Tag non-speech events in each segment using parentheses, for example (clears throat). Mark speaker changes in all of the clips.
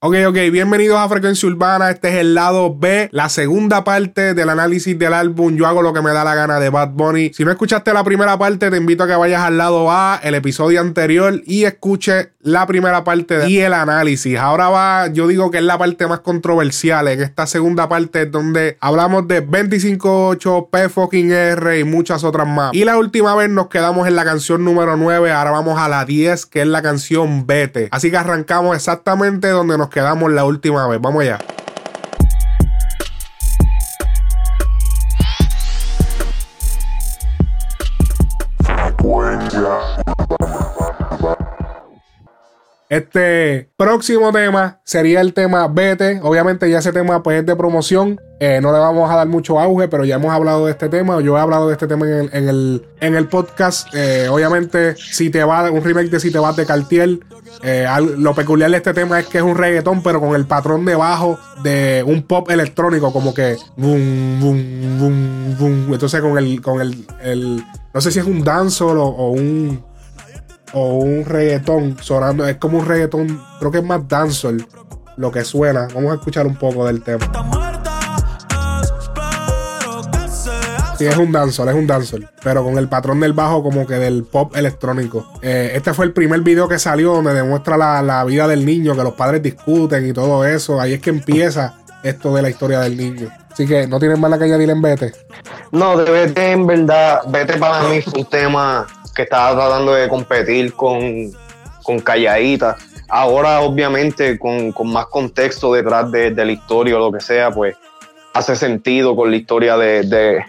Speaker 1: Ok, ok, bienvenidos a Frecuencia Urbana. Este es el lado B, la segunda parte del análisis del álbum Yo hago lo que me da la gana de Bad Bunny. Si no escuchaste la primera parte, te invito a que vayas al lado A, el episodio anterior, y escuche la primera parte y el análisis. Ahora va, yo digo que es la parte más controversial. En esta segunda parte es donde hablamos de 25.8, P fucking R y muchas otras más. Y la última vez nos quedamos en la canción número 9. Ahora vamos a la 10, que es la canción Vete. Así que arrancamos exactamente donde nos quedamos la última vez. Vamos allá. Este próximo tema sería el tema Vete. Obviamente ya ese tema pues es de promoción. Eh, no le vamos a dar mucho auge, pero ya hemos hablado de este tema. Yo he hablado de este tema en el, en el, podcast. Eh, obviamente, si te va, un remake de Si te vas de Cartier. Eh, lo peculiar de este tema es que es un reggaetón, pero con el patrón de bajo de un pop electrónico, como que boom, boom, boom, boom. Entonces con el, con el, el no sé si es un dancehall o un o un reggaetón sonando. Es como un reggaetón, creo que es más dancehall lo que suena. Vamos a escuchar un poco del tema. Sí, es un dancehall, es un dancehall. Pero con el patrón del bajo como que del pop electrónico. Eh, este fue el primer video que salió donde demuestra la, vida del niño, que los padres discuten y todo eso. Ahí es que empieza esto de la historia del niño. Así que no tienen más que añadir en Vete.
Speaker 2: No, de Vete en verdad, Vete para mí fue un tema que estaba tratando de competir con, con Calladita. Ahora, obviamente, con, más contexto detrás de, la historia o lo que sea, pues hace sentido con la historia de,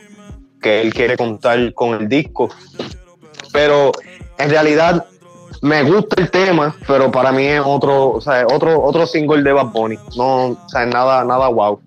Speaker 2: que él quiere contar con el disco. Pero en realidad me gusta el tema, pero para mí es otro, o sea, otro, otro single de Bad Bunny. No, o sea, nada, nada wow.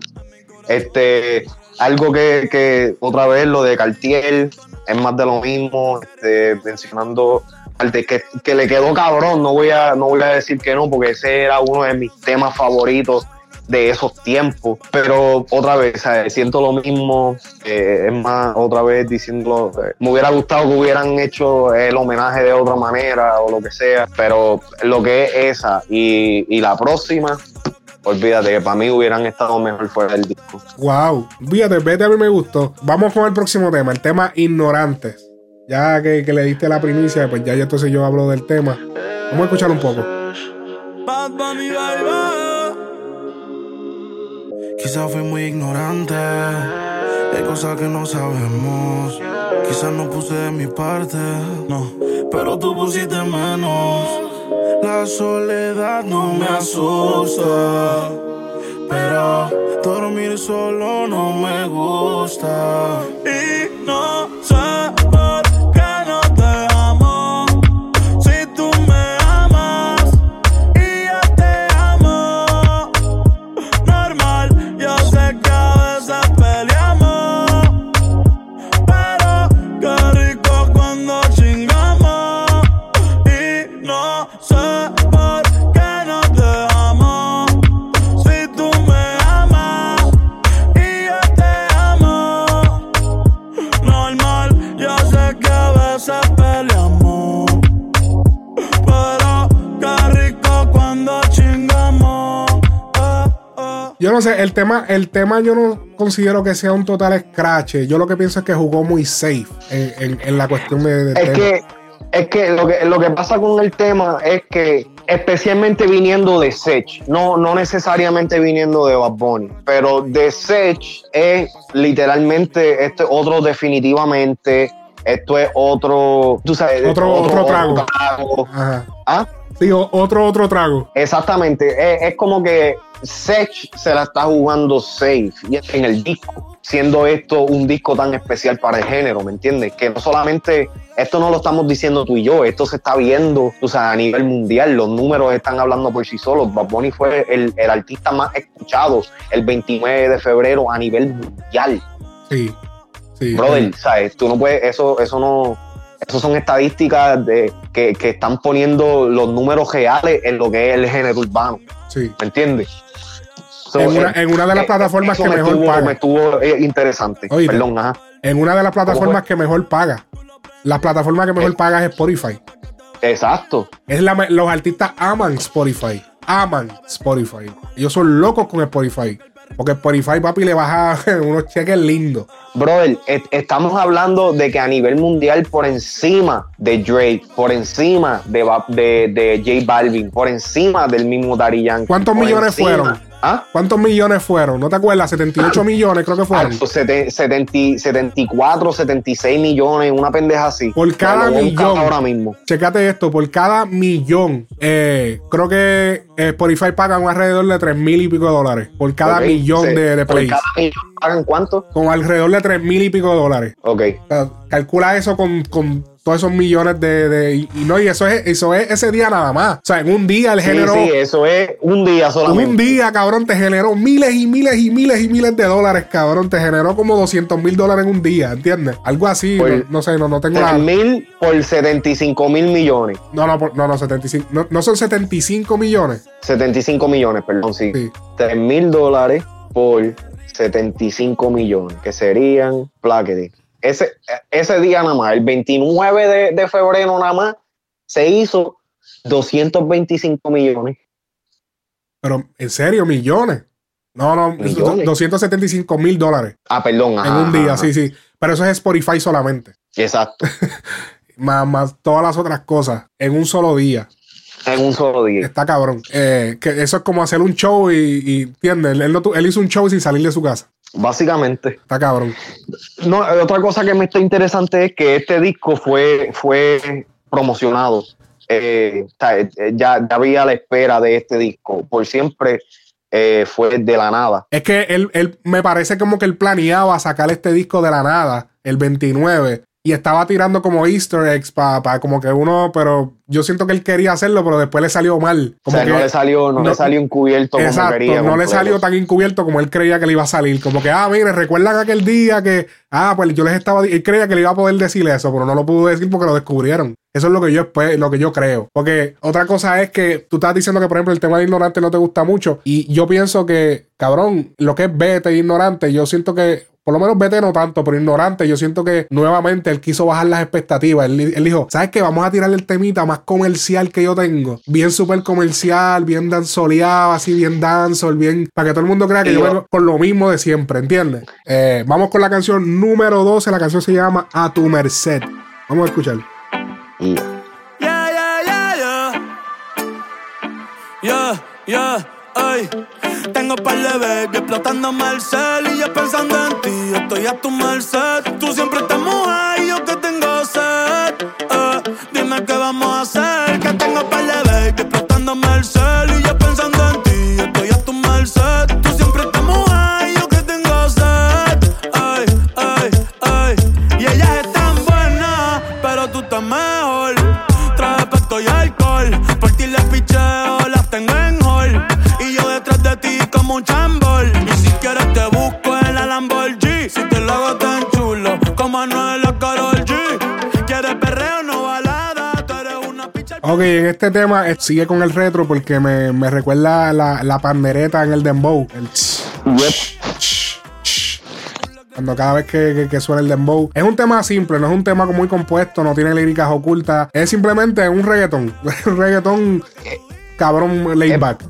Speaker 2: Este, algo que, que otra vez lo de Cartier, es más de lo mismo, este, mencionando de que, que, le quedó cabrón, no voy, a, no voy a decir que no, porque ese era uno de mis temas favoritos de esos tiempos, pero otra vez, siento lo mismo, eh, es más, otra vez diciendo, eh, me hubiera gustado que hubieran hecho el homenaje de otra manera o lo que sea, pero lo que es esa y, y la próxima, olvídate que para mí hubieran estado mejor fuera del disco.
Speaker 1: Wow, fíjate, vete a mí me gustó. Vamos con el próximo tema, el tema ignorantes. Ya que, le diste la primicia, pues ya, ya entonces yo hablo del tema. Vamos a escuchar un poco.
Speaker 3: Quizás fui muy ignorante, hay cosas que no sabemos. Quizás no puse de mi parte, no, pero tú pusiste menos. La soledad no me asusta, pero dormir solo no me gusta. Y no sé.
Speaker 1: Yo no sé, el tema, el tema yo no considero que sea un total scratch. Yo lo que pienso es que jugó muy safe en, la cuestión de,
Speaker 2: es Que, es que lo, que lo que pasa con el tema es que, especialmente viniendo de Sech, no, no necesariamente viniendo de Bad Bunny, pero de Sech es literalmente este otro definitivamente, esto es otro, tú sabes,
Speaker 1: otro, otro, trago. ¿Ah? Digo, otro, otro trago.
Speaker 2: Exactamente, es como que Sech se la está jugando safe en el disco, siendo esto un disco tan especial para el género, ¿me entiendes? Que no solamente, esto no lo estamos diciendo tú y yo, esto se está viendo, o sea, a nivel mundial, los números están hablando por sí solos. Bad Bunny fue el, artista más escuchado el 29 de febrero a nivel mundial.
Speaker 1: Sí, sí.
Speaker 2: Brother, ¿sabes? Tú no puedes, eso, eso no, eso son estadísticas de, que, que, están poniendo los números reales en lo que es el género urbano.
Speaker 1: Sí.
Speaker 2: ¿Me entiendes?
Speaker 1: en, una, de las eh, plataformas que mejor paga.
Speaker 2: Me estuvo eh, interesante. Perdón, ajá.
Speaker 1: En una de las plataformas que mejor paga. La plataforma que mejor eh. paga es Spotify.
Speaker 2: Exacto.
Speaker 1: Es la, los artistas aman Spotify. aman Spotify. Ellos son locos con Spotify. Porque Spotify, papi, le baja (laughs) unos cheques lindos.
Speaker 2: Brother, estamos hablando de que a nivel mundial, por encima de Drake, por encima de, de, de J Balvin, por encima del mismo Dari Yankee.
Speaker 1: ¿Cuántos millones fueron? ¿Ah? ¿Cuántos millones fueron? ¿No te acuerdas? 78 millones creo que fueron.
Speaker 2: 74, 76 millones, una pendeja así.
Speaker 1: Por cada millón.
Speaker 2: Ahora mismo.
Speaker 1: Checate esto, por cada millón. Eh, creo que eh, Spotify paga un alrededor de 3 mil y pico de dólares. Por cada millón de, de plays. ¿Por cada millón
Speaker 2: pagan cuánto?
Speaker 1: Con alrededor de 3 mil y pico de dólares.
Speaker 2: Ok.
Speaker 1: calcula eso con, con todos esos millones de, y, no, y eso es, eso es ese día nada más. O sea, en un día el género.
Speaker 2: Sí, eso es un día solamente.
Speaker 1: Un día, cabrón, te generó miles y miles y miles y miles de dólares, cabrón. Te generó como 200 mil dólares en un día, ¿entiendes? Algo así, no, sé, no, no tengo
Speaker 2: nada. mil por 75 mil millones.
Speaker 1: No, no, no, no, 75. No, no son 75 millones.
Speaker 2: 75 millones, perdón, sí. sí. 3 mil dólares por 75 millones, que serían plaqueting ese, ese día nada más, el 29 de, febrero nada más, se hizo 225 millones.
Speaker 1: Pero, ¿en serio? ¿Millones? No, no, 275 mil dólares.
Speaker 2: Ah, perdón.
Speaker 1: en un día, sí, sí. Pero eso es Spotify solamente.
Speaker 2: Exacto. (laughs)
Speaker 1: más, más todas las otras cosas en un solo día.
Speaker 2: En un solo día.
Speaker 1: Está cabrón. Eh, que eso es como hacer un show y, y ¿entiendes? Él, él, hizo un show sin salir de su casa.
Speaker 2: Básicamente.
Speaker 1: Está cabrón.
Speaker 2: No, otra cosa que me está interesante es que este disco fue, fue promocionado. Eh, eh, ya, ya había la espera de este disco. Por siempre eh, fue de la nada.
Speaker 1: Es que él, él, me parece como que él planeaba sacar este disco de la nada, el 29, y estaba tirando como easter eggs para como que uno, pero yo siento que él quería hacerlo, pero después le salió mal.
Speaker 2: Como que, no le salió, no, le salió encubierto
Speaker 1: como quería. No le salió tan encubierto como él creía que le iba a salir. Como que, ah, mire, recuerdan aquel día que, ah, pues yo les estaba, él creía que le iba a poder decir eso, pero no lo pudo decir porque lo descubrieron. Eso es lo que yo lo que yo creo. Porque otra cosa es que tú estás diciendo que, por ejemplo, el tema de ignorante no te gusta mucho. Y yo pienso que, cabrón, lo que es vete ignorante, yo siento que por lo menos vete no tanto, pero ignorante, yo siento que nuevamente él quiso bajar las expectativas. Él, dijo, ¿sabes qué? Vamos a tirarle el temita más comercial que yo tengo. Bien súper comercial, bien danzoleado, así bien dancehall, bien... Para que todo el mundo crea que yo vengo con lo mismo de siempre, ¿entiendes? Eh, vamos con la canción número 12, la canción se llama A tu merced. Vamos a escuchar. Yeah, yeah, yeah,
Speaker 3: yeah. Yeah, ay. Tengo par de baby explotando Marcel y yo pensando en ti. Estoy a tu merced. Tú siempre estás mujer y yo que
Speaker 1: Ok, en este tema eh, sigue con el retro porque me, me recuerda la, la pandereta en el dembow. El cuando cada vez que, que, suena el dembow. Es un tema simple, no es un tema muy compuesto, no tiene líricas ocultas. Es simplemente un reggaetón. (laughs) un reggaetón cabrón laid back.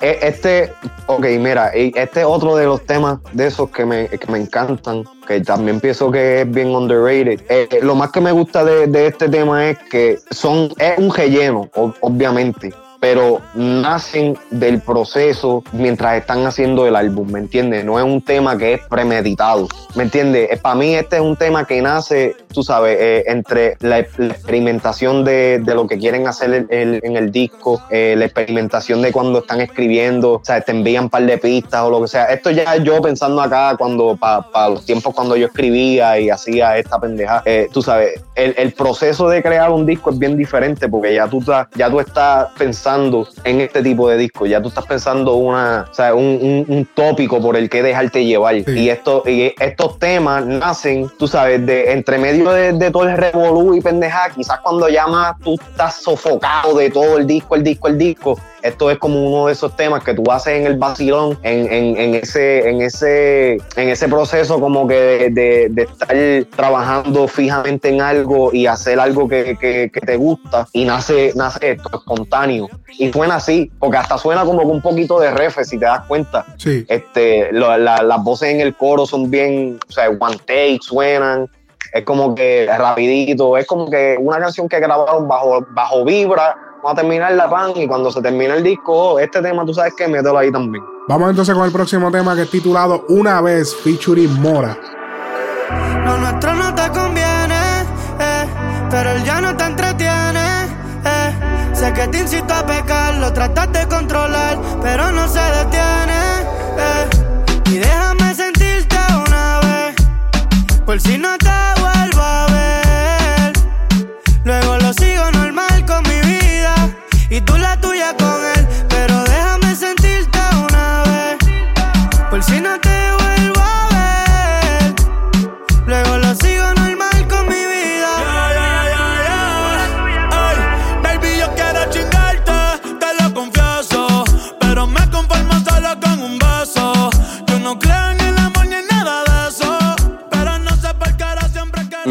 Speaker 2: E, este, ok, mira, este es otro de los temas de esos que me, que me encantan, que también pienso que es bien underrated. Eh, eh, lo más que me gusta de, de, este tema es que son, es un relleno, obviamente pero nacen del proceso mientras están haciendo el álbum, ¿me entiendes? No es un tema que es premeditado, ¿me entiendes? Eh, Para mí este es un tema que nace, tú sabes, eh, entre la, experimentación de, lo que quieren hacer en el disco, eh, la experimentación de cuando están escribiendo, o sea, te envían un par de pistas o lo que sea. Esto ya yo pensando acá cuando, para los tiempos cuando yo escribía y hacía esta pendeja, tú sabes, el, proceso de crear un disco es bien diferente porque ya tú, ya tú estás pensando en este tipo de discos. Ya tú estás pensando una, o sea, un, un, tópico por el que dejarte llevar. Y, esto, y estos temas nacen, tú sabes, de entre medio medio de, todo el revolú y pendeja, quizás cuando llamas tú estás sofocado de todo el disco, el disco, el disco. Esto es como uno de esos temas que tú haces en el vacilón, en, ese, en, ese, en ese proceso como que de, estar trabajando fijamente en algo y hacer algo que, te gusta y nace, nace esto espontáneo. Y suena así, porque hasta suena como un poquito de refe, si te das cuenta.
Speaker 1: Sí.
Speaker 2: Este, las voces en el coro son bien, o sea, one take, suenan es como que rapidito, es como que una canción que grabaron bajo, bajo vibra, vamos a terminar la pan y cuando se termina el disco, oh, este tema tú sabes que mételo ahí también.
Speaker 1: Vamos entonces con el próximo tema que es titulado Una vez featuring Mora.
Speaker 3: Lo nuestro no te conviene, eh, pero él ya no te entretiene. Eh. Sé que te incito a pecar, lo tratas de controlar, pero no se detiene. Eh. Y déjame sentirte una vez, por si no te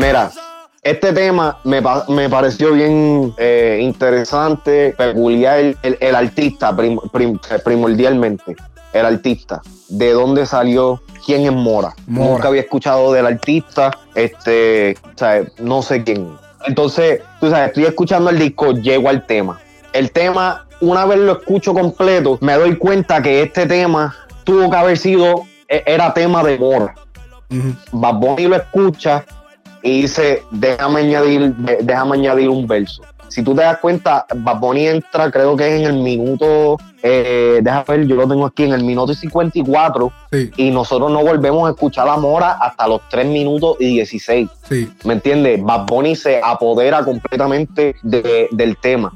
Speaker 2: Mira, este tema me, pareció bien eh, interesante, peculiar. El, artista, primordialmente, el artista. ¿De dónde salió? ¿Quién es Mora? Nunca había escuchado del artista, este, no sé quién. Entonces, tú sabes, estoy escuchando el disco, llego al tema. El tema, una vez lo escucho completo, me doy cuenta que este tema tuvo que haber sido, e, era tema de Mora. Uh lo escucha y dice, déjame añadir, déjame añadir un verso. Si tú te das cuenta, Bad entra, creo que es en el minuto, eh, déjame ver, yo lo tengo aquí, en el minuto 54, y nosotros no volvemos a escuchar la Mora hasta los 3 minutos y 16. ¿Me entiendes? Bad se apodera completamente del tema.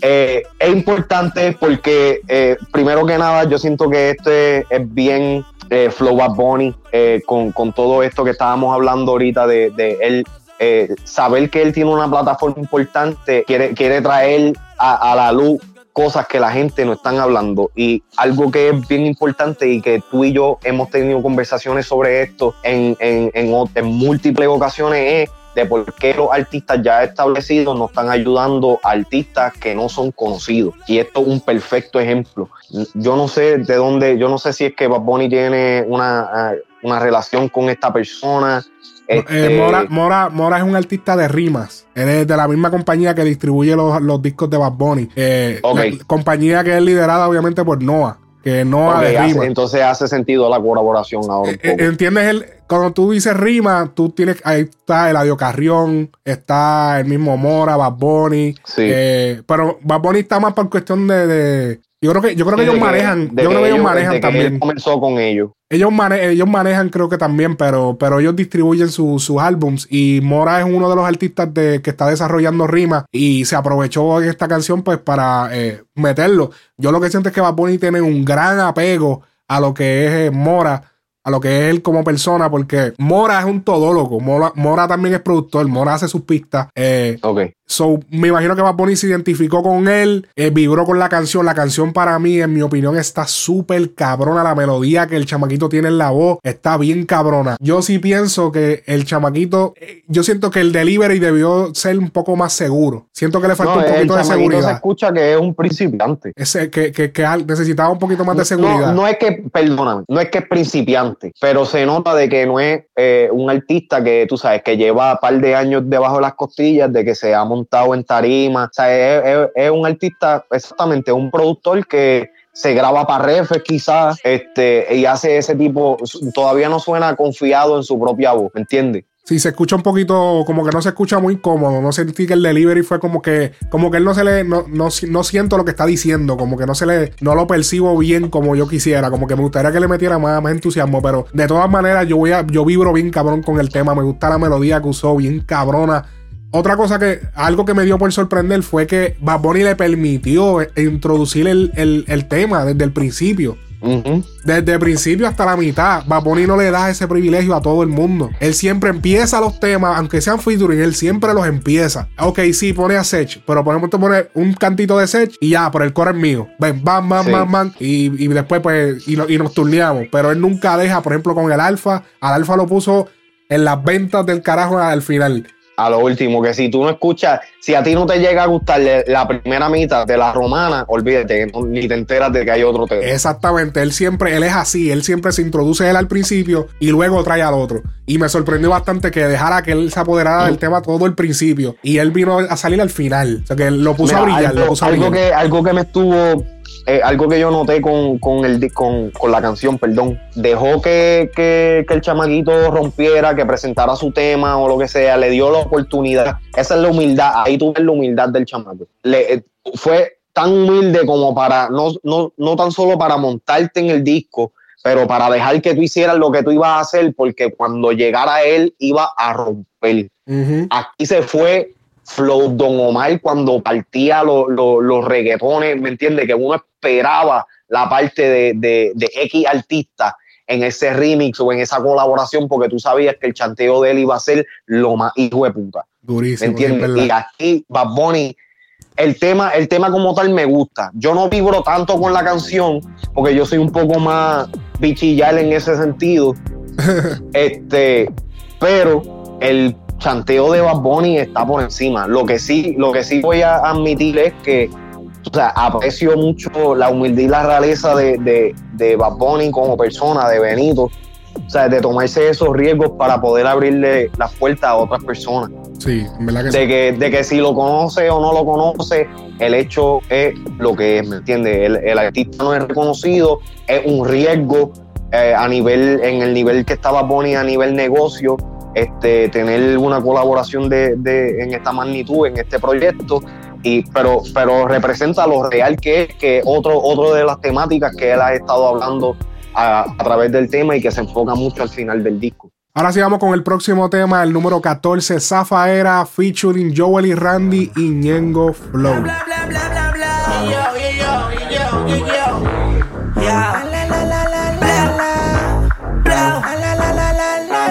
Speaker 2: Eh, es importante porque, eh, primero que nada, yo siento que este es bien eh, Flow Bad Bunny, eh, con, todo esto que estábamos hablando ahorita de, él, eh, saber que él tiene una plataforma importante, quiere, quiere traer a, la luz cosas que la gente no están hablando. Y algo que es bien importante y que tú y yo hemos tenido conversaciones sobre esto en, en, en múltiples ocasiones es de por qué los artistas ya establecidos no están ayudando a artistas que no son conocidos. Y esto es un perfecto ejemplo. Yo no sé de dónde, yo no sé si es que Bad Bunny tiene una, eh, una relación con esta persona.
Speaker 1: Eh, este, Mora, Mora, es un artista de rimas. Él es de la misma compañía que distribuye los, discos de Bad Bunny. Eh, compañía que es liderada obviamente por Noah que no
Speaker 2: hace, entonces hace sentido la colaboración ahora.
Speaker 1: Eh, ¿Entiendes? El, cuando tú dices rima, tú tienes, ahí está Eladio Carrión, está el mismo Mora, Bad Bunny.
Speaker 2: Sí.
Speaker 1: Eh, pero Bad Bunny está más por cuestión de, yo creo que, yo creo que ellos manejan, yo creo que ellos, manejan también.
Speaker 2: comenzó con ellos.
Speaker 1: Ellos, ellos manejan, creo que también, pero, pero ellos distribuyen sus álbums. Y Mora es uno de los artistas de, que está desarrollando rimas y se aprovechó en esta canción pues para eh, meterlo. Yo lo que siento es que Bad Bunny tiene un gran apego a lo que es eh, Mora a lo que es él como persona, porque Mora es un todólogo. Mora, Mora también es productor. Mora hace sus pistas. Eh,
Speaker 2: ok.
Speaker 1: So, me imagino que Bad Bunny se identificó con él, eh, vibró con la canción. La canción para mí, en mi opinión, está súper cabrona. La melodía que el chamaquito tiene en la voz está bien cabrona. Yo sí pienso que el chamaquito, eh, yo siento que el delivery debió ser un poco más seguro. Siento que le faltó un poquito de seguridad. se
Speaker 2: escucha que es un principiante.
Speaker 1: Ese, que, que, que, necesitaba un poquito más de seguridad.
Speaker 2: No, es que, perdóname, no es que es principiante, pero se nota de que no es eh, un artista que tú sabes que lleva un par de años debajo de las costillas, de que se ha montado en tarima. O sea, es, un artista, exactamente, un productor que se graba para refes quizás, este, y hace ese tipo, todavía no suena confiado en su propia voz, ¿me entiendes?
Speaker 1: Sí, se escucha un poquito, como que no se escucha muy cómodo. No sentí que el delivery fue como que, como que él no se le, no, no, no, siento lo que está diciendo, como que no se le, no lo percibo bien como yo quisiera. Como que me gustaría que le metiera más, más entusiasmo, pero de todas maneras yo voy a, yo vibro bien cabrón con el tema. Me gusta la melodía que usó, bien cabrona. Otra cosa que, algo que me dio por sorprender fue que Bad Bunny le permitió introducir el, tema desde el principio. Desde el principio hasta la mitad, Bad no le da ese privilegio a todo el mundo. Él siempre empieza los temas, aunque sean featuring, él siempre los empieza. Ok, sí, pone a Sech, pero por ejemplo te pone un cantito de Sech y ya, por el core es mío. Ven, bam, bam, bam, bam. Y, y después pues, y, y nos turneamos. Pero él nunca deja, por ejemplo, con el Alfa, al Alfa lo puso en las ventas del carajo al final
Speaker 2: a lo último, que si tú no escuchas, si a ti no te llega a gustar la primera mitad de la romana, olvídate, ni te enteras de que hay otro tema.
Speaker 1: Exactamente, él siempre, él es así, él siempre se introduce él al principio y luego trae al otro. Y me sorprendió bastante que dejara que él se apoderara del tema todo el principio. Y él vino a salir al final. O sea, que lo puso a brillar. lo puso a
Speaker 2: brillar. que, algo que me estuvo eh, algo que yo noté con, con, el, con, con la canción, perdón, dejó que, que, el chamaquito rompiera, que presentara su tema o lo que sea, le dio la oportunidad. Esa es la humildad, ahí tuve la humildad del chamaco. Le, eh, fue tan humilde como para, no, no, no tan solo para montarte en el disco, pero para dejar que tú hicieras lo que tú ibas a hacer, porque cuando llegara él iba a romper. Aquí se fue Flow Don Omar cuando partía los reggaetones, ¿me entiendes? Que uno esperaba la parte de, de, X artista en ese remix o en esa colaboración porque tú sabías que el chanteo de él iba a ser lo más hijo de puta.
Speaker 1: Durísimo.
Speaker 2: ¿Me entiendes? Y aquí Bad Bunny, el tema, el tema como tal me gusta. Yo no vibro tanto con la canción porque yo soy un poco más bichillar en ese sentido. (laughs) este, pero el chanteo de Bad Bunny está por encima. Lo que sí, lo que sí voy a admitir es que o sea, aprecio mucho la humildad y la realeza de, de, de Bad Bunny como persona, de Benito. O sea, de tomarse esos riesgos para poder abrirle las puertas a otras personas.
Speaker 1: Sí, verdad que
Speaker 2: de Que, de que si lo conoce o no lo conoce, el hecho es lo que es, ¿me entiendes? El, el artista no es reconocido, es un riesgo eh, a nivel, en el nivel que estaba Bunny a nivel negocio este, tener una colaboración de, en esta magnitud, en este proyecto, y, pero, pero representa lo real que es, que otro, otro de las temáticas que él ha estado hablando a, través del tema y que se enfoca mucho al final del disco.
Speaker 1: Ahora sigamos con el próximo tema, el número 14, Zafaera, featuring Joel y Randy y Ñengo Flow.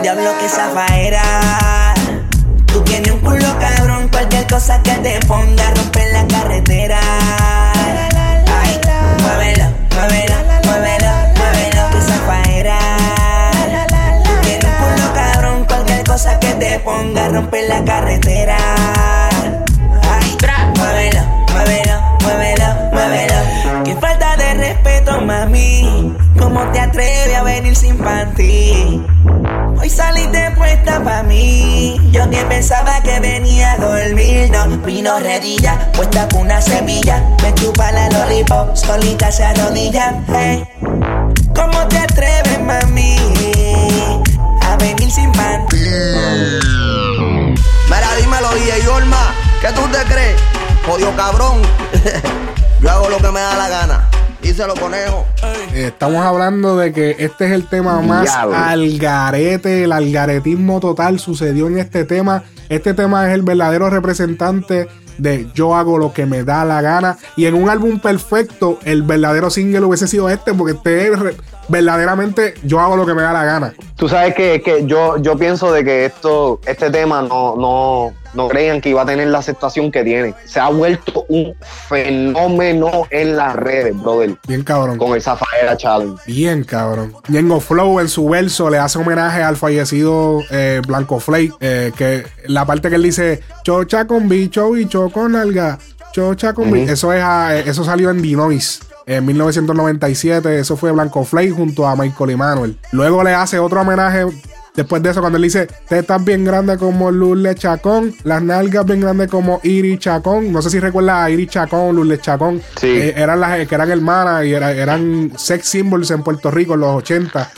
Speaker 4: Diablo que zafaera. Tú tienes un culo cabrón, cualquier cosa que te ponga romper la carretera. Ay, muévelo, muévelo, muévelo, muévelo que zafaera. Tú tienes un culo cabrón, cualquier cosa que te ponga romper la carretera. Ay, muévelo, muévelo, muévelo, muévelo. Qué falta de respeto, mami. ¿Cómo te atreves a venir sin panty? Hoy saliste puesta pa' mí. Yo que pensaba que venía a dormir. No, vino redilla, puesta con una semilla. Me chupa la lollipop, solita se arrodilla. Hey. ¿Cómo te atreves, mami? A venir sin panty.
Speaker 5: Mira, dímelo, DJ Olma. ¿Qué tú te crees? Jodido cabrón. (laughs) Yo hago lo que me da la gana. Díselo, conejo.
Speaker 1: Eh, estamos hablando de que este es el tema más algarete, el algaretismo total sucedió en este tema. Este tema es el verdadero representante de yo hago lo que me da la gana. Y en un álbum perfecto, el verdadero single hubiese sido este, porque este es verdaderamente yo hago lo que me da la gana.
Speaker 2: Tú sabes que, que yo, yo pienso de que esto, este tema no, no, no creían que iba a tener la aceptación que tiene. Se ha vuelto un fenómeno en las redes, brother.
Speaker 1: Bien cabrón.
Speaker 2: Con el Zafaera Challenge.
Speaker 1: Bien cabrón. Yengo Flow en su verso le hace homenaje al fallecido eh, Blanco Flake, eh, que la parte que él dice, chocha con bicho, bicho con alga, chocha con bicho. Eso, es eso salió en Dinois en 1997. Eso fue Blanco Flake junto a Michael Emanuel. Luego le hace otro homenaje Después de eso, cuando él dice, tetas bien grande como Lule Chacón, las nalgas bien grandes como Iri Chacón. No sé si recuerdas a Iri Chacón, Lule Chacón.
Speaker 2: Sí.
Speaker 1: Eh, eran las que eran hermanas y eran sex symbols en Puerto Rico en los 80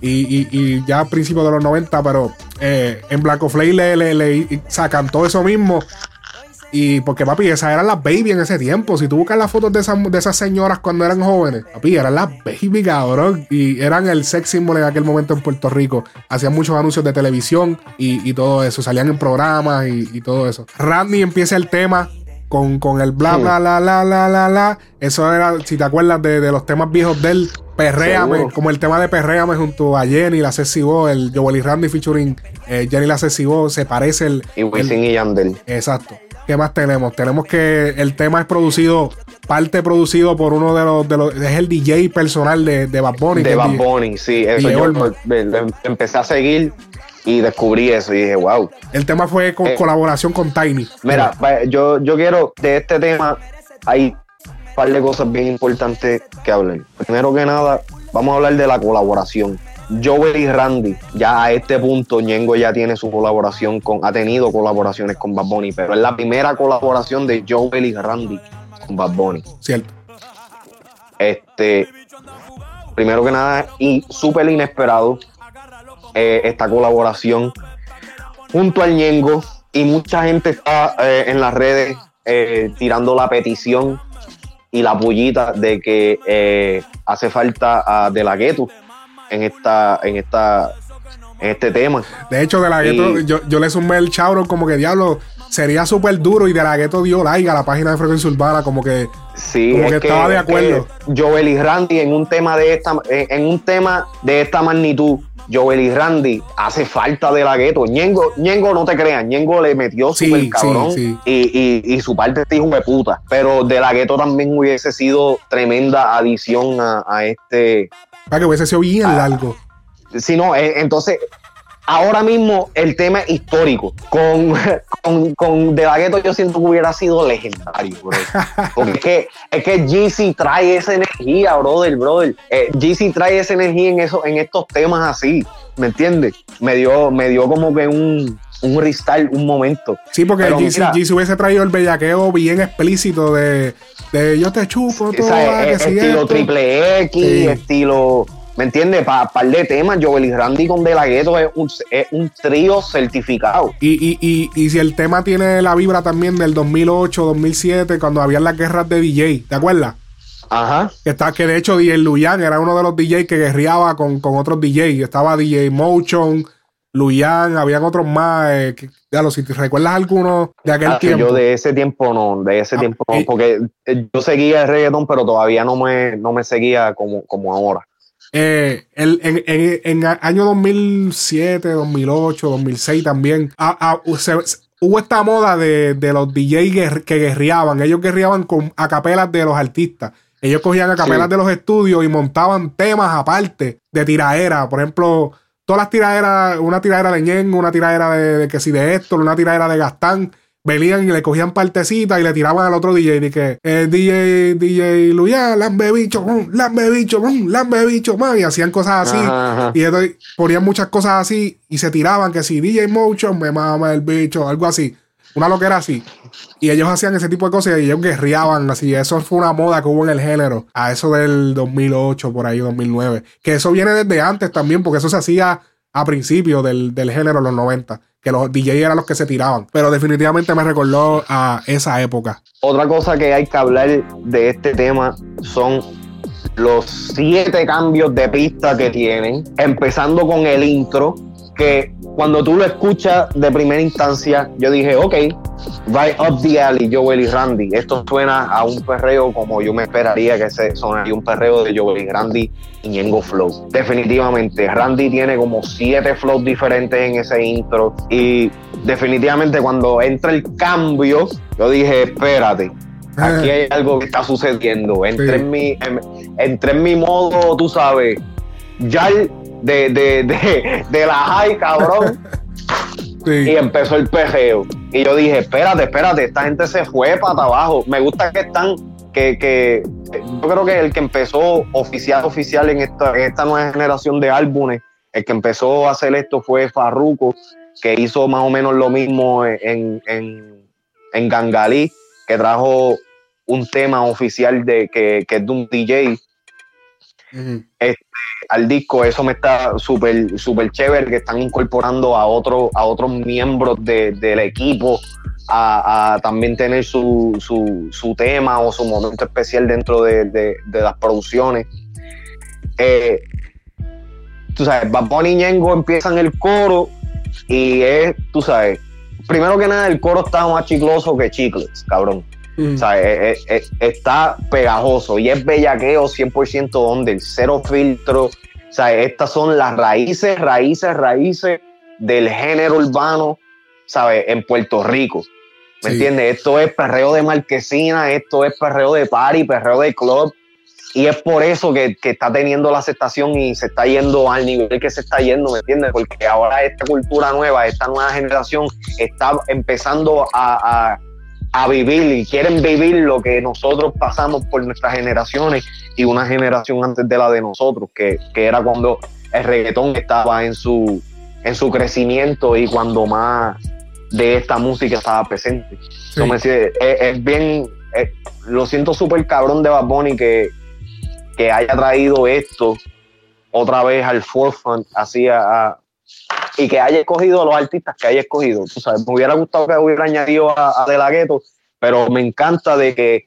Speaker 1: y, ya a principios de los 90, pero eh, en Blanco Flake le, le, le, sacan todo eso mismo y porque, papi, esas eran las baby en ese tiempo. Si tú buscas las fotos de esas, de esas señoras cuando eran jóvenes, papi, eran las baby, cabrón. Y eran el sex symbol en aquel momento en Puerto Rico. Hacían muchos anuncios de televisión y, todo eso. Salían en programas y, todo eso. Randy empieza el tema con, con el bla, bla, la, la, la, la, la. Eso era, si te acuerdas de, de los temas viejos de él, Perréame,
Speaker 2: Seguro.
Speaker 1: como el tema de Perréame junto a Jenny, la Cecibo, el Joel y Randy featuring eh, Jenny la Cecibo, se parece el,
Speaker 2: Y
Speaker 1: el-
Speaker 2: Wisin y Yandel.
Speaker 1: Exacto. ¿Qué más tenemos? Tenemos que el tema es producido, parte producido por uno de los, de los es el DJ personal de, de Bad Bunny.
Speaker 2: De Bad. Bunny, sí. Eso yo empecé a seguir y descubrí eso y dije, wow.
Speaker 1: El tema fue con
Speaker 2: Eh,
Speaker 1: colaboración con Tiny.
Speaker 2: Mira, yo, yo quiero, de este tema, hay un par de cosas bien importantes que hablar. Primero que nada, vamos a hablar de la colaboración. Joel y Randy, ya a este punto, Ñengo ya tiene su colaboración con, ha tenido colaboraciones con Bad Bunny, pero es la primera colaboración de Joel y Randy con Bad Bunny.
Speaker 1: Cierto.
Speaker 2: Este, primero que nada, y súper inesperado eh, esta colaboración junto al Ñengo. Y mucha gente está eh, en las redes eh, tirando la petición y la pullita de que hace falta a De La Ghetto en esta, en esta, en este tema.
Speaker 1: De hecho, de la gueto, yo, yo le sumé el chabro como que diablo, sería súper duro y de la gueto dio like a la página de Frecuencia Urbana, como que
Speaker 2: Sí,
Speaker 1: Como
Speaker 2: es
Speaker 1: que estaba de acuerdo.
Speaker 2: Joel y Randy en un tema de esta, en un tema de esta magnitud, Joel y Randy hace falta de la gueto. Ñengo, Ñengo, no te creas, Ñengo le metió
Speaker 1: Sí,
Speaker 2: súper
Speaker 1: sí,
Speaker 2: cabrón
Speaker 1: sí.
Speaker 2: Y, y, y su parte este hijo de puta. Pero de la gueto también hubiese sido tremenda adición a, a este.
Speaker 1: Para que hubiese sido bien
Speaker 2: Ah.
Speaker 1: largo.
Speaker 2: Si no, eh, entonces, ahora mismo el tema es histórico. Con, (laughs) con, con De La Ghetto yo siento que hubiera sido legendario, bro. (laughs) Porque es que, es que GC trae esa energía, brother, brother. Eh, GC trae esa energía en, eso, en estos temas así, ¿me entiendes? Me dio, me dio como que un, un restart, un momento.
Speaker 1: Sí, porque
Speaker 2: Pero
Speaker 1: GC,
Speaker 2: mira,
Speaker 1: GC hubiese traído el bellaqueo bien explícito de, de yo te chupo, todo,
Speaker 2: eh,
Speaker 1: que
Speaker 2: estilo triple X,
Speaker 1: Sí.
Speaker 2: estilo... ¿Me entiendes? Para par de temas, Joel y Randy con De La Ghetto es un, es un trío certificado.
Speaker 1: Y, y, y, y si el tema tiene la vibra también del 2008, 2007, cuando habían las guerras de DJ, ¿te acuerdas?
Speaker 2: Ajá.
Speaker 1: Que, está, que de hecho DJ Luyan era uno de los DJs que guerreaba con, con otros DJs. Estaba DJ Motion, Luyan, habían otros más. eh, que- ya lo, si te recuerdas alguno de aquel
Speaker 2: Ah,
Speaker 1: tiempo.
Speaker 2: Yo de ese tiempo no, de ese
Speaker 1: Ah,
Speaker 2: tiempo no, porque eh, yo seguía el reggaetón, pero todavía no me, no me seguía como, como ahora.
Speaker 1: Eh, el- en, en, en a- año 2007, 2008, 2006 también, se- se- hubo esta moda de, de los DJs que guerreaban. Ellos guerreaban con acapelas de los artistas. Ellos cogían acapelas
Speaker 2: Sí.
Speaker 1: de los estudios y montaban temas aparte de tiraera. Por ejemplo, todas las tiraderas, una tiradera de Ñengo, una tiradera de, de que si de esto, una tiradera de Gastán. Venían y le cogían partecitas y le tiraban al otro DJ. Y que eh, DJ, DJ Luya, lambe bicho, mm, lambe bicho, mm, lambe bicho, man. Y hacían cosas así.
Speaker 2: Ajá, ajá.
Speaker 1: Y ponían muchas cosas así y se tiraban que si DJ Motion me mama el bicho, algo así. Una loquera así. Y ellos hacían ese tipo de cosas y ellos guerreaban así. Eso fue una moda que hubo en el género. A eso del 2008, por ahí, 2009. Que eso viene desde antes también, porque eso se hacía a principios del, del género, los 90. Que los DJ eran los que se tiraban. Pero definitivamente me recordó a esa época.
Speaker 2: Otra cosa que hay que hablar de este tema son los siete cambios de pista que tienen, empezando con el intro, que cuando tú lo escuchas de primera instancia, yo dije, ok, right up the alley, Joel y Randy. Esto suena a un perreo como yo me esperaría que se sonaría un perreo de Joel y Randy y Ñengo Flow. Definitivamente, Randy tiene como siete flows diferentes en ese intro y definitivamente cuando entra el cambio, yo dije, espérate, aquí hay algo que está sucediendo. Entré,
Speaker 1: Sí.
Speaker 2: en, mi, en- entré en mi modo, tú sabes, ya de, de, de, de la high, cabrón, (laughs) y empezó el pejeo. Y yo dije, espérate, espérate, esta gente se fue para abajo. Me gusta que están, que, que yo creo que el que empezó oficial, oficial en esta, en esta nueva generación de álbumes, el que empezó a hacer esto fue Farruko, que hizo más o menos lo mismo en, en, en Gangalí, que trajo un tema oficial de que, que es de un DJ
Speaker 1: Ujú.
Speaker 2: al disco, eso me está súper súper chévere que están incorporando a otro, a otros miembros de- del equipo a, también tener su, su, tema o su momento especial dentro de, las producciones. Eh, tú sabes, Bad y Ñengo empiezan el coro y es, tú sabes, primero que nada el coro está más chicloso que chicles, cabrón.
Speaker 1: Mm.
Speaker 2: O sea, eh, eh, eh, está pegajoso y es bellaqueo 100% donde el cero filtro. O sea, estas son las raíces, raíces, raíces del género urbano, ¿sabes? En Puerto Rico. ¿Me
Speaker 1: Sí.
Speaker 2: entiendes? Esto es perreo de marquesina, esto es perreo de party, perreo de club. Y es por eso que, que está teniendo la aceptación y se está yendo al nivel que se está yendo, ¿me entiendes? Porque ahora esta cultura nueva, esta nueva generación está empezando a, a- a vivir y quieren vivir lo que nosotros pasamos por nuestras generaciones y una generación antes de la de nosotros, que, que era cuando el reggaetón estaba en su, en su crecimiento y cuando más de esta música estaba presente.
Speaker 1: Sí.
Speaker 2: Decir, es, es bien, es- lo siento súper cabrón de Bad Bunny que, que haya traído esto otra vez al forefront, así a, a- y que haya escogido a los artistas que haya escogido. Tú sabes, me hubiera gustado que hubiera añadido a, De La Ghetto, pero me encanta de que,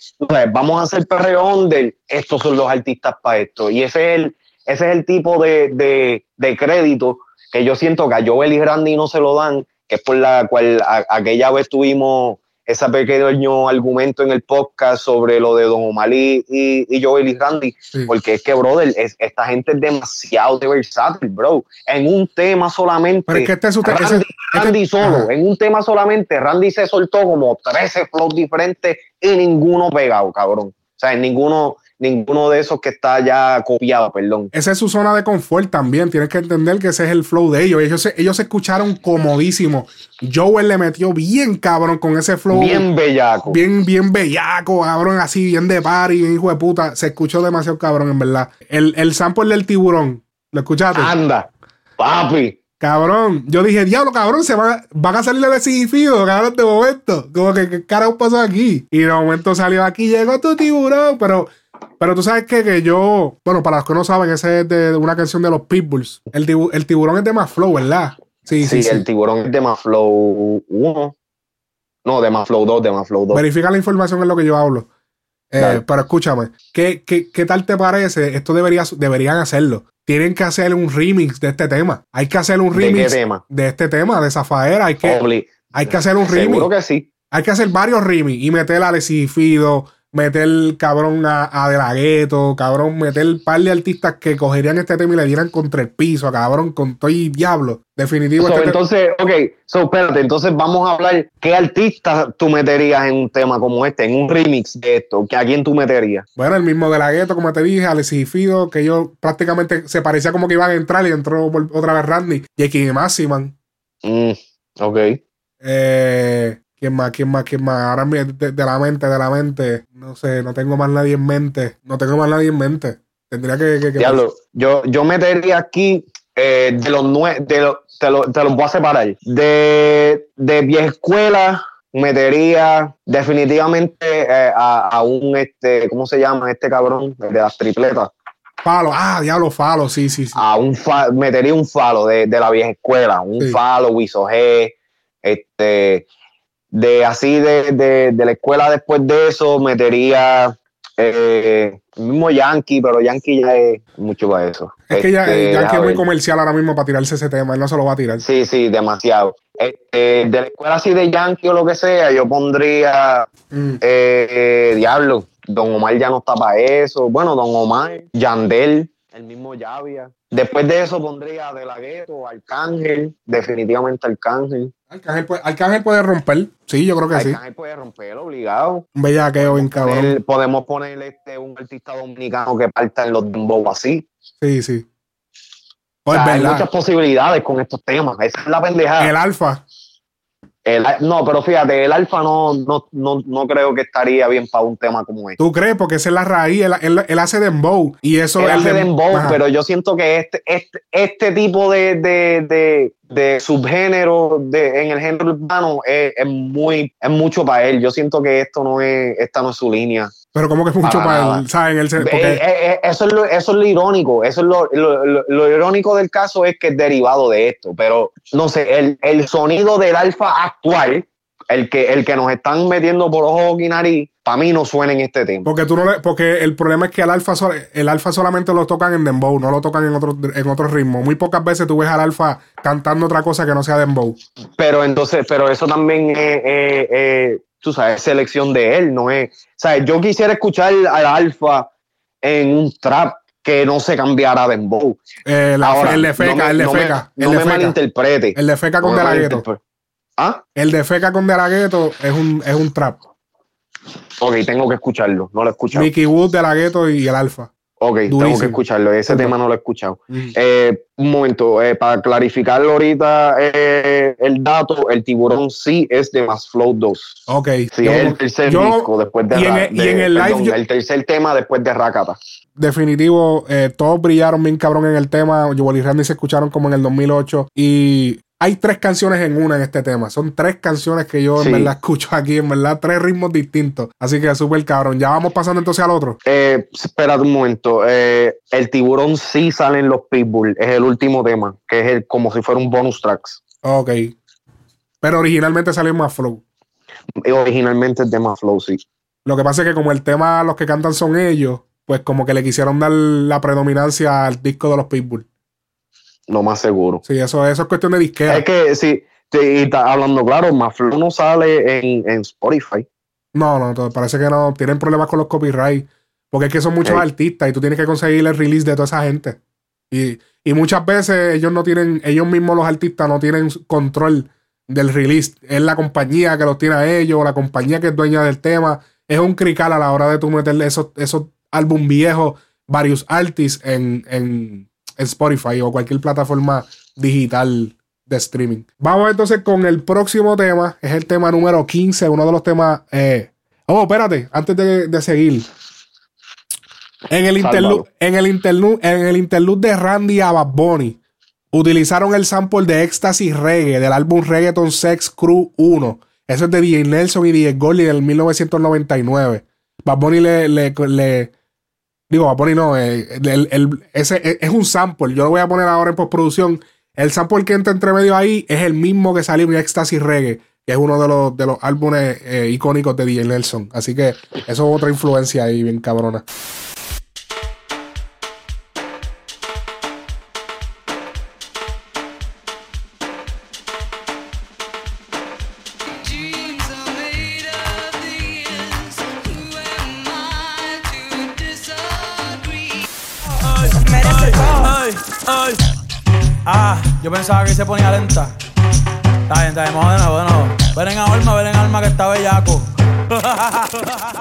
Speaker 2: vamos a hacer perreo under, estos son los artistas para esto. Y ese es el, ese es el tipo de, de, de crédito que yo siento que a Joel y Randy no se lo dan, que es por la cual aquella vez tuvimos ese pequeño argumento en el podcast sobre lo de Don Omar y, y, y Joel y Randy,
Speaker 1: Sí.
Speaker 2: porque es que, brother, es- esta gente es demasiado de versátil, bro. En un tema solamente.
Speaker 1: Pero es que este es
Speaker 2: Randy,
Speaker 1: ese-
Speaker 2: Randy
Speaker 1: este-
Speaker 2: solo,
Speaker 1: Ajá.
Speaker 2: en un tema solamente, Randy se soltó como 13 flows diferentes y ninguno pegado, cabrón. O sea, ninguno, ninguno de esos que está ya copiado, perdón.
Speaker 1: Esa es su zona de confort también. Tienes que entender que ese es el flow de ellos. Ellos se, ellos se escucharon comodísimo. Joel le metió bien cabrón con ese flow.
Speaker 2: Bien bellaco.
Speaker 1: bien, bien bellaco, cabrón, así, bien de party, bien hijo de puta. Se escuchó demasiado cabrón, en verdad. El, el sample del tiburón, ¿lo escuchaste?
Speaker 2: Anda, papi.
Speaker 1: Cabrón, yo dije, diablo, cabrón, se van, van a salir de Sigifido, cabrón, de momento. Como que, ¿qué carajo pasó aquí? Y de momento salió aquí, llegó tu tiburón, pero... Pero tú sabes que, que yo, bueno, para los que no saben, ese es de una canción de los Pitbulls. El, tibu- el tiburón es de más flow, ¿verdad? Sí, sí,
Speaker 2: Sí,
Speaker 1: sí.
Speaker 2: el tiburón es de Maflow 1. No, de Maflow 2, de Maflow 2.
Speaker 1: Verifica la información en lo que yo hablo. Eh, pero escúchame, ¿qué, qué, qué tal te parece? Esto debería, deberían hacerlo. Tienen que hacer un remix de este tema. Hay que hacer un
Speaker 2: ¿De qué
Speaker 1: remix
Speaker 2: tema?
Speaker 1: de este tema, de Zafaera. Hay que,
Speaker 2: Obli-
Speaker 1: hay que hacer un remix.
Speaker 2: Seguro que sí.
Speaker 1: Hay que hacer varios remix y meter a Fido, meter cabrón a, a De La Ghetto, cabrón, meter un par de artistas que cogerían este tema y le dieran contra el piso, cabrón, con todo y diablo. Definitivo.
Speaker 2: So,
Speaker 1: este te-
Speaker 2: entonces, ok, so, espérate, entonces vamos a hablar, ¿qué artista tú meterías en un tema como este, en un remix de esto? ¿Que ¿A quién tú meterías?
Speaker 1: Bueno, el mismo de la gueto, como te dije, Alexis y Fido, que ellos prácticamente se parecía como que iban a entrar y entró por- otra vez Randy. Y aquí Maximan.
Speaker 2: Mm, ok.
Speaker 1: Eh, ¿Quién más? ¿Quién más? ¿Quién más? Ahora de, de la mente, de la mente. No sé, no tengo más nadie en mente. No tengo más nadie en mente. Tendría que. que- que-
Speaker 2: Diablo, yo, yo metería aquí eh, de los nue de los, te, lo- te los voy a separar. De, de vieja escuela, metería definitivamente eh, a, a un este, ¿cómo se llama este cabrón? De las tripletas.
Speaker 1: Falo. Ah, diablo, Falo. Sí, sí, sí.
Speaker 2: A un fa- metería un falo de, de la vieja escuela, un
Speaker 1: Sí.
Speaker 2: falo, Wiso G, este, de así de, de, de la escuela después de eso, metería eh, el mismo Yankee, pero Yankee ya es mucho para eso.
Speaker 1: es que ya,
Speaker 2: Este,
Speaker 1: ya que
Speaker 2: a
Speaker 1: es muy comercial ahora mismo para tirarse ese tema. Él no se lo va a tirar.
Speaker 2: Sí, sí, demasiado. Este, de la escuela así de Yankee o lo que sea, yo pondría
Speaker 1: Mm.
Speaker 2: eh, eh, Diablo. Don Omar ya no está para eso. Bueno, Don Omar, Yandel, el mismo Yavia. Después de eso pondría De La Ghetto, Arcángel, definitivamente Arcángel.
Speaker 1: Arcángel, puede, Arcángel puede romper. Sí, yo creo que sí.
Speaker 2: Arcángel puede romper obligado.
Speaker 1: Un bellaqueo bien cabrón.
Speaker 2: Poner- podemos poner este, un artista dominicano que parta en los dembow así.
Speaker 1: Sí, sí.
Speaker 2: O
Speaker 1: Pues
Speaker 2: sea, hay muchas posibilidades con estos temas. Esa es la pendejada.
Speaker 1: El alfa.
Speaker 2: El- no, pero fíjate, el alfa no, no, no, no creo que estaría bien para un tema como este.
Speaker 1: ¿Tú crees? Porque esa es la raíz. Él, él- él hace dembow. Y eso
Speaker 2: Él hace
Speaker 1: dem-
Speaker 2: dembow, pero yo siento que este, este, este tipo de, de, de, de subgénero de, en el género urbano es, es muy, es mucho para él. Yo siento que esto no es, esta no es su línea.
Speaker 1: Pero como que es mucho
Speaker 2: Para
Speaker 1: para él, ¿saben? Él se-
Speaker 2: Eh,
Speaker 1: porque-
Speaker 2: eh, eh, eso, es lo, eso es lo irónico. Eso es lo, lo, lo- lo irónico del caso es que es derivado de esto. Pero no sé, el, el sonido del alfa actual, el que, el que nos están metiendo por ojo y nariz, para mí no suena en este tema.
Speaker 1: porque tú no le- porque el problema es que el alfa, el alfa solamente lo tocan en dembow, no lo tocan en otro, en otro ritmo. Muy pocas veces tú ves al alfa cantando otra cosa que no sea dembow.
Speaker 2: Pero entonces, pero eso también es, tú sabes, selección de él, no es, sabes, yo quisiera escuchar al Alfa en un trap que no se cambiara de dembow.
Speaker 1: Eh, la-
Speaker 2: Ahora,
Speaker 1: el de feca,
Speaker 2: no me-
Speaker 1: el de
Speaker 2: no me-
Speaker 1: feca.
Speaker 2: No
Speaker 1: el
Speaker 2: me
Speaker 1: de feca.
Speaker 2: malinterprete.
Speaker 1: El de feca con
Speaker 2: No me
Speaker 1: De La Ghetto.
Speaker 2: malinterprete. Ah,
Speaker 1: El de feca con De La Ghetto es un, es un trap.
Speaker 2: ok, tengo que escucharlo, no lo he escuchado.
Speaker 1: Mickey Wood, De La Ghetto y el Alfa.
Speaker 2: Ok, tengo que escucharlo, ese tema no lo he escuchado.
Speaker 1: Mm.
Speaker 2: Eh, un momento, eh, para clarificarlo ahorita eh, el dato, el tiburón sí es de Más Flow 2.
Speaker 1: Ok.
Speaker 2: Sí,
Speaker 1: Yo-
Speaker 2: es el tercer
Speaker 1: yo-
Speaker 2: disco después de,
Speaker 1: y en y en el live
Speaker 2: perdón, el tercer tema después de Rakata.
Speaker 1: definitivo, todos brillaron bien cabrón en el tema. Joel y Randy se escucharon como en el 2008. Y hay tres canciones en una en este tema. Son tres canciones que yo
Speaker 2: Sí.
Speaker 1: en verdad escucho aquí, en verdad, tres ritmos distintos. Así que súper cabrón. Ya vamos pasando entonces al otro.
Speaker 2: Eh, espérate un momento, eh, el tiburón sí sale en los Pitbull, es el último tema, que es el, como si fuera un bonus tracks.
Speaker 1: Ok. Pero originalmente salió en más flow.
Speaker 2: Y originalmente es de Más Flow, sí.
Speaker 1: Lo que pasa es que como el tema, los que cantan son ellos, pues como que le quisieron dar la predominancia al disco de los Pitbull.
Speaker 2: Lo más seguro.
Speaker 1: Sí, eso, eso es cuestión de disquera.
Speaker 2: Es que sí, te- y está hablando claro, Más Flow no sale en, en Spotify.
Speaker 1: No, no, parece que no. Tienen problemas con los copyright. Porque es que son muchos artistas y tú tienes que conseguir el release de toda esa gente. Y, y muchas veces ellos no tienen, ellos mismos los artistas no tienen control del release. Es la compañía que los tiene a ellos, o la compañía que es dueña del tema. Es un crical a la hora de tú meterle esos, esos álbum viejos, varios artists en, en, en Spotify o cualquier plataforma digital de streaming. Vamos entonces con el próximo tema. Es el tema número 15, uno de los temas. Eh... Oh, espérate, antes de, de seguir. En el, interlude, en, el interlude, en el interlude de Randy a Bad Bunny, utilizaron el sample de Ecstasy Reggae del álbum Reggaeton Sex Crew 1. Eso es de DJ Nelson y DJ Goldie del 1999. Bad Bunny le, le, le- digo, Bad Bunny no, eh, el- el- ese es, es un sample. Yo lo voy a poner ahora en postproducción. El sample que entra entre medio ahí es el mismo que salió en Ecstasy Reggae, que es uno de los, de los álbumes eh, icónicos de DJ Nelson. Así que eso es otra influencia ahí, bien cabrona.
Speaker 6: Pensaba que se ponía lenta. Está bien, está bien, vamos de nuevo, de nuevo. Ven en alma, ven en alma que está bellaco.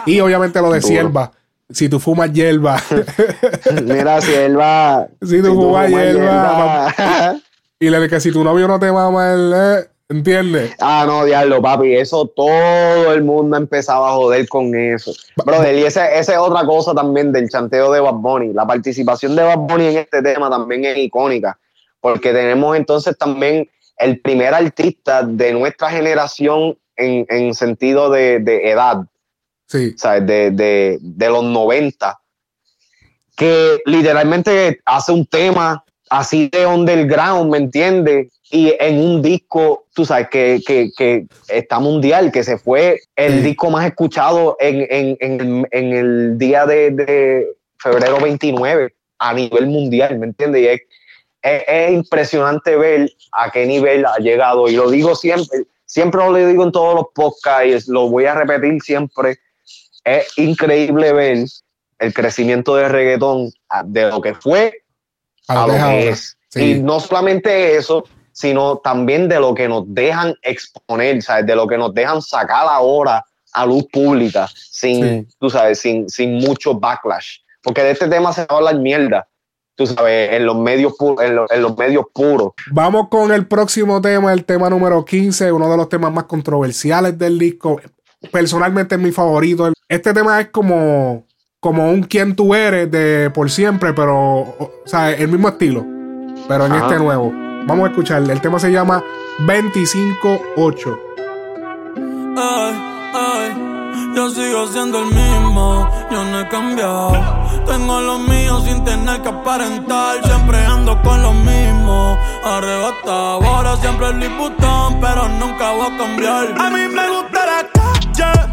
Speaker 1: Y obviamente lo de sierva. Si tú fumas hierba. (laughs)
Speaker 2: Mira, si él va.
Speaker 1: Si tú fumas hierba,
Speaker 2: hierba.
Speaker 1: y le que si tu novio no te mama, él, eh, ¿entiendes?
Speaker 2: Ah, no, diablo, papi. Eso todo el mundo empezaba a joder con eso. Brother, y esa esa es otra cosa también del chanteo de Bad Bunny. La participación de Bad Bunny en este tema también es icónica. Porque tenemos entonces también el primer artista de nuestra generación en, en sentido de, de edad.
Speaker 1: Sí.
Speaker 2: ¿sabes? De, de, de los 90, que literalmente hace un tema así de underground, ¿me entiendes? Y en un disco, tú sabes, que, que, que está mundial, que se fue el
Speaker 1: Sí.
Speaker 2: disco más escuchado en, en, en, en el día de, de febrero 29 a nivel mundial, ¿me entiendes? Y es, es, es impresionante ver a qué nivel ha llegado. Y lo digo siempre, siempre lo digo en todos los podcasts, lo voy a repetir siempre. Es increíble ver el crecimiento del reggaetón a- de lo que fue a
Speaker 1: A
Speaker 2: lo
Speaker 1: que es. Sí.
Speaker 2: Y no solamente eso, sino también de lo que nos dejan exponer, ¿sabes? De lo que nos dejan sacar ahora a luz pública, sin,
Speaker 1: Sí.
Speaker 2: tú sabes, sin, sin mucho backlash. Porque de este tema se va a hablar mierda, tú sabes, en los medios, en los, en los medios puros.
Speaker 1: Vamos con el próximo tema, el tema número 15, uno de los temas más controversiales del disco. Personalmente es mi favorito. Este tema es como, como un quién tú eres de por siempre, pero, o sea, el mismo estilo, pero en
Speaker 2: Ajá.
Speaker 1: este nuevo. Vamos a escuchar. El tema se llama 25-8.
Speaker 6: Ay, ay, yo sigo siendo el mismo, yo no he cambiado. Tengo lo mío sin tener que aparentar, siempre ando con lo mismo. Arrebatado, ahora siempre el Liputón, pero nunca voy a cambiar. A mí me gusta la calle,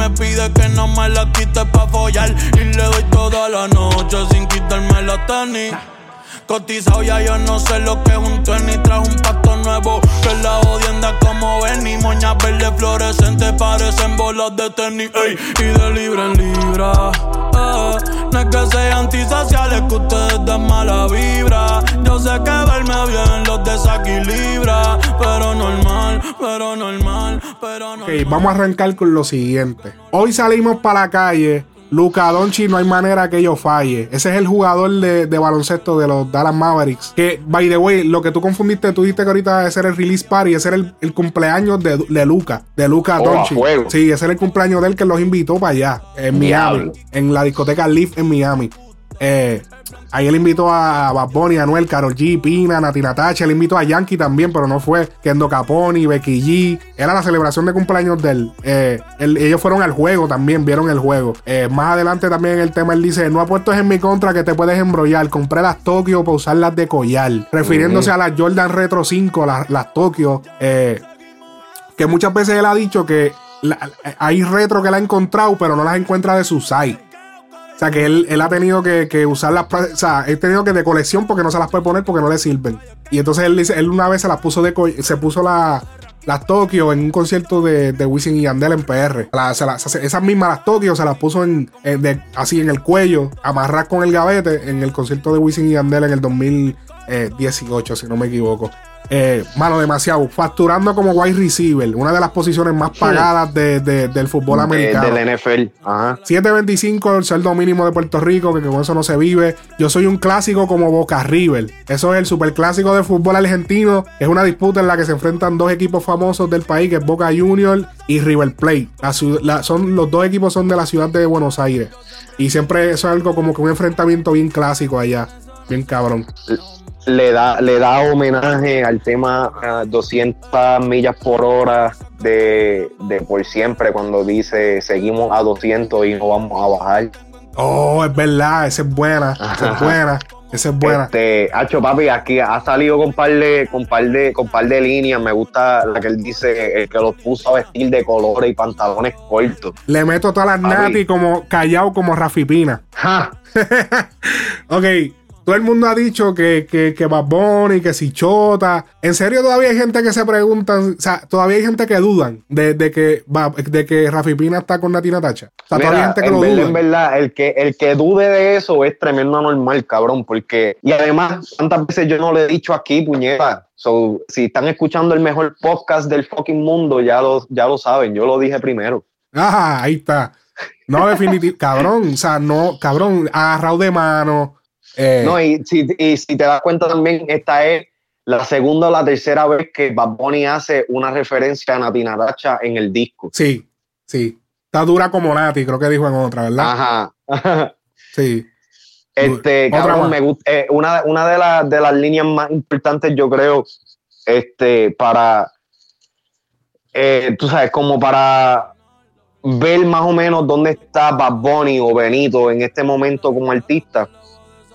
Speaker 6: me pide que no me la quite pa' follar. Y le doy toda la noche sin quitarme la tenis. Cotizado ya yo no sé lo que es un tenis Trajo un pacto nuevo que la odienda como ven Y moñas verdes fluorescentes parecen bolas de tenis ey, Y de libra en libra eh, No es que sean antisociales que ustedes den mala vibra Yo sé que verme bien los desequilibra Pero normal, pero normal, pero normal
Speaker 1: Ok, vamos a arrancar con lo siguiente. Hoy salimos para la calle. Luca Doncic no hay manera que yo falle. Ese es el jugador de, de baloncesto de los Dallas Mavericks. Que, by the way, lo que tú confundiste, tú dijiste que ahorita ese era el release party, ese era el, el cumpleaños de, de Luca, de Luca
Speaker 2: Oh.
Speaker 1: Sí, ese era el cumpleaños de él que los invitó para allá, en Miami,
Speaker 2: Diablo.
Speaker 1: en la discoteca Leaf en Miami. Eh, ahí él invitó a Bad Bunny, a Anuel, Karol G, Pina, Nati Natacha. Él invitó a Yankee también, pero no fue. Kendo Caponi, Becky G. Era la celebración de cumpleaños de él. Eh, él- ellos fueron al juego también, vieron el juego. Eh, más adelante también el tema él dice: No apuestos en mi contra que te puedes embrollar. Compré las Tokio para usarlas de collar. Refiriéndose a las Jordan Retro 5, las, las Tokio. Que muchas veces él ha dicho que la- hay retro que la ha encontrado, pero no las encuentra de su site. O sea, que él, él ha tenido que, que usarlas, pa- o sea, él ha tenido que de colección porque no se las puede poner porque no le sirven. Y entonces él él una vez se las puso de, se puso la- las Tokio en un concierto de, de Wisin y Yandel en PR. La- se las- se- esas mismas las Tokio se las puso en, en- de- así en el cuello, amarrar con el gavete en el concierto de Wisin y Yandel en el 2018, si no me equivoco. Eh, mano, demasiado. Facturando como wide receiver, una de las posiciones más pagadas de- de- del fútbol americano.
Speaker 2: del NFL. Ajá.
Speaker 1: 7.25 el sueldo mínimo de Puerto Rico, que con eso no se vive. Yo soy un clásico como Boca River. Eso es el superclásico de fútbol argentino. Es una disputa en la que se enfrentan dos equipos famosos del país, que es Boca Junior y River Plate. La ciud- la- son, los dos equipos son de la ciudad de Buenos Aires. Y siempre eso es algo como que un enfrentamiento bien clásico allá. Bien cabrón.
Speaker 2: le da, le da homenaje al tema ah, 200 millas por hora de, de por siempre cuando dice seguimos a 200 y no vamos a bajar.
Speaker 1: Oh, es verdad. Esa es buena. Esa es buena. Esa es buena.
Speaker 2: Este, Hacho papi, aquí ha salido con par de, con par de, con par de líneas. Me gusta la que él dice, el que los puso a vestir de colores y pantalones cortos.
Speaker 1: Le meto todas las
Speaker 2: Papi.
Speaker 1: nati como callado como Rafi Pina.
Speaker 2: ¡Ja! (laughs)
Speaker 1: Ok, todo el mundo ha dicho que, que, que Bad Bunny, que si Chota. En serio, todavía hay gente que se pregunta, o sea, todavía hay gente que dudan de, de que, de que Rafi Pina está con Nati Natacha. O sea, todavía hay gente que
Speaker 2: en
Speaker 1: lo
Speaker 2: verdad,
Speaker 1: duda.
Speaker 2: en verdad, el que, el que dude de eso es tremendo anormal, cabrón, porque, y además, tantas veces yo no le he dicho aquí, puñeta, so, si están escuchando el mejor podcast del fucking mundo, ya lo, ya lo saben, yo lo dije primero.
Speaker 1: Ajá, ahí está. No, definitivo. cabrón, o sea, no, cabrón, agarrado de mano. Eh,
Speaker 2: No, y si, y si te das cuenta también, esta es la segunda o la tercera vez que Bad Bunny hace una referencia a Nati Natacha en el disco.
Speaker 1: Sí, sí. Está dura como Nati, creo que dijo en otra, ¿verdad?
Speaker 2: Ajá. (laughs)
Speaker 1: Sí.
Speaker 2: Este, cabrón, me gusta. eh, una una de, las de las líneas más importantes, yo creo, este, para. eh, tú sabes, como para ver más o menos dónde está Bad Bunny o Benito en este momento como artista.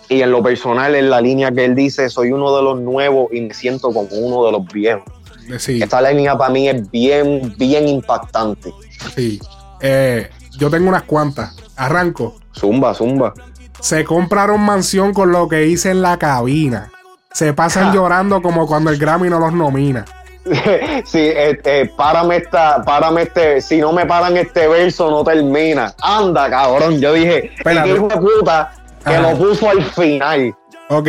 Speaker 2: Y en lo personal, en la línea que él dice, soy uno de los nuevos y me siento como uno de los viejos.
Speaker 1: Eh, Sí.
Speaker 2: Esta línea para mí es bien, bien impactante.
Speaker 1: Sí. Eh, yo tengo unas cuantas. Arranco.
Speaker 2: Zumba, zumba.
Speaker 1: Se compraron mansión con lo que hice en la cabina. Se pasan
Speaker 2: Ja.
Speaker 1: llorando como cuando el Grammy no los nomina. (laughs)
Speaker 2: Sí, eh, eh, párame esta, párame este, si no me paran este verso no termina. Anda, cabrón. Yo dije, hijo de puta que lo puso al final.
Speaker 1: Ok.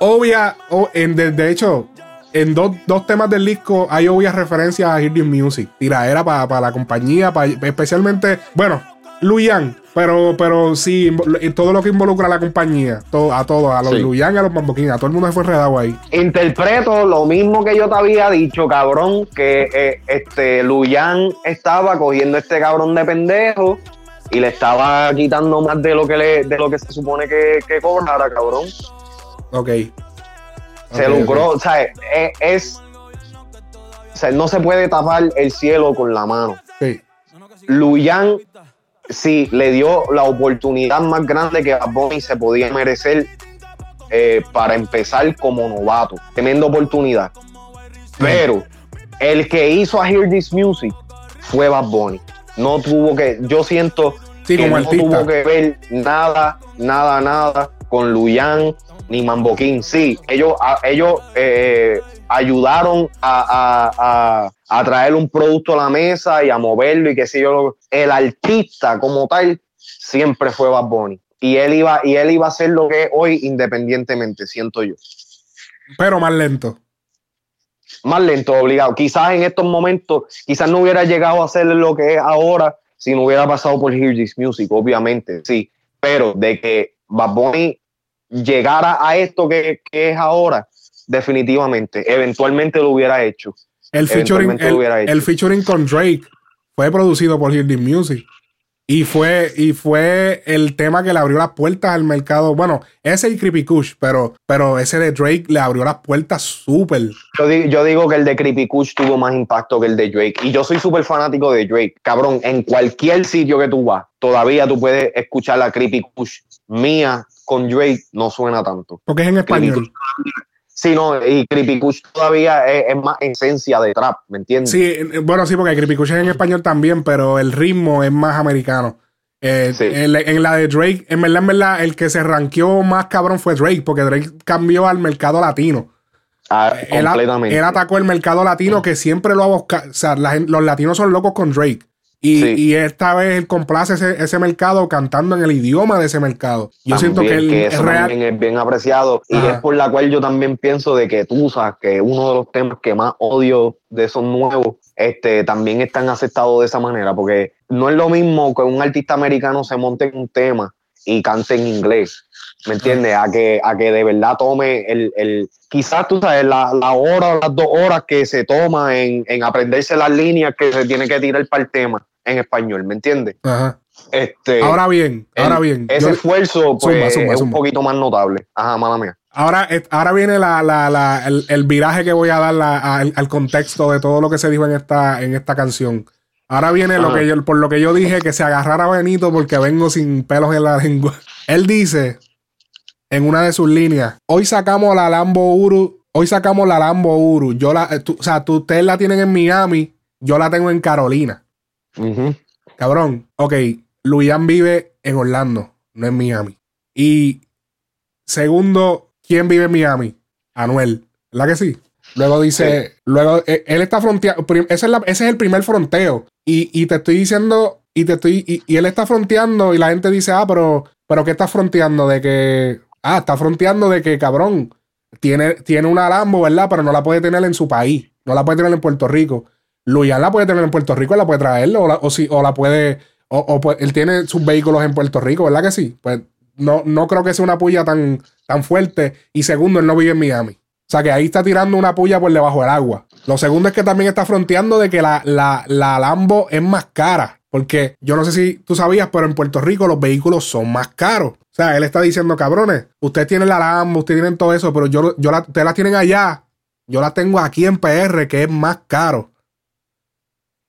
Speaker 1: Obvia, en, de, de hecho, en dos, dos temas del disco hay obvias referencias a This Music. Tiraera para la compañía, pa- especialmente, bueno, Luyan, pero, pero sí, todo lo que involucra a la compañía, todo, a todos, a los
Speaker 2: Sí.
Speaker 1: Luyan y a los Bamboquín, a todo el mundo se fue enredado ahí.
Speaker 2: Interpreto lo mismo que yo te había dicho, cabrón, que eh, este Luyan estaba cogiendo este cabrón de pendejo y le estaba quitando más de lo que le, de lo que se supone que, que cobrara, cabrón.
Speaker 1: Ok.
Speaker 2: se lucró, o sea, es, es- o sea, no se puede tapar el cielo con la mano.
Speaker 1: Sí.
Speaker 2: Luyan sí le dio la oportunidad más grande que Bad Bunny se podía merecer eh, para empezar como novato. Tremenda oportunidad. Pero el que hizo a Hear This Music fue Bad Bunny. No tuvo que, yo siento
Speaker 1: Sí,
Speaker 2: que
Speaker 1: como
Speaker 2: no
Speaker 1: artista.
Speaker 2: tuvo que ver nada, nada, nada con Luyan ni Mambo King. Sí, ellos, a- ellos eh, ayudaron a, a- a- traer un producto a la mesa y a moverlo y qué sé yo. El artista como tal siempre fue Bad Bunny. Y él iba, y él iba a hacer lo que es hoy independientemente, siento yo.
Speaker 1: Pero más lento.
Speaker 2: Más lento, obligado. Quizás en estos momentos, quizás no hubiera llegado a hacer lo que es ahora si no hubiera pasado por Hear This Music, obviamente, sí. Pero de que Bad Bunny llegara a esto que, que es ahora, definitivamente, eventualmente lo hubiera hecho.
Speaker 1: El featuring, el,
Speaker 2: hecho.
Speaker 1: el featuring con Drake fue producido por Hear This Music. Y fue, y fue el tema que le abrió las puertas al mercado. Bueno, ese y Creepy Kush, pero, pero ese de Drake le abrió las puertas súper.
Speaker 2: Yo, di- yo digo que el de Creepy Kush tuvo más impacto que el de Drake. Y yo soy súper fanático de Drake. Cabrón, en cualquier sitio que tú vas, todavía tú puedes escuchar la Creepy Kush mía con Drake, no suena tanto.
Speaker 1: Porque es en español.
Speaker 2: Sí, no, y Creepy Kush todavía es, es más esencia de trap, ¿me entiendes?
Speaker 1: Sí, eh, bueno, sí, porque Creepy Kush es en español también, pero el ritmo es más americano. Eh,
Speaker 2: Sí.
Speaker 1: en, la- en la de Drake, en verdad, en verdad, el que se ranqueó más cabrón fue Drake, porque Drake cambió al mercado latino.
Speaker 2: Ah,
Speaker 1: Él, a-
Speaker 2: completamente.
Speaker 1: él atacó el mercado latino que siempre lo ha buscado. O sea, la los latinos son locos con Drake. Y,
Speaker 2: Sí.
Speaker 1: y esta vez él complace ese, ese mercado cantando en el idioma de ese mercado. Yo siento que
Speaker 2: También,
Speaker 1: él es
Speaker 2: eso
Speaker 1: real.
Speaker 2: también es bien apreciado y
Speaker 1: Ajá.
Speaker 2: es por la cual yo también pienso de que tú sabes que uno de los temas que más odio de esos nuevos este, también están aceptados de esa manera porque no es lo mismo que un artista americano se monte en un tema y cante en inglés, ¿me entiendes? A que, a que de verdad tome el, el quizás tú sabes, la, la hora o las dos horas que se toma en, en aprenderse las líneas que se tiene que tirar para el tema en español, ¿me entiendes?
Speaker 1: Ajá.
Speaker 2: Este,
Speaker 1: Ahora bien,
Speaker 2: el-
Speaker 1: ahora bien.
Speaker 2: Ese
Speaker 1: yo-
Speaker 2: esfuerzo pues, es un poquito más notable. Ajá, mala mía.
Speaker 1: Ahora, ahora viene la, la- la- el, el viraje que voy a dar al, al contexto de todo lo que se dijo en esta, en esta canción. Ahora viene lo que yo, por lo que yo dije que se agarrara Benito porque vengo sin pelos en la lengua. (laughs) Él dice en una de sus líneas: Hoy sacamos la Lambo Uru, hoy sacamos la Lambo Uru. Yo la, eh, tú- o sea, tú, ustedes la tienen en Miami, yo la tengo en Carolina. Cabrón, ok, Luian vive en Orlando, no en Miami. Y segundo, ¿quién vive en Miami? Anuel, ¿verdad que sí? Luego dice, luego eh, él está fronteando, ese, es la- ese es el primer fronteo. Y, y te estoy diciendo, y te estoy, y, y él está fronteando, y la gente dice, ah, pero, pero ¿qué está fronteando? De que, ah, está fronteando de que, cabrón, tiene, tiene una Lambo, ¿verdad? Pero no la puede tener en su país, no la puede tener en Puerto Rico. Luyan la puede tener en Puerto Rico, la puede traer, o la, o si, o la puede, o, o pues, él tiene sus vehículos en Puerto Rico, ¿verdad que sí? Pues no, no creo que sea una puya tan, tan fuerte. Y segundo, él no vive en Miami. O sea que ahí está tirando una puya por debajo del agua. Lo segundo es que también está fronteando de que la, la, la Lambo es más cara. Porque yo no sé si tú sabías, pero en Puerto Rico los vehículos son más caros. O sea, él está diciendo, cabrones, ustedes tienen la Lambo, ustedes tienen todo eso, pero yo, yo la, ustedes la tienen allá. Yo la tengo aquí en PR, que es más caro.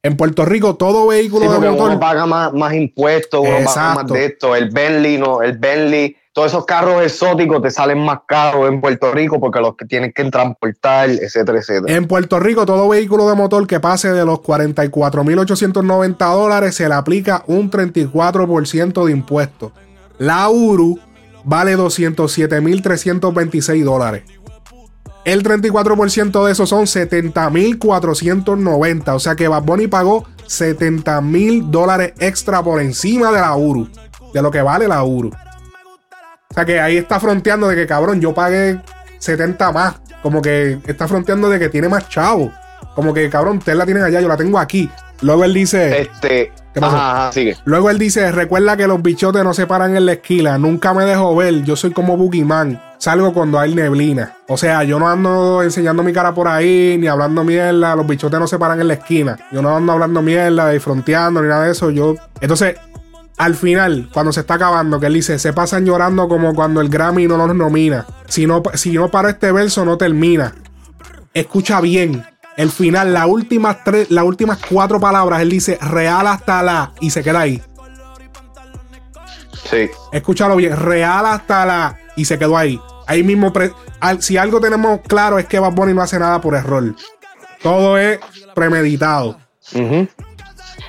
Speaker 1: En Puerto Rico, todo
Speaker 2: Sí,
Speaker 1: vehículo de motor.
Speaker 2: uno paga más, más impuestos, uno paga más
Speaker 1: Exacto.
Speaker 2: de esto. El Bentley, no, el Bentley, todos esos carros exóticos te salen más caros en Puerto Rico porque los que tienen que transportar, etcétera, etcétera.
Speaker 1: En Puerto Rico, todo vehículo de motor que pase de los 44.890 dólares se le aplica un 34% de impuestos. La URU vale 207.326 dólares. El 34% de eso son 70.490. O sea que Bad Bunny pagó 70.000 dólares extra por encima de la URU. De lo que vale la URU. O sea que ahí está fronteando de que cabrón, yo pagué 70 más. Como que está fronteando de que tiene más chavo. Como que cabrón, ustedes la tienen allá, yo la tengo aquí. Luego él dice.
Speaker 2: Este,
Speaker 1: ¿Qué pasó?
Speaker 2: ajá, ajá, sigue.
Speaker 1: Luego él dice: Recuerda que los bichotes no se paran en la esquina. Nunca me dejo ver. Yo soy como Boogeyman. Salgo cuando hay neblina. O sea, yo no ando enseñando mi cara por ahí, ni hablando mierda. Los bichotes no se paran en la esquina. Yo no ando hablando mierda, y fronteando, ni nada de eso. Yo. Entonces, al final, cuando se está acabando, que él dice, se pasan llorando como cuando el Grammy no nos nomina. Si no, si no para este verso, no termina. Escucha bien. El final, las últimas tres, las últimas cuatro palabras, él dice real hasta la y se queda ahí.
Speaker 2: Sí.
Speaker 1: Escúchalo bien, real hasta la y se quedó ahí. Ahí mismo, al- si algo tenemos claro es que Bad Bunny no hace nada por error. Todo es premeditado.
Speaker 2: Ujú.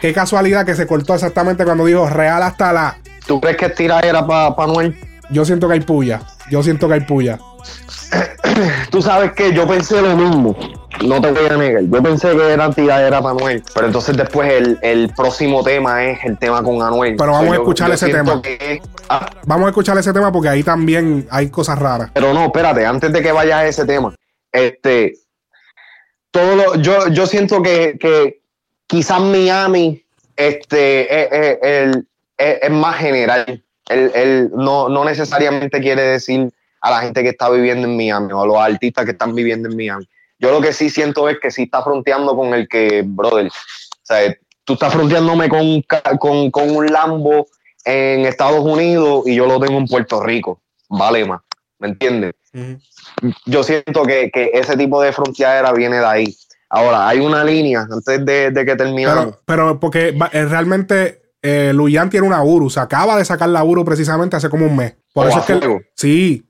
Speaker 1: Qué casualidad que se cortó exactamente cuando dijo real hasta la.
Speaker 2: ¿Tú crees que tira era para pa Anuel?
Speaker 1: Yo siento que hay puya. Yo siento que hay puya. (coughs)
Speaker 2: Tú sabes que yo pensé lo mismo. No te voy a negar. Yo pensé que era tiradera para Anuel. Pero entonces después el, el próximo tema es el tema con Anuel.
Speaker 1: Pero vamos a
Speaker 2: yo-
Speaker 1: escuchar ese tema.
Speaker 2: que- ah,
Speaker 1: Vamos a escuchar ese tema porque ahí también hay cosas raras.
Speaker 2: pero no, espérate, antes de que vayas a ese tema. Este. Todo lo, yo, yo siento que, que quizás Miami este, es, es- el- es- es más general. Él, él no, no necesariamente quiere decir a la gente que está viviendo en Miami o a los artistas que están viviendo en Miami. Yo lo que sí siento es que sí está fronteando con el que, brother, o sea, tú estás fronteándome con, con, con un Lambo en Estados Unidos y yo lo tengo en Puerto Rico. Vale más, ¿me entiendes? Yo siento que, que ese tipo de fronteadera viene de ahí. Ahora, hay una línea antes de, de que terminamos.
Speaker 1: Pero, pero porque eh, realmente eh, Luyan tiene una Uru. Se acaba de sacar la Uru precisamente hace como un mes. Por
Speaker 2: Oh,
Speaker 1: eso es que.
Speaker 2: fuego.
Speaker 1: Sí.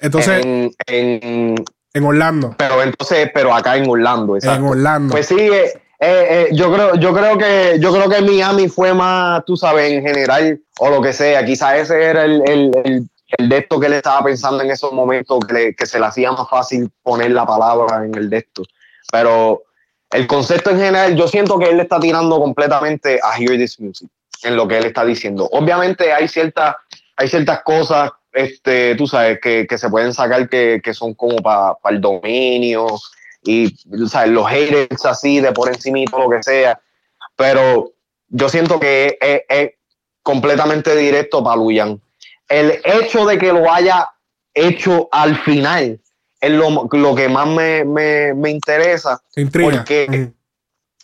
Speaker 1: Entonces, en,
Speaker 2: en, en-
Speaker 1: Orlando.
Speaker 2: pero entonces, pero acá en Orlando, exacto.
Speaker 1: En Orlando.
Speaker 2: Pues sí, eh, eh, eh, yo creo, yo creo que, yo creo que Miami fue más, tú sabes, en general, o lo que sea. Quizás ese era el, el, el, el de esto que él estaba pensando en esos momentos, que, le- que se le hacía más fácil poner la palabra en el de esto. Pero el concepto en general, yo siento que él le está tirando completamente a Hear This Music, en lo que él está diciendo. Obviamente hay ciertas, hay ciertas cosas, este, tú sabes, que, que se pueden sacar que, que son como para el dominio y sabes, los haters así de por encima y todo lo que sea. Pero yo siento que es, es- completamente directo para Luyan. El hecho de que lo haya hecho al final es lo, lo que más me, me- me interesa.
Speaker 1: Te intriga.
Speaker 2: Porque.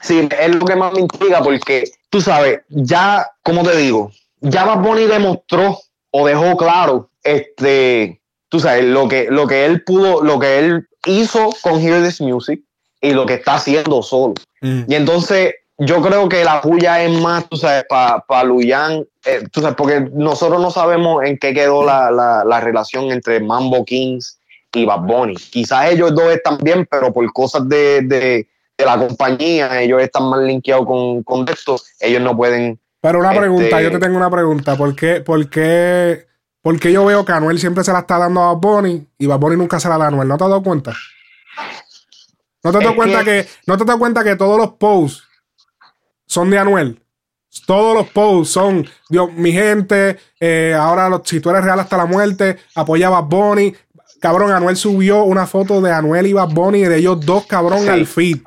Speaker 2: Sí, es lo que más me intriga porque, tú sabes, ya, como te digo, ya Bad Bunny demostró o dejó claro, este, tú sabes, lo que, lo que él pudo, lo que él hizo con Hear This Music y lo que está haciendo solo.
Speaker 1: Ujú.
Speaker 2: Y entonces, yo creo que la puya es más, tú sabes, para pa Luyan, eh, tú sabes, porque nosotros no sabemos en qué quedó la, la- la relación entre Mambo Kings y Bad Bunny. Quizás ellos dos están bien, pero por cosas de, de- de la compañía, ellos están más linkeados con, con esto, ellos no pueden.
Speaker 1: Pero una
Speaker 2: Este-
Speaker 1: pregunta, yo te tengo una pregunta. ¿Por qué, por qué, por qué yo veo que Anuel siempre se la está dando a Bad Bunny y Bad Bunny nunca se la da a Anuel? ¿No te has dado cuenta? ¿No te has dado cuenta que, no te has dado cuenta que todos los posts son de Anuel? Todos los posts son, Dios, mi gente, eh, ahora los- si tú eres real hasta la muerte, apoya a Bad Bunny. Cabrón, Anuel subió una foto de Anuel y Bad Bunny y de ellos dos, cabrón,
Speaker 2: Sí.
Speaker 1: al feed.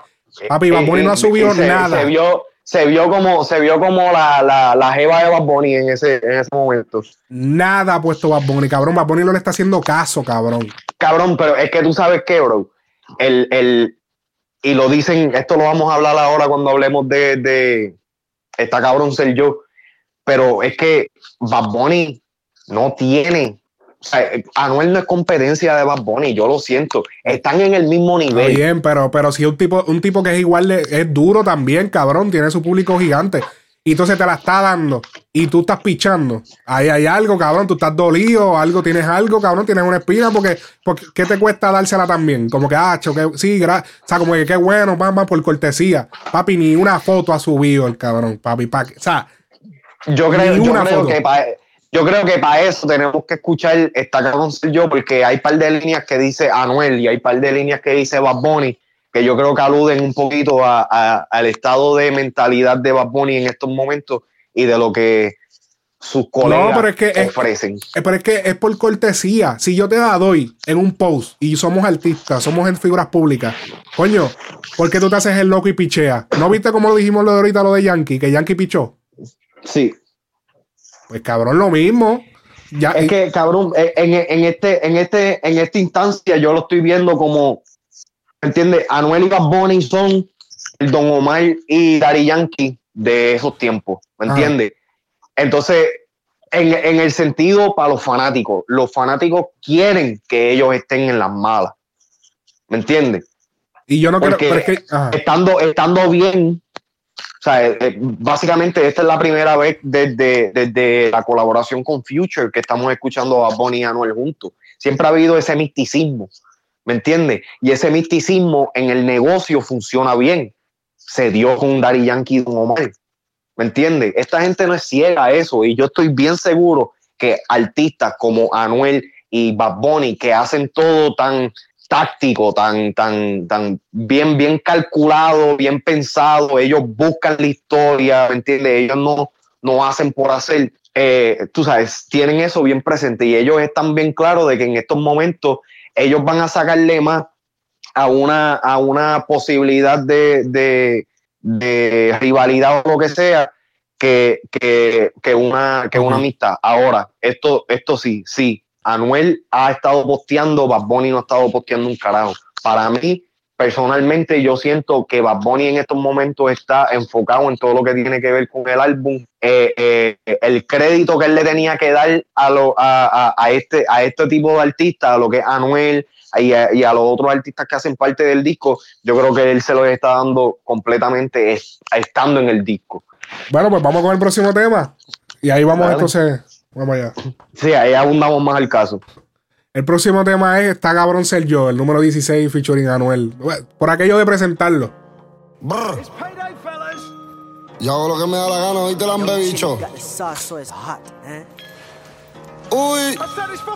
Speaker 1: Papi, Bad Bunny no ha
Speaker 2: Eh,
Speaker 1: subido
Speaker 2: se-
Speaker 1: nada.
Speaker 2: Se vio, se vio como, se vio como la, la, la jeva de Bad Bunny en ese, en ese momento.
Speaker 1: Nada ha puesto Bad Bunny, cabrón. Bad Bunny no le está haciendo caso, cabrón.
Speaker 2: Cabrón, pero es que tú sabes qué, bro. El, el, y lo dicen, esto lo vamos a hablar ahora cuando hablemos de, de está cabrón ser yo. Pero es que Bad Bunny no tiene. O sea, Anuel no es competencia de Bad Bunny, yo lo siento. Están en el mismo nivel.
Speaker 1: bien, pero, pero si un tipo, un tipo que es igual de, es duro también, cabrón, tiene su público gigante. Y entonces te la está dando y tú estás pichando. Ahí hay algo, cabrón, tú estás dolido, algo, tienes algo, cabrón, tienes una espina, porque, porque ¿qué te cuesta dársela también? Como que, ah, que, sí, gra- o sea, como que qué bueno, mamá, por cortesía. Papi, ni una foto ha subido el cabrón, papi, pa, o sea,
Speaker 2: Yo creo,
Speaker 1: Ni
Speaker 2: yo creo
Speaker 1: foto.
Speaker 2: que para yo creo que para eso tenemos que escuchar esta ser yo, porque hay par de líneas que dice Anuel y hay par de líneas que dice Bad Bunny, que yo creo que aluden un poquito a- a- al estado de mentalidad de Bad Bunny en estos momentos y de lo que sus colegas
Speaker 1: pero es que
Speaker 2: ofrecen.
Speaker 1: Eh, Pero es que es por cortesía. Si yo te la doy en un post y somos artistas, somos en figuras públicas, coño, ¿por qué tú te haces el loco y picheas? ¿No viste cómo lo dijimos lo de ahorita, lo de Yankee? Que Yankee pichó.
Speaker 2: Sí.
Speaker 1: Pues cabrón, lo mismo. Ya,
Speaker 2: Es que, cabrón, en, en- en este, en, este, en esta instancia yo lo estoy viendo como, ¿entiendes? Anuel y Bad son el Don Omar y Daddy Yankee de esos tiempos, ¿me entiendes? Entonces, en, en el sentido para los fanáticos, los fanáticos quieren que ellos estén en las malas, ¿me entiendes?
Speaker 1: Y yo no.
Speaker 2: Porque
Speaker 1: Pero es que.
Speaker 2: estando, estando bien, o sea, eh, eh, básicamente esta es la primera vez desde, desde la colaboración con Future que estamos escuchando a Bonnie y Anuel juntos. Siempre ha habido ese misticismo, ¿me entiendes? Y ese misticismo en el negocio funciona bien. Se dio con Daddy Yankee y Don Omar, ¿me entiendes? Esta gente no es ciega a eso y yo estoy bien seguro que artistas como Anuel y Bad Bunny que hacen todo tan táctico, tan, tan, tan bien, bien calculado, bien pensado. Ellos buscan la historia, ¿me entiendes? Ellos no, no hacen por hacer. Eh, tú sabes, tienen eso bien presente y ellos están bien claros de que en estos momentos ellos van a sacarle más a una, a una posibilidad de, de, de rivalidad o lo que sea que, que, que una, que una amistad. Ahora, esto, esto sí, sí, Anuel ha estado posteando, Bad Bunny no ha estado posteando un carajo. Para mí, personalmente, yo siento que Bad Bunny en estos momentos está enfocado en todo lo que tiene que ver con el álbum. Eh, eh, el crédito que él le tenía que dar a, lo, a, a- a este, a este tipo de artistas, a lo que es Anuel y a, y a los otros artistas que hacen parte del disco, yo creo que él se lo está dando completamente es- estando en el disco.
Speaker 1: Bueno, pues vamos con el próximo tema. Y ahí vamos
Speaker 2: Dale.
Speaker 1: entonces. Vamos allá.
Speaker 2: Sí, ahí abundamos más el caso.
Speaker 1: El próximo tema es Está cabrón ser yo, el número 16 featuring Anuel. Por aquello de presentarlo.
Speaker 7: Brr. Yo hago lo que me da la gana, oíste lambe bicho. Uy,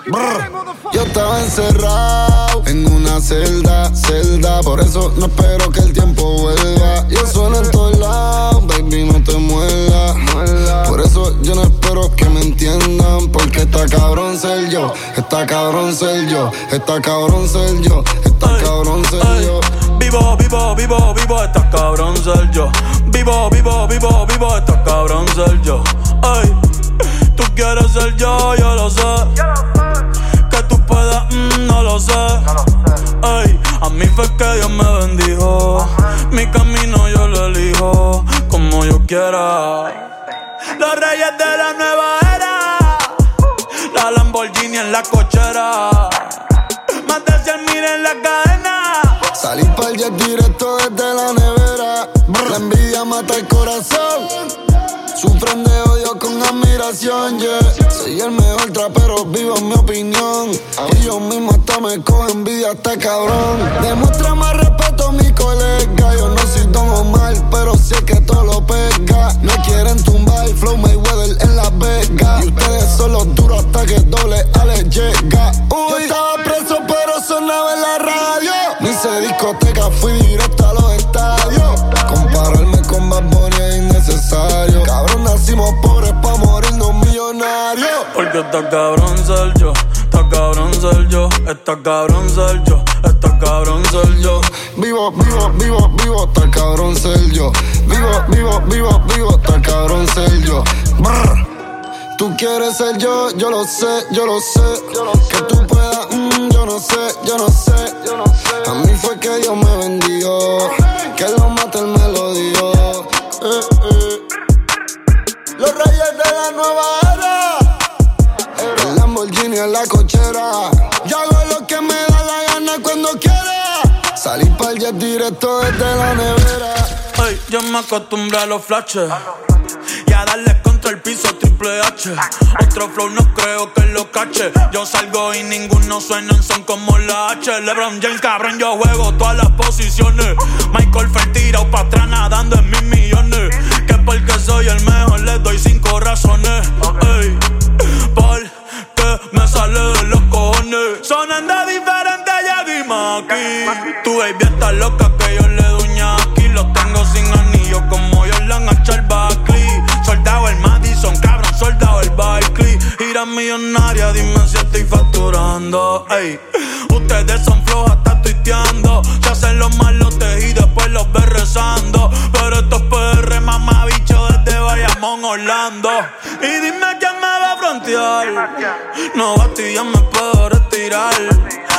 Speaker 7: brr. yo estaba encerrado en una celda, celda, por eso no espero que el tiempo vuelva. Yo sueno en todos lados, baby, no te muerdas. Por eso yo no espero que me entiendan, porque está cabrón ser yo, está cabrón ser yo, está cabrón ser yo, está cabrón ser yo.
Speaker 6: Vivo, vivo, vivo, vivo, estás cabrón ser yo. Vivo, vivo, vivo, vivo, estás cabrón ser yo. Ay, tú quieres ser yo, yo lo sé. Que tú puedas, mm, no lo sé. Ay, a mí fue que Dios me bendijo. Mi camino yo lo elijo como yo quiera. Los reyes de la nueva era. La Lamborghini en la cochera. Más de 100 mil en la cadena.
Speaker 7: Salir pa'l jet directo desde la nevera. La envidia mata el corazón. Sufren de odio con admiración, yeah. Soy el mejor trapero, vivo en mi opinión. Y yo mismo hasta me cojo envidia, hasta cabrón. Demuestra más respeto a mi colega. Yo no soy Don Omar, pero sé que todo lo pega. Me quieren tumbar, Flow Mayweather en Las Vegas. Y ustedes son los duros hasta que doble Ale llega. Uy, yo estaba preso, pero
Speaker 6: Porque está cabrón ser yo, está cabrón ser yo, está cabrón ser yo, está cabrón ser yo.
Speaker 7: Vivo, vivo, vivo, vivo, está cabrón ser yo. Vivo, vivo, vivo, vivo, está cabrón ser yo. Brr. Tú quieres ser yo, yo lo sé, yo lo sé. Que tú puedas, mm, yo no sé, yo no sé. A mí fue que Dios me bendijo. Que lo mate él me Los reyes de la nueva era. El Lamborghini en la cochera. Yo hago lo que me da la gana cuando quiera. Salir pa'l jet directo desde la nevera.
Speaker 6: Ey, yo me acostumbré a los flashes y a darle contra el piso triple H. Otro flow no creo que lo cache. Yo salgo y ninguno suena son como la H. LeBron James, cabrón, yo juego todas las posiciones. Michael Phelps tirado pa' atrás nadando en mis millones. Que porque soy el mejor le doy cinco razones. Ey, porque me sale de los cojones. Sonando diferente, ya dime aquí. Tu baby está loca que yo le doy aquí. Los tengo sin anillo como yo le han hecho el Buckley. Soldado el Madison, cabrón, soldado el Barkley. Gira millonaria, dime si estoy facturando. Ey, ustedes son flojas, está tuiteando. Se hacen los malotes y después los ves rezando. Pero estos PR, mamá Bayamón, Orlando. Y dime quién me va a frontear. No bastilla me puedo retirar.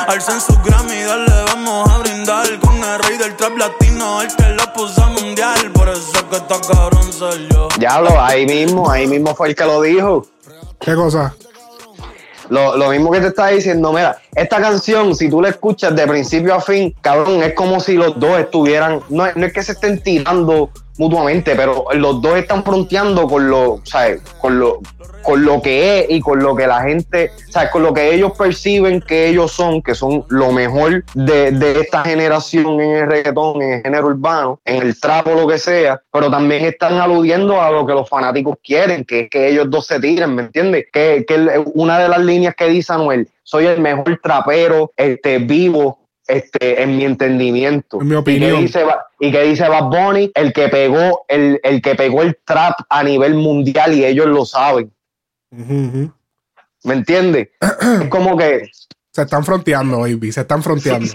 Speaker 6: Alcen su Grammy, dale, vamos a brindar. Con el rey del trap latino, el que lo puso a mundial. Por eso es que está cabrón soy yo.
Speaker 2: Ya lo, ahí mismo, ahí mismo fue el que lo dijo.
Speaker 1: ¿Qué cosa?
Speaker 2: Lo, lo mismo que te estaba diciendo, mira, esta canción, si tú la escuchas de principio a fin, cabrón, es como si los dos estuvieran, no, no es que se estén tirando mutuamente, pero los dos están fronteando con lo, ¿sabes? Con lo, con lo que es y con lo que la gente, ¿sabes? Con lo que ellos perciben que ellos son, que son lo mejor de, de esta generación en el reggaetón, en el género urbano, en el trap o lo que sea, pero también están aludiendo a lo que los fanáticos quieren, que que ellos dos se tiren, ¿me entiendes? Que, que una de las líneas que dice Anuel, soy el mejor trapero este, vivo este, en mi entendimiento.
Speaker 1: En mi opinión.
Speaker 2: Y que dice, y dice Bad Bunny, el que pegó, el, el que pegó el trap a nivel mundial y ellos lo saben. ¿Me entiendes? (clears throat) es como que
Speaker 1: Se están fronteando, baby. Se están fronteando.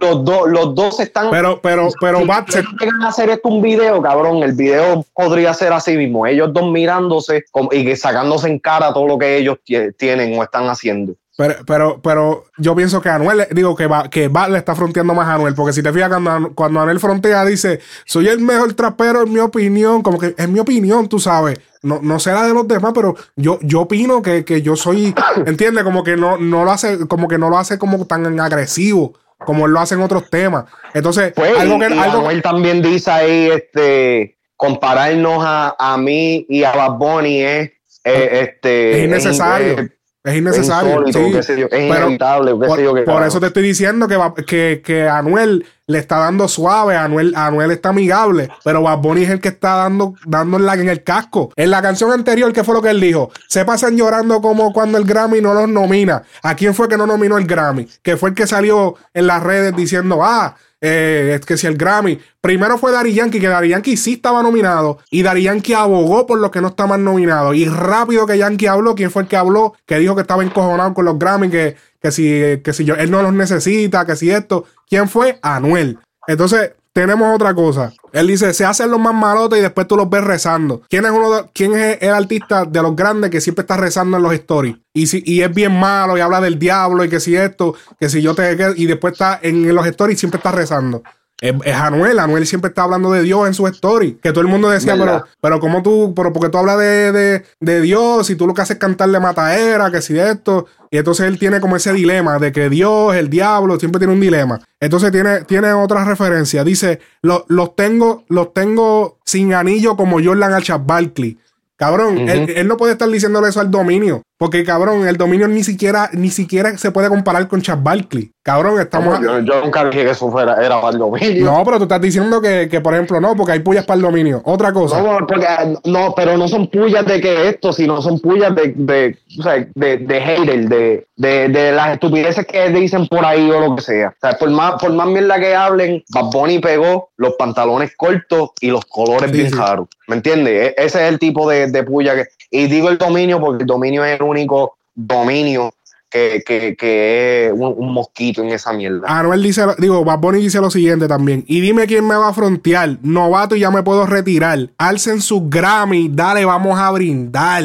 Speaker 2: los, los dos, los dos están.
Speaker 1: Pero, pero, pero,
Speaker 2: si
Speaker 1: Bad, se-
Speaker 2: llegan a hacer esto un video, cabrón, el video podría ser así mismo. Ellos dos mirándose y que sacándose en cara todo lo que ellos tie- tienen o están haciendo.
Speaker 1: Pero, pero, pero yo pienso que Anuel, digo que va, que Bad le está fronteando más a Anuel, porque si te fijas, cuando, Anu- cuando Anuel frontea, dice, soy el mejor trapero en mi opinión, como que es mi opinión, tú sabes. No, no la de los demás, pero yo, yo opino que, que yo soy, (coughs) entiende, como que no, no lo hace, como que no lo hace como tan agresivo, como él lo hace en otros temas. Entonces,
Speaker 2: Pues,
Speaker 1: algo que, algo,
Speaker 2: Anuel también dice ahí, este, compararnos a, a mí y a Bad Bunny es, eh, este,
Speaker 1: es innecesario.
Speaker 2: eh,
Speaker 1: Es innecesario.
Speaker 2: insólito,
Speaker 1: sí.
Speaker 2: qué sé yo, es
Speaker 1: Pero
Speaker 2: inevitable,
Speaker 1: por,
Speaker 2: sé yo, qué
Speaker 1: por eso te estoy diciendo que, va- que, que Anuel le está dando suave, Anuel, Anuel está amigable, pero Bad Bunny es el que está dando, dando en, la, en el casco. En la canción anterior, ¿qué fue lo que él dijo? Se pasan llorando como cuando el Grammy no los nomina. ¿A quién fue que no nominó el Grammy? Que fue el que salió en las redes diciendo, ah, eh, es que si el Grammy. Primero fue Dari Yankee, que Dari Yankee sí estaba nominado. Y Dari Yankee abogó por los que no estaban nominados. Y rápido que Yankee habló, ¿quién fue el que habló? Que dijo que estaba encojonado con los Grammy, que, que si, que si yo, él no los necesita, que si esto. ¿Quién fue? Anuel. Entonces, tenemos otra cosa. Él dice, se hacen los más malotes y después tú los ves rezando. ¿Quién es uno quién es el artista de los grandes que siempre está rezando en los stories? Y, si, y es bien malo y habla del diablo y que si esto, que si yo te... que- y después está en los stories siempre está rezando. Es, es Anuel, Anuel siempre está hablando de Dios en su story. Que todo el mundo decía,
Speaker 2: ¿Verdad?
Speaker 1: pero, pero como tú, pero porque tú hablas de, de, de Dios y tú lo que haces es cantarle mataera, que si esto. Y entonces él tiene como ese dilema de que Dios, el diablo, siempre tiene un dilema. Entonces tiene, tiene otra referencia. Dice, "Lo- los tengo, los tengo sin anillo como Jordan al Chad Barkley. Cabrón, él, él no puede estar diciéndole eso al dominio. Porque, cabrón, el dominio ni siquiera, ni siquiera se puede comparar con Chad Barkley. Cabrón, estamos.
Speaker 2: yo, yo nunca dije que eso fuera, era para el dominio.
Speaker 1: No, pero tú estás diciendo que, que, por ejemplo, no, porque hay pullas para el dominio. Otra cosa.
Speaker 2: No, porque, no, pero no son pullas de que esto, sino son pullas de, de, o sea, de, de hater, de, de, de las estupideces que dicen por ahí o lo que sea. O sea, por más, por más mierda que hablen, Bad Bunny pegó los pantalones cortos y los colores
Speaker 1: Sí,
Speaker 2: bien
Speaker 1: sí.
Speaker 2: caros. ¿Me entiendes? E- Ese es el tipo de, de puya que. Y digo el dominio porque el dominio es el único dominio que, que, que es un, un mosquito en esa mierda.
Speaker 1: Anuel dice, digo, Bad Bunny dice lo siguiente también. Y dime quién me va a frontear. Novato y ya me puedo retirar. Alcen sus Grammy. Dale, vamos a brindar.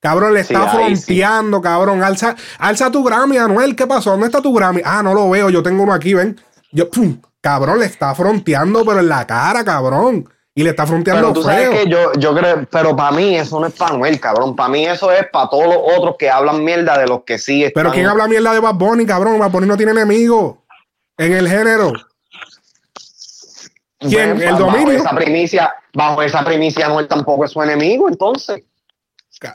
Speaker 1: Cabrón, le
Speaker 2: Sí,
Speaker 1: está
Speaker 2: sí.
Speaker 1: fronteando, cabrón. Alza, alza tu Grammy, Anuel. ¿Qué pasó? ¿Dónde está tu Grammy? Ah, no lo veo. Yo tengo uno aquí, ven. Yo, pum, cabrón, le está fronteando, pero en la cara, cabrón. Y le está fronteando
Speaker 2: Pero tú sabes
Speaker 1: feo.
Speaker 2: que yo, yo creo, pero para mí eso no es para Noel, cabrón. Para mí eso es para todos los otros que hablan mierda de los que sí están.
Speaker 1: Pero ¿quién habla mierda de Bad Bunny, cabrón? Bad Bunny no tiene enemigo en el género. ¿Quién?
Speaker 2: Ven,
Speaker 1: ¿El
Speaker 2: bajo
Speaker 1: dominio?
Speaker 2: Esa primicia, bajo esa primicia, Noel tampoco es su enemigo, entonces.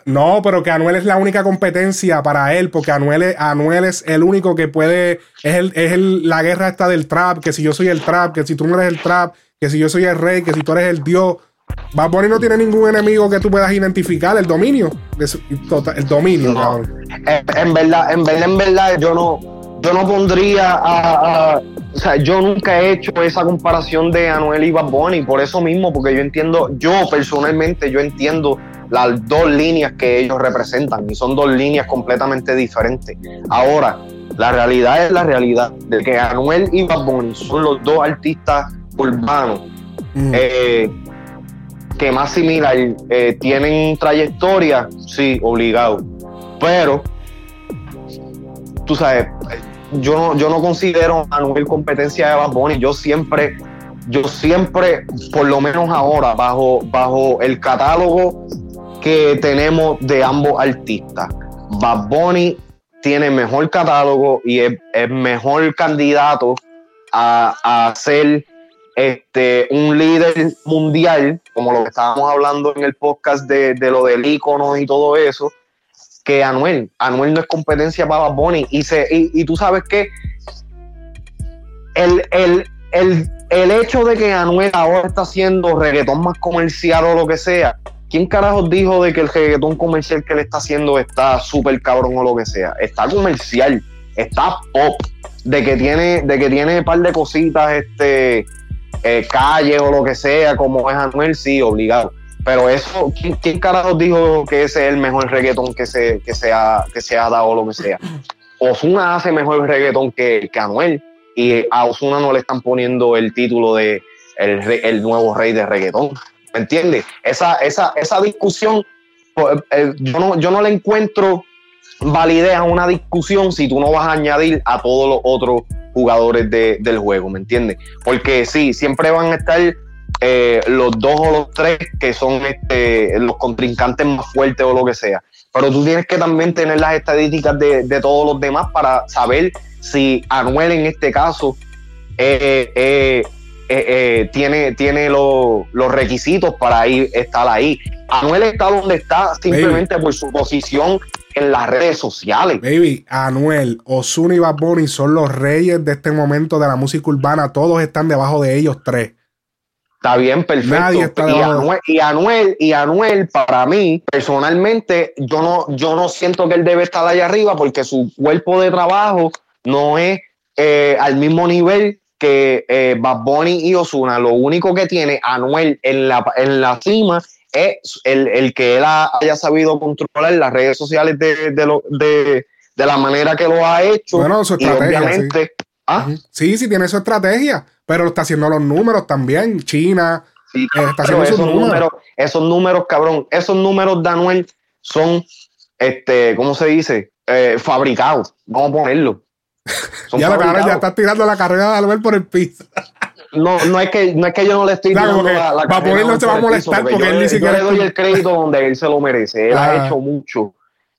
Speaker 1: No, pero que Anuel es la única competencia para él, porque Anuel es, Anuel es el único que puede, es, el, es el- la guerra esta del trap, que si yo soy el trap, que si tú no eres el trap, que si yo soy el rey, que si tú eres el dios. Bad Bunny no tiene ningún enemigo que tú puedas identificar, el dominio. total- el dominio,
Speaker 2: No.
Speaker 1: cabrón.
Speaker 2: En verdad, en verdad, en verdad, yo no, yo no pondría a, a- o sea, yo nunca he hecho esa comparación de Anuel y Bad Bunny, por eso mismo, porque yo entiendo, yo personalmente, yo entiendo las dos líneas que ellos representan y son dos líneas completamente diferentes. Ahora, la realidad es la realidad de que Anuel y Bad Bunny son los dos artistas urbanos
Speaker 1: Mm.
Speaker 2: eh, que más similar eh, tienen trayectoria, sí, obligado. Pero, tú sabes, yo no, yo no considero a Anuel competencia de Bad Bunny. Yo siempre, yo siempre, por lo menos ahora, bajo, bajo el catálogo que tenemos de ambos artistas, Bad Bunny tiene mejor catálogo y es, es mejor candidato a, a ser este, un líder mundial, como lo que estábamos hablando en el podcast de, de lo del ícono y todo eso, que Anuel. Anuel no es competencia para Bad Bunny. Y, se, y, y tú sabes que el, el, el, el hecho de que Anuel ahora está haciendo reggaetón más comercial o lo que sea, ¿quién carajos dijo de que el reggaetón comercial que él está haciendo está súper cabrón o lo que sea? Está comercial, está pop, de que tiene, de que tiene un par de cositas, este, eh, calle o lo que sea, como es Anuel, sí, obligado. Pero eso, ¿quién, quién carajos dijo que ese es el mejor reggaetón que se, que se, ha, que se ha dado o lo que sea? Osuna hace mejor reggaetón que, que Anuel y a Osuna no le están poniendo el título de el, el nuevo rey de reggaetón. ¿Me entiendes? Esa, esa, esa discusión, pues, eh, yo, no, yo no le encuentro validez a una discusión si tú no vas a añadir a todos los otros jugadores de- del juego, ¿me entiendes? Porque sí, siempre van a estar eh, los dos o los tres que son este, los contrincantes más fuertes o lo que sea. Pero tú tienes que también tener las estadísticas de, de todos los demás para saber si Anuel en este caso eh, eh, eh, tiene, tiene lo- los requisitos para ir, estar ahí. Anuel está donde está simplemente por su posición en las redes sociales.
Speaker 1: Baby, Anuel, Ozuna y Bad Bunny son los reyes de este momento de la música urbana. Todos están debajo de ellos tres.
Speaker 2: Está bien, perfecto.
Speaker 1: Nadie está
Speaker 2: Anuel, y Anuel, y Anuel, para mí, personalmente, yo no, yo no siento que él debe estar allá arriba porque su cuerpo de trabajo no es eh, al mismo nivel que eh, Bad Bunny y Osuna. Lo único que tiene Anuel en la, en la cima es el, el que él ha- haya sabido controlar las redes sociales de, de, lo- de, de la manera que lo ha hecho.
Speaker 1: Bueno, su
Speaker 2: y
Speaker 1: estrategia,
Speaker 2: obviamente, ¿ah?
Speaker 1: Sí, sí, tiene su estrategia, pero está haciendo los números también. China,
Speaker 2: Sí,
Speaker 1: Eh, está haciendo sus
Speaker 2: esos
Speaker 1: números.
Speaker 2: números, esos números, cabrón, esos números de Anuel son, este, ¿cómo se dice? Eh, fabricados. Vamos a ponerlo.
Speaker 1: Ya, la cara, ya está tirando la carrera de Anuel por el piso.
Speaker 2: No, no es que, no es que yo no le estoy
Speaker 1: Claro,
Speaker 2: la, la
Speaker 1: va a
Speaker 2: carrera
Speaker 1: ponerlo, se va a molestar porque él ni siquiera
Speaker 2: Yo le doy el crédito donde él se lo merece. Él
Speaker 1: Ah.
Speaker 2: ha hecho mucho,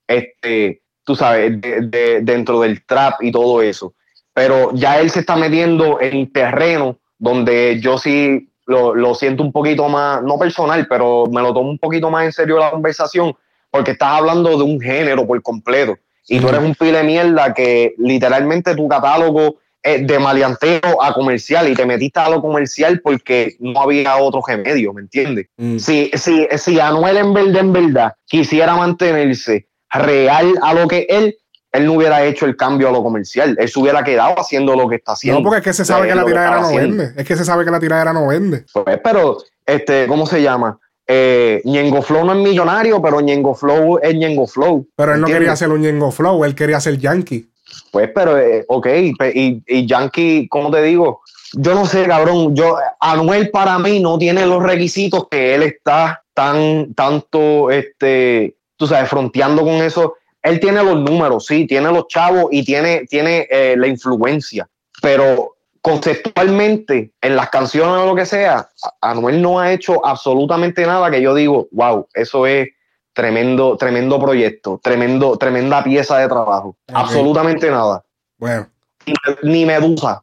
Speaker 2: este, tú sabes, de- de- dentro del trap y todo eso. Pero ya él se está metiendo en terreno donde yo sí lo, lo siento un poquito más, no personal, pero me lo tomo un poquito más en serio la conversación, porque estás hablando de un género por completo. Y tú eres un pile de mierda que literalmente tu catálogo es de maleanteo a comercial y te metiste a lo comercial porque no había otro remedio, ¿me entiendes?
Speaker 1: Mm.
Speaker 2: Si, si, si Anuel en verdad, en verdad quisiera mantenerse real a lo que él, él no hubiera hecho el cambio a lo comercial. Él se hubiera quedado haciendo lo que está haciendo.
Speaker 1: No, porque es que se sabe que la tiradera no vende. Es que se sabe que la tiradera no vende.
Speaker 2: Pues, pero, este, ¿cómo se llama? Eh, Ñengo Flow no es millonario, pero Ñengo Flow es Ñengo Flow.
Speaker 1: Pero él no quería hacer un Yengo Flow, él quería hacer Yankee.
Speaker 2: Pues, pero, eh, ok, y Yankee, ¿cómo te digo? Yo no sé, cabrón, yo, Anuel para mí no tiene los requisitos que él está tan, tanto, este, tú sabes, fronteando con eso. Él tiene los números, sí, tiene los chavos y tiene, tiene eh, la influencia, pero conceptualmente, en las canciones o lo que sea, Anuel no ha hecho absolutamente nada que yo digo, wow, eso es tremendo, tremendo proyecto, tremendo, tremenda pieza de trabajo. Absolutamente nada.
Speaker 1: Bueno,
Speaker 2: Ni, ni Medusa.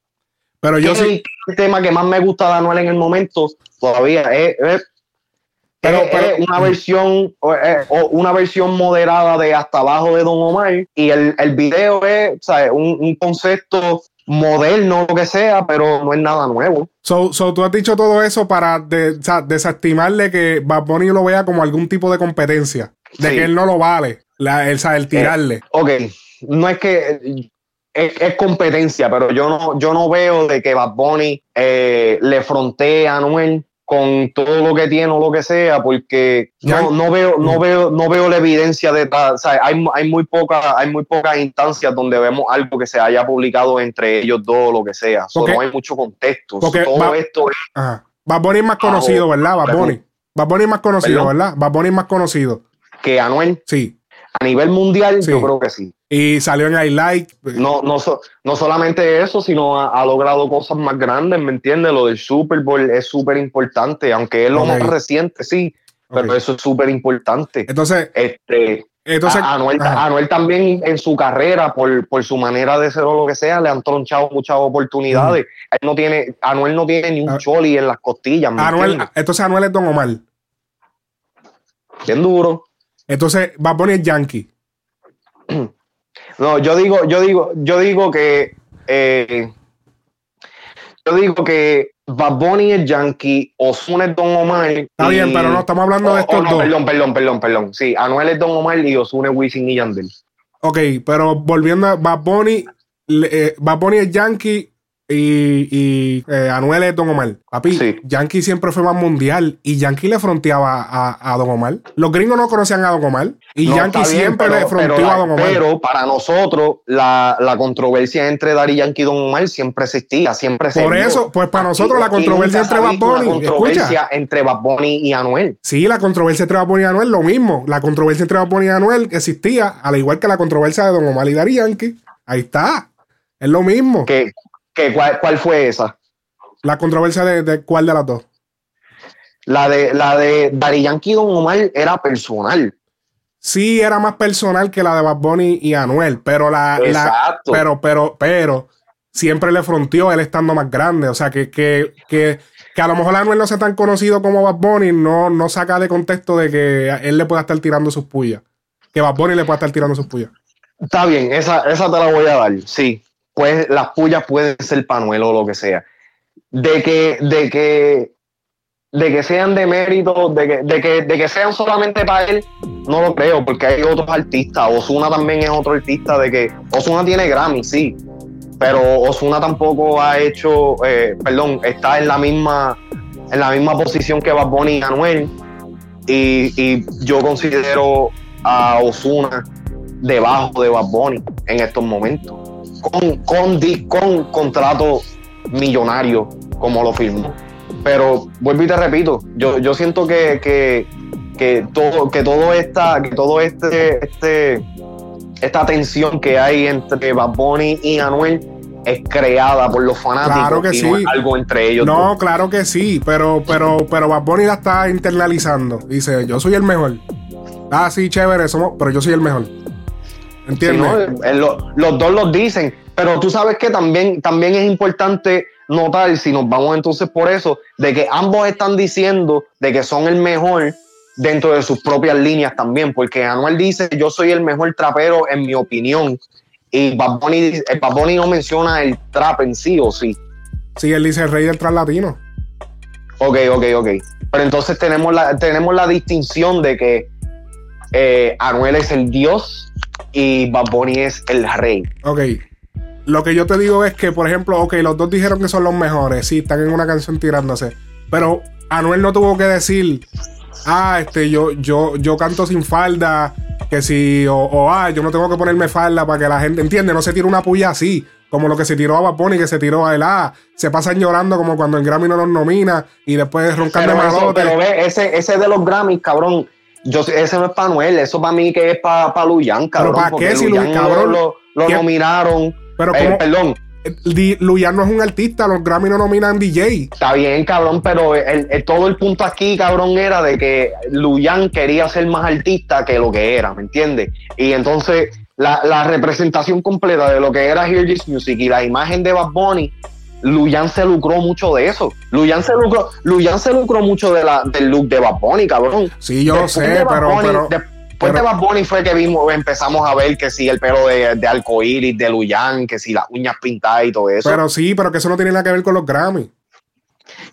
Speaker 1: pero yo sí.
Speaker 2: el tema que más me gusta de Anuel en el momento todavía es, es-
Speaker 1: Pero-
Speaker 2: es-
Speaker 1: pero-
Speaker 2: es una versión o una versión moderada de hasta abajo de Don Omar y el, el video es ¿sabes? Un, un concepto moderno lo que sea pero no es nada nuevo
Speaker 1: So, so, tú has dicho todo eso para de- o sea, desestimarle que Bad Bunny lo vea como algún tipo de competencia. De
Speaker 2: Sí.
Speaker 1: que él no lo vale. La, el, o el tirarle.
Speaker 2: ok no es que es, es competencia pero yo no yo no veo de que Bad Bunny eh, le frontee a Anuel con todo lo que tiene o lo que sea porque no, no veo no veo no veo la evidencia detrás o sea, hay, hay muy poca hay muy pocas instancias donde vemos algo que se haya publicado entre ellos dos o lo que sea So,
Speaker 1: Porque-
Speaker 2: no hay mucho contexto
Speaker 1: porque
Speaker 2: todo
Speaker 1: va-
Speaker 2: esto es
Speaker 1: Ajá. Bad Bunny es más conocido, ¿verdad? Bad. Bunny. Bad Bunny es más conocido. ¿verdad? Bad Bunny es más conocido.
Speaker 2: que Anuel
Speaker 1: Sí.
Speaker 2: A nivel mundial
Speaker 1: Sí.
Speaker 2: yo creo que sí
Speaker 1: Y salió en I Like.
Speaker 2: no, no, so- no solamente eso, sino ha, ha logrado cosas más grandes, ¿me entiendes? Lo del Super Bowl es súper importante, aunque es lo más reciente, sí, pero eso es súper importante.
Speaker 1: Entonces,
Speaker 2: Este,
Speaker 1: Entonces,
Speaker 2: a- Anuel. Anuel también en su carrera, por, por su manera de ser o lo que sea, le han tronchado muchas oportunidades. Él no tiene, Anuel no tiene ni un
Speaker 1: Ah.
Speaker 2: choli en las costillas, ¿me
Speaker 1: Anuel,
Speaker 2: entiendes?
Speaker 1: entonces Anuel es Don Omar.
Speaker 2: Bien duro.
Speaker 1: Entonces Bad Bunny es Yankee.
Speaker 2: No, yo digo, yo digo, yo digo que eh, yo digo que Bad Bunny es Yankee, Ozuna es Don Omar.
Speaker 1: Está bien, pero no estamos hablando de
Speaker 2: Oh,
Speaker 1: estos
Speaker 2: oh, no,
Speaker 1: dos.
Speaker 2: Perdón, perdón, perdón, perdón. Sí, Anuel es Don Omar y Ozuna es Wisin y Yandel.
Speaker 1: Ok, pero volviendo a Bad Bunny, eh, Bad Bunny es Yankee y, y eh, Anuel es Don Omar. Papi,
Speaker 2: Sí.
Speaker 1: Yankee siempre fue más mundial y Yankee le fronteaba a, a Don Omar. Los gringos no conocían a Don Omar y
Speaker 2: No,
Speaker 1: Yankee
Speaker 2: bien,
Speaker 1: siempre
Speaker 2: pero-
Speaker 1: le fronteó
Speaker 2: pero
Speaker 1: a
Speaker 2: la-
Speaker 1: Don Omar.
Speaker 2: Pero para nosotros, la, la controversia entre Daddy Yankee y Don Omar siempre existía, siempre se
Speaker 1: Por
Speaker 2: vio.
Speaker 1: eso, pues para
Speaker 2: Aquí-
Speaker 1: nosotros la controversia entre Bad Bunny,
Speaker 2: controversia entre Bad Bunny y Anuel.
Speaker 1: Sí, la controversia entre Bad Bunny y Anuel, lo mismo. La controversia entre Bad Bunny y Anuel existía, al igual que la controversia de Don Omar y Daddy Yankee. Ahí está. Es lo mismo.
Speaker 2: ¿Qué, qué, cuál, cuál fue esa?
Speaker 1: La controversia de, de cuál de las dos.
Speaker 2: La de, la de Daddy Yankee y Don Omar era personal.
Speaker 1: Sí, era más personal que la de Bad Bunny y Anuel, pero la, la
Speaker 2: Exacto.
Speaker 1: pero, pero, pero siempre le fronteó él estando más grande. O sea que, que, que, que a lo mejor Anuel no sea tan conocido como Bad Bunny, no, no saca de contexto de que él le pueda estar tirando sus pullas. Que Bad Bunny le pueda estar tirando sus pullas.
Speaker 2: Está bien, esa, esa te la voy a dar, sí. Pues las pullas pueden ser panuelo o lo que sea. De que, de que, de que sean de mérito, de que, de que, de que sean solamente para él, no lo creo, porque hay otros artistas. Osuna también es otro artista de que Osuna tiene Grammy, sí. Pero Osuna tampoco ha hecho, eh, perdón, está en la misma, en la misma posición que Bad Bunny y Anuel. Y, y yo considero a Osuna debajo de Bad Bunny en estos momentos. Con, con, con contrato millonario como lo firmó. Pero vuelvo y te repito, yo, yo siento que, que, que todo, que todo esta, que todo este, este, esta tensión que hay entre Bad Bunny y Anuel es creada por los fanáticos
Speaker 1: Claro que
Speaker 2: y no
Speaker 1: sí.
Speaker 2: es algo entre ellos.
Speaker 1: No, claro que sí, pero, pero, pero Bad Bunny la está internalizando. Dice, yo soy el mejor. Ah, sí, chévere, somos, pero yo soy el mejor.
Speaker 2: Sí,
Speaker 1: ¿Entiendes?
Speaker 2: ¿no? Eh, lo- los dos los dicen, pero tú sabes que también, también es importante notar, si nos vamos entonces por eso, de que ambos están diciendo de que son el mejor dentro de sus propias líneas también, porque Anuel dice, yo soy el mejor trapero en mi opinión, y Bad Bunny, dice- eh, Bad Bunny no menciona el trap en sí o sí.
Speaker 1: Sí, él dice el rey del trans latino.
Speaker 2: Ok, ok, ok. Pero entonces tenemos la, tenemos la distinción de que eh, Anuel es el dios y Bad Bunny es el rey.
Speaker 1: Ok. Lo que yo te digo es que, por ejemplo, ok, los dos dijeron que son los mejores. Sí, están en una canción tirándose. Pero Anuel no tuvo que decir, ah, este, yo, yo, yo canto sin falda, que si, o, o, ah, yo no tengo que ponerme falda para que la gente entiende. No se tira una puya así, como lo que se tiró a Bunny, que se tiró a él, ah, se pasan llorando como cuando en Grammy no los nomina y después roncan de
Speaker 2: Pero, eso,
Speaker 1: malote.
Speaker 2: pero ve, ese, ese de los Grammys, cabrón, yo, ese no es para Noel, eso para mí que es para pa Luyan, cabrón.
Speaker 1: ¿para
Speaker 2: porque
Speaker 1: qué si
Speaker 2: Luyan
Speaker 1: cabrón?
Speaker 2: Lo, lo
Speaker 1: ¿Qué?
Speaker 2: nominaron.
Speaker 1: Pero
Speaker 2: Eh, perdón,
Speaker 1: Di- Luyan no es un artista, los Grammy no nominan DJ.
Speaker 2: está bien, cabrón, pero el, el- todo el punto aquí, cabrón, era de que Luyan quería ser más artista que lo que era, ¿me entiendes? Y entonces la, la representación completa de lo que era Hear This Music y la imagen de Bad Bunny, Luyan se lucró mucho de eso. Luyan se lucró, Luyan se lucró mucho de la, del look de Bad Bunny, cabrón.
Speaker 1: Sí, yo lo
Speaker 2: Después
Speaker 1: sé, pero,
Speaker 2: Bunny-
Speaker 1: pero,
Speaker 2: después
Speaker 1: pero-
Speaker 2: de Bad Bunny fue que vimos, empezamos a ver que si el pelo de, de arcoíris, de Luyan, que si las uñas pintadas y todo eso.
Speaker 1: pero sí, pero que eso no tiene nada que ver con los Grammy.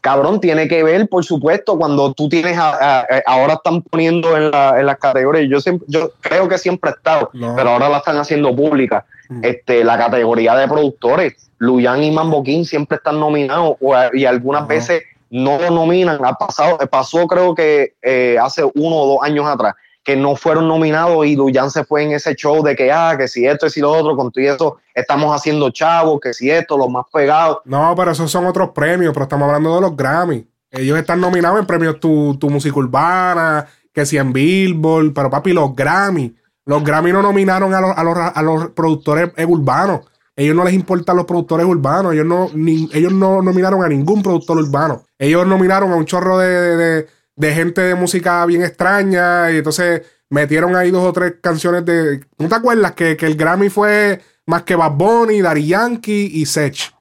Speaker 2: Cabrón, tiene que ver, por supuesto, cuando tú tienes, a- a- a- ahora están poniendo en, la- en las categorías, yo, siempre, yo creo que siempre ha estado,
Speaker 1: No.
Speaker 2: pero ahora la están haciendo pública. Este, la categoría de productores. Luyan y Mambo King siempre están nominados y algunas
Speaker 1: Ajá.
Speaker 2: veces no lo nominan. Ha pasado, pasó creo que eh, hace uno o dos años atrás que no fueron nominados y Luyan se fue en ese show de que, ah, que si esto, que si lo otro, con todo eso estamos haciendo chavos, que si esto, los más pegados.
Speaker 1: No, pero esos son otros premios, pero estamos hablando de los Grammy. Ellos están nominados en premios tu, tu música urbana, que si en Billboard, pero papi, los Grammy. Los Grammy no nominaron a los, a los, a los productores eh, urbanos. Ellos no les importan los productores urbanos. Ellos no, ni- ellos no nominaron a ningún productor urbano. Ellos nominaron a un chorro de, de- gente de música bien extraña. Y entonces metieron ahí dos o tres canciones de. ¿No te acuerdas que, que el Grammy fue más que Bad Bunny, Daddy Yankee y Sech?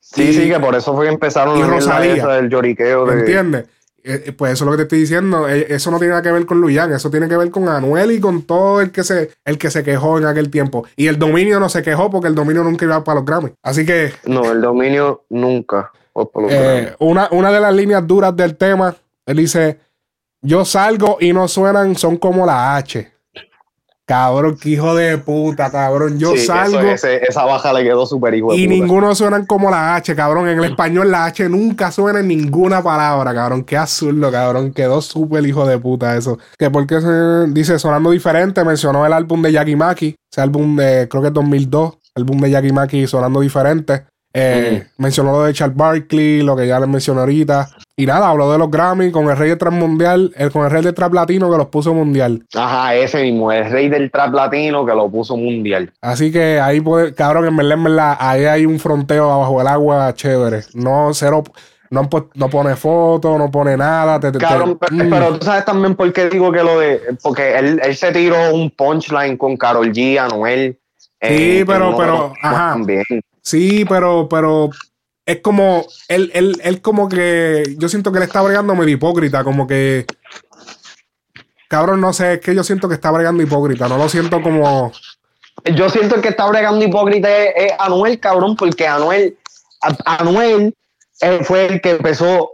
Speaker 2: Sí,
Speaker 1: Y-
Speaker 2: sí, que por eso fue que empezaron
Speaker 1: y Rosalía.
Speaker 2: del lloriqueo de.
Speaker 1: ¿Entiendes? Eh, eh, Pues eso es lo que te estoy diciendo. Eh, Eso no tiene nada que ver con Luyan, eso tiene que ver con Anuel y con todo el que se, el que se quejó en aquel tiempo. Y el dominio no se quejó porque el dominio nunca iba para los Grammy. Así que
Speaker 2: No, el dominio nunca.
Speaker 1: eh, una, una de las líneas duras del tema, él dice: Yo salgo y no suenan, son como la H. Cabrón, qué hijo de puta, cabrón. Yo
Speaker 2: Sí, eso-
Speaker 1: salgo.
Speaker 2: ese- esa baja le quedó súper hijo de
Speaker 1: Y
Speaker 2: puta.
Speaker 1: ninguno suenan como la H, cabrón. En el español la H nunca suena en ninguna palabra, cabrón. Qué absurdo, cabrón. Quedó súper hijo de puta eso. Que porque se dice sonando diferente, mencionó el álbum de Yaki Maki. Ese álbum de, creo que es 2002. Álbum de Yaki Maki sonando diferente. Eh, Mencionó lo de Charles Barkley, lo que ya les mencioné ahorita. Y nada, habló de los Grammy con el rey de trap mundial, el, con el rey de trap latino que los puso mundial.
Speaker 2: Ajá, ese mismo, el rey del trap latino que lo puso mundial.
Speaker 1: Así que ahí, puede, cabrón, en verdad, en verdad, ahí hay un fronteo abajo del agua chévere. No, cero, no, no pone foto, no pone nada. te- te- te-
Speaker 2: Cabrón, pe-
Speaker 1: mm.
Speaker 2: pero tú sabes también por qué digo que lo de. Porque él, él se tiró un punchline con Carol G, Anuel.
Speaker 1: Sí,
Speaker 2: en-
Speaker 1: pero- pero, ajá.
Speaker 2: También.
Speaker 1: Sí, pero, pero es como, él, él, él como que, yo siento que él está bregando medio hipócrita, como que, cabrón, no sé, es que yo siento que está bregando hipócrita, no lo siento como,
Speaker 2: Yo siento que está bregando hipócrita es, Anuel, cabrón, porque Anuel, Anuel eh, fue el que empezó.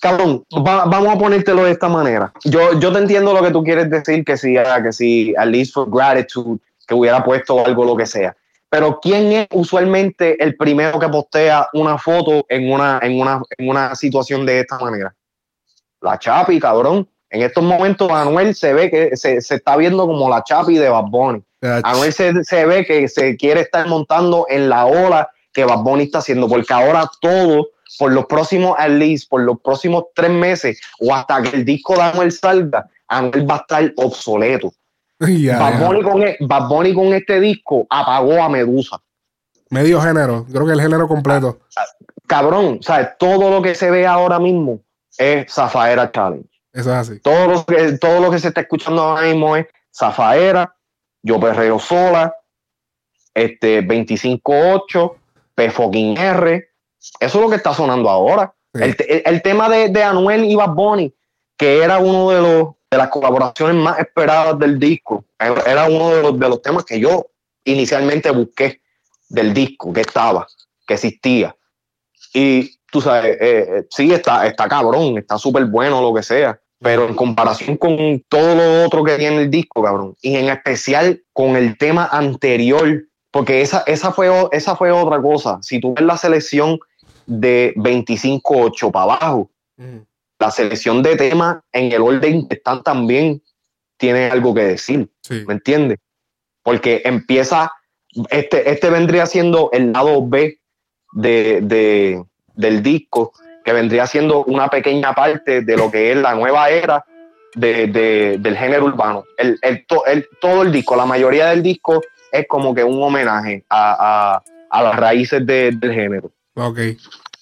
Speaker 2: Cabrón, va- vamos a ponértelo de esta manera. Yo, yo te entiendo lo que tú quieres decir, que si, ah, que si, at least for gratitude, que hubiera puesto algo, lo que sea. Pero ¿quién es usualmente el primero que postea una foto en una, en una, en una situación de esta manera? La Chapi, cabrón. En estos momentos Anuel se ve que se, se está viendo como la Chapi de Bad Bunny. Anuel se, se ve que se quiere estar montando en la ola que Bad Bunny está haciendo, porque ahora todo, por los próximos, at least, por los próximos tres meses, o hasta que el disco de Anuel salga, Anuel va a estar obsoleto.
Speaker 1: Ya,
Speaker 2: Bad. Bunny con, Bad Bunny con este disco apagó a Medusa.
Speaker 1: medio género, creo que el género completo.
Speaker 2: Cabrón, ¿sabes? Todo lo que se ve ahora mismo es Zafaera Challenge.
Speaker 1: Eso es así.
Speaker 2: Todo lo que, todo lo que se está escuchando ahora mismo es Zafaera, Yo Perreo Sola, este 25-8, P fucking R. Eso es lo que está sonando ahora.
Speaker 1: Sí.
Speaker 2: El, te- el- el tema de, de Anuel y Bad Bunny, que era uno de los de las colaboraciones más esperadas del disco, era uno de los, de los temas que yo inicialmente busqué del disco, que estaba, que existía. Y tú sabes, eh, eh, sí, está, está cabrón, está súper bueno, lo que sea. Pero en comparación con todo lo otro que tiene el disco, cabrón, y en especial con el tema anterior, porque esa, esa, fue, esa fue otra cosa. Si tú ves la selección de 25-8 para abajo. La selección de temas en el orden que están también tiene algo que decir.
Speaker 1: Sí.
Speaker 2: ¿Me entiendes? Porque empieza, este, este vendría siendo el lado B de, de- del disco, que vendría siendo una pequeña parte de lo que es la nueva era de- de- del género urbano. El, el to- el- todo el disco, la mayoría del disco es como que un homenaje a, a- a las raíces de- del género.
Speaker 1: Ok.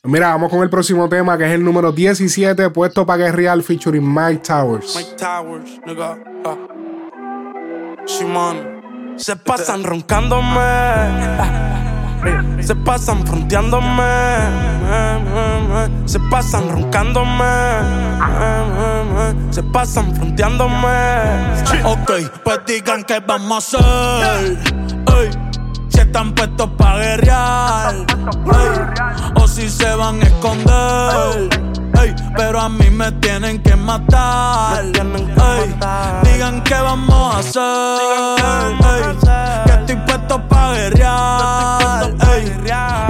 Speaker 1: Mira, vamos con el próximo tema, que es el número 17, puesto para Guerreal, featuring Mike Towers.
Speaker 6: Mike Towers, nigga. ah. Shimon. Se pasan roncándome. Se pasan fronteándome. Se pasan roncándome. Se pasan fronteándome. Ok, pues digan que vamos a hacer. Ey, están puestos para guerrear. Ey, O si se van a esconder. Ey, pero a mí me tienen que matar. Ey, digan que vamos a hacer. Ey, que estoy puesto para guerrear. Ey,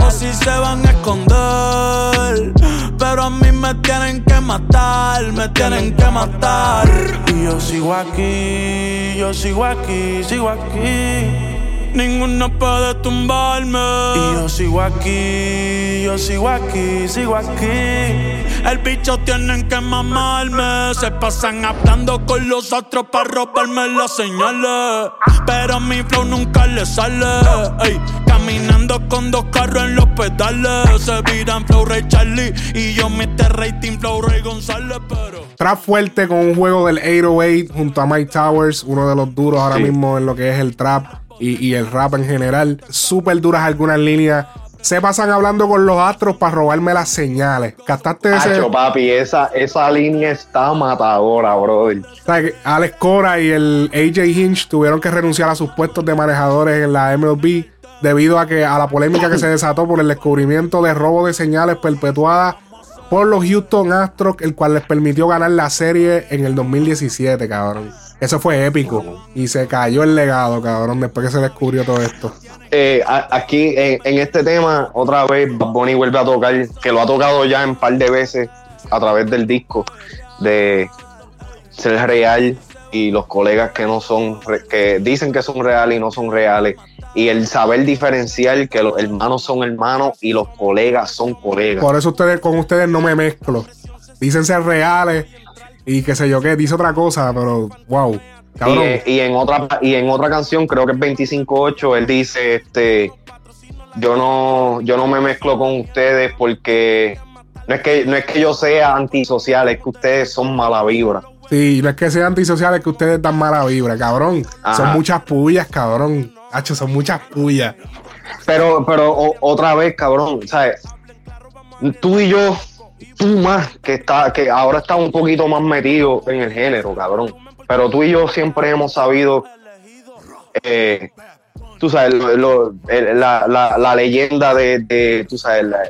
Speaker 6: o si se van a esconder. Pero a mí me tienen que matar. Me tienen que matar. Y yo sigo aquí. Yo sigo aquí. Sigo aquí. Ninguno puede tumbarme. Y yo sigo aquí, yo sigo aquí, sigo aquí. El bicho tienen que mamarme. Se pasan hablando con los otros para robarme las señales. Pero mi flow nunca le sale. Ey, caminando con dos carros en los dale. Se viran Flow Ray Charlie y yo Mr. Rating Flow Ray González, pero.
Speaker 1: Trap fuerte con un juego del 808 junto a Mike Towers, uno de los duros ahora
Speaker 2: Sí.
Speaker 1: mismo en lo que es el trap y, y el rap en general. Súper duras algunas líneas. Se pasan hablando con los astros para robarme las señales. ¿Captaste ese?
Speaker 2: Hacho, papi, esa, esa línea está matadora, brother.
Speaker 1: O sea, que Alex Cora y el AJ Hinch tuvieron que renunciar a sus puestos de manejadores en la MLB debido a que a la polémica que se desató por el descubrimiento de robo de señales perpetuada por los Houston Astros, el cual les permitió ganar la serie en el 2017, cabrón. Eso fue épico. Y se cayó el legado, cabrón, después que se descubrió todo esto.
Speaker 2: Eh, aquí en, en este tema, otra vez, Bunny vuelve a tocar, que lo ha tocado ya en par de veces a través del disco, de ser real y los colegas que no son, que dicen que son reales y no son reales. Y el saber diferenciar que los hermanos son hermanos y los colegas son colegas.
Speaker 1: Por eso ustedes, con ustedes no me mezclo. Dicen ser reales y qué sé yo qué, dice otra cosa, pero wow.
Speaker 2: Y,
Speaker 1: Cabrón.
Speaker 2: eh, y en otra y en otra canción, creo que es 25-8, él dice, este, yo no, yo no me mezclo con ustedes porque no es que, no es que yo sea antisocial, es que ustedes son mala vibra.
Speaker 1: Sí, no es que sean antisociales, es que ustedes dan mala vibra, cabrón.
Speaker 2: Ajá.
Speaker 1: Son muchas pullas, cabrón. Hacho, son muchas pullas.
Speaker 2: Pero, pero o- otra vez, cabrón, ¿sabes? Tú y yo, tú más, que está, que ahora está un poquito más metido en el género, cabrón. Pero tú y yo siempre hemos sabido, eh, tú sabes, la, la- la leyenda de, tú sabes, la,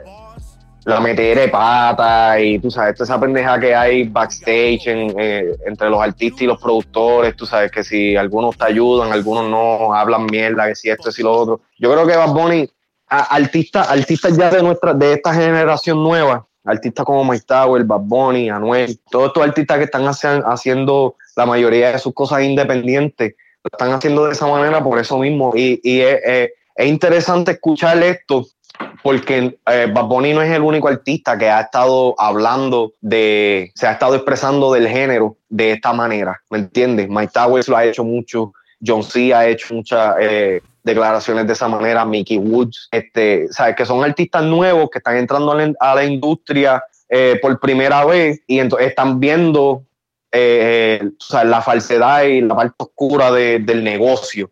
Speaker 2: la metera de pata y tú sabes, toda esa pendeja que hay backstage eh, entre los artistas y los productores, tú sabes que si algunos te ayudan, algunos no, hablan mierda, que si esto, si lo otro. Yo creo que Bad Bunny, artistas artistas ya de nuestra, de esta generación nueva, artistas como Mike Tower, Bad Bunny, Anuel, todos estos artistas que están haci- haciendo la mayoría de sus cosas independientes, lo están haciendo de esa manera por eso mismo. Y, es interesante escuchar esto porque eh, Bad Bunny no es el único artista que ha estado hablando de, se ha estado expresando del género de esta manera, ¿me entiendes? Mike Towers lo ha hecho mucho, John C. ha hecho muchas eh, declaraciones de esa manera, Mickey Woods, este, ¿sabes? Que son artistas nuevos que están entrando a la, industria eh, por primera vez y entonces están viendo eh, o sea, la falsedad y la parte oscura de- del negocio.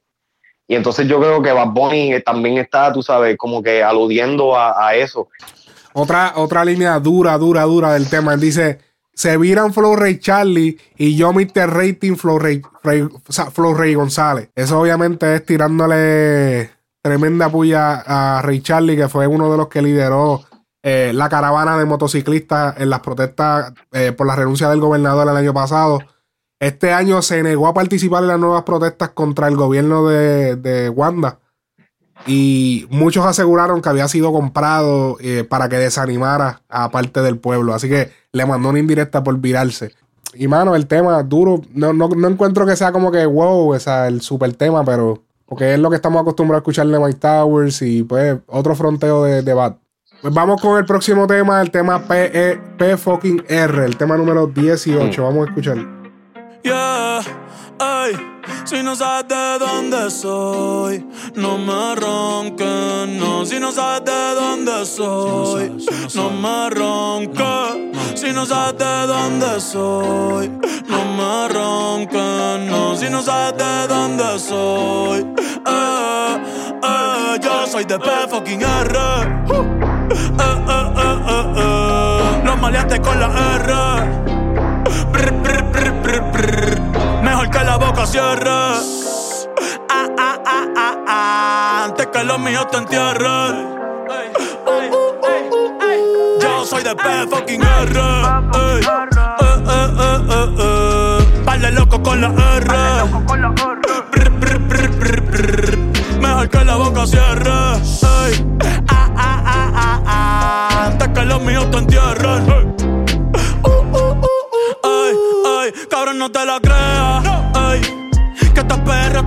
Speaker 2: Y entonces yo creo que Bad Bunny también está, tú sabes, como que aludiendo a, a eso.
Speaker 1: Otra, otra línea dura, dura, dura del tema. Él dice: Se viran Flow Ray Charlie y yo Mr. Rating Flow Ray, González. Eso obviamente es tirándole tremenda puya a Ray Charlie, que fue uno de los que lideró eh, la caravana de motociclistas en las protestas eh, por la renuncia del gobernador el año pasado. Este año se negó a participar en las nuevas protestas contra el gobierno de, de Wanda. Y muchos aseguraron que había sido comprado eh, para que desanimara a parte del pueblo. Así que le mandó una indirecta por virarse. Y mano, el tema duro. No, no, no encuentro que sea como que wow, o sea, el super tema, pero. Porque es lo que estamos acostumbrados a escuchar de Mike Towers y pues otro fronteo de, de Bad. Pues vamos con el próximo tema, el tema P, E, P fucking R, el tema número 18. Vamos a escuchar.
Speaker 6: Yeah, si no sabes de dónde soy, no me ronques, no. Si no sabes de dónde soy, no me ronques. Si no sabes de dónde soy, no me ronques, no. Si no sabes de dónde soy, eh, eh, yo soy de P fucking R. Eh, eh, eh, eh, eh. Los maleantes con la R. la. Ah, ah, ah, ah, ah. Antes que los míos te entierren. Yo soy de P fucking R. Ey. Eh, eh, eh, eh. Vale loco con la R. Mejor que la boca cierre. Ey. Ah, ah, ah, ah, ah. Antes que los míos te entierren. Ey. Ay, ay, cabrón, no te la creas.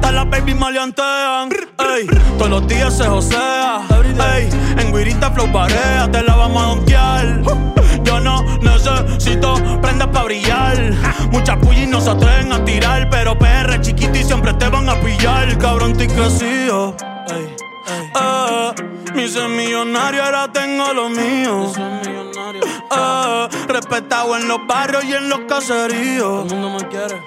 Speaker 6: Hasta las baby maleantean. Ay, todos los días se josea. Ay, en guirita flow parea, te la vamos a donkear. Yo no necesito prendas pa' brillar. Muchas pullis no se atreven a tirar, pero PR chiquito siempre te van a pillar. Cabrón, te crecido. Ay. Eh, hice millonario, ahora tengo lo mío. Eh, respetado en los barrios y en los caseríos. Todo el mundo me quiere.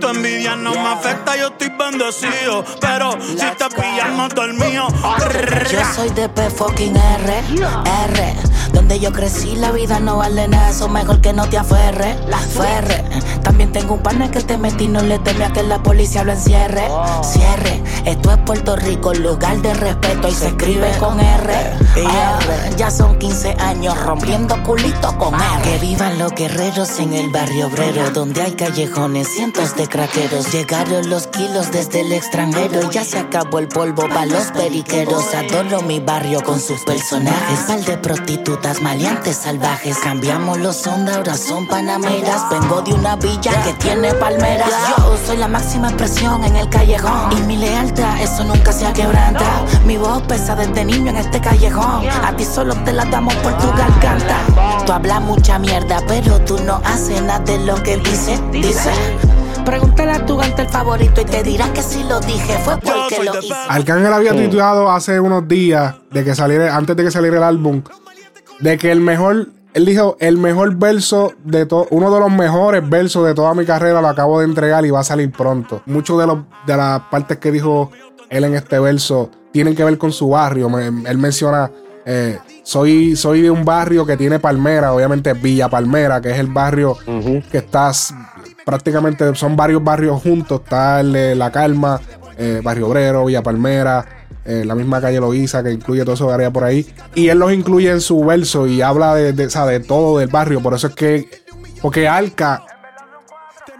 Speaker 6: tu envidia no me afecta, yo estoy bendecido. Pero si te pillamos dormido.
Speaker 8: Yo soy de P fucking R, R. Donde yo crecí, la vida no vale nada, eso mejor que no te aferre, la ferre. También tengo un partner que te metí, no le teme a que la policía lo encierre. Cierre, esto es Puerto Rico, lugar de respeto y se escribe con R. R. Ya son 15 años rompiendo culito con R. Que vivan los guerreros en el barrio obrero, donde hay callejones, cientos de craqueros. Llegaron los kilos desde el extranjero y ya se acabó el polvo para los periqueros. Adoro mi barrio con sus personajes, par de prostitutas, maleantes salvajes. Cambiamos los ondas, ahora son panameras. Vengo de una villa que tiene palmeras. Yo soy la máxima expresión en el callejón y mi lealtad, eso nunca se ha quebrantado. Mi voz pesa desde niño en este callejón. A ti solo te la damos por tu garganta. Tú hablas mucha mierda, pero tú no haces nada de lo que dices. Dice. Pregúntale a tu gante el favorito y te dirá que si lo dije fue porque lo hice.
Speaker 1: Arcángel había titulado hace unos días de que saliera, antes de que saliera el álbum, de que el mejor, él dijo, el mejor verso de todo, uno de los mejores versos de toda mi carrera lo acabo de entregar y va a salir pronto. Muchos de los de las partes que dijo él en este verso tienen que ver con su barrio. Me- él menciona, eh, soy, soy de un barrio que tiene palmera, obviamente Villa Palmera, que es el barrio que estás prácticamente son varios barrios juntos. Está el de La Calma, eh, Barrio Obrero, Villa Palmera, eh, la misma calle Loíza, que incluye todo eso área por ahí. Y él los incluye en su verso y habla de, de, o sea, de todo del barrio. Por eso es que, porque Alca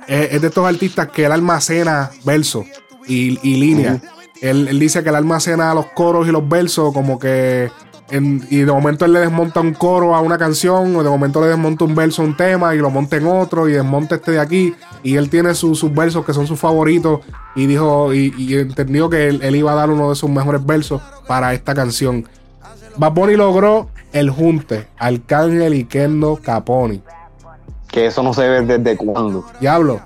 Speaker 1: es, es de estos artistas que él almacena versos y, y líneas. él, él dice que él almacena los coros y los versos como que... en- y de momento él le desmonta un coro a una canción, o de momento le desmonta un verso a un tema y lo monta en otro, y desmonta este de aquí. Y él tiene su- sus versos que son sus favoritos. Y dijo, y, y entendió que él, él iba a dar uno de sus mejores versos para esta canción. Bad Bunny logró el junte, Arcángel y Kendo Caponi.
Speaker 2: Que eso no se ve desde cuándo.
Speaker 1: Diablo.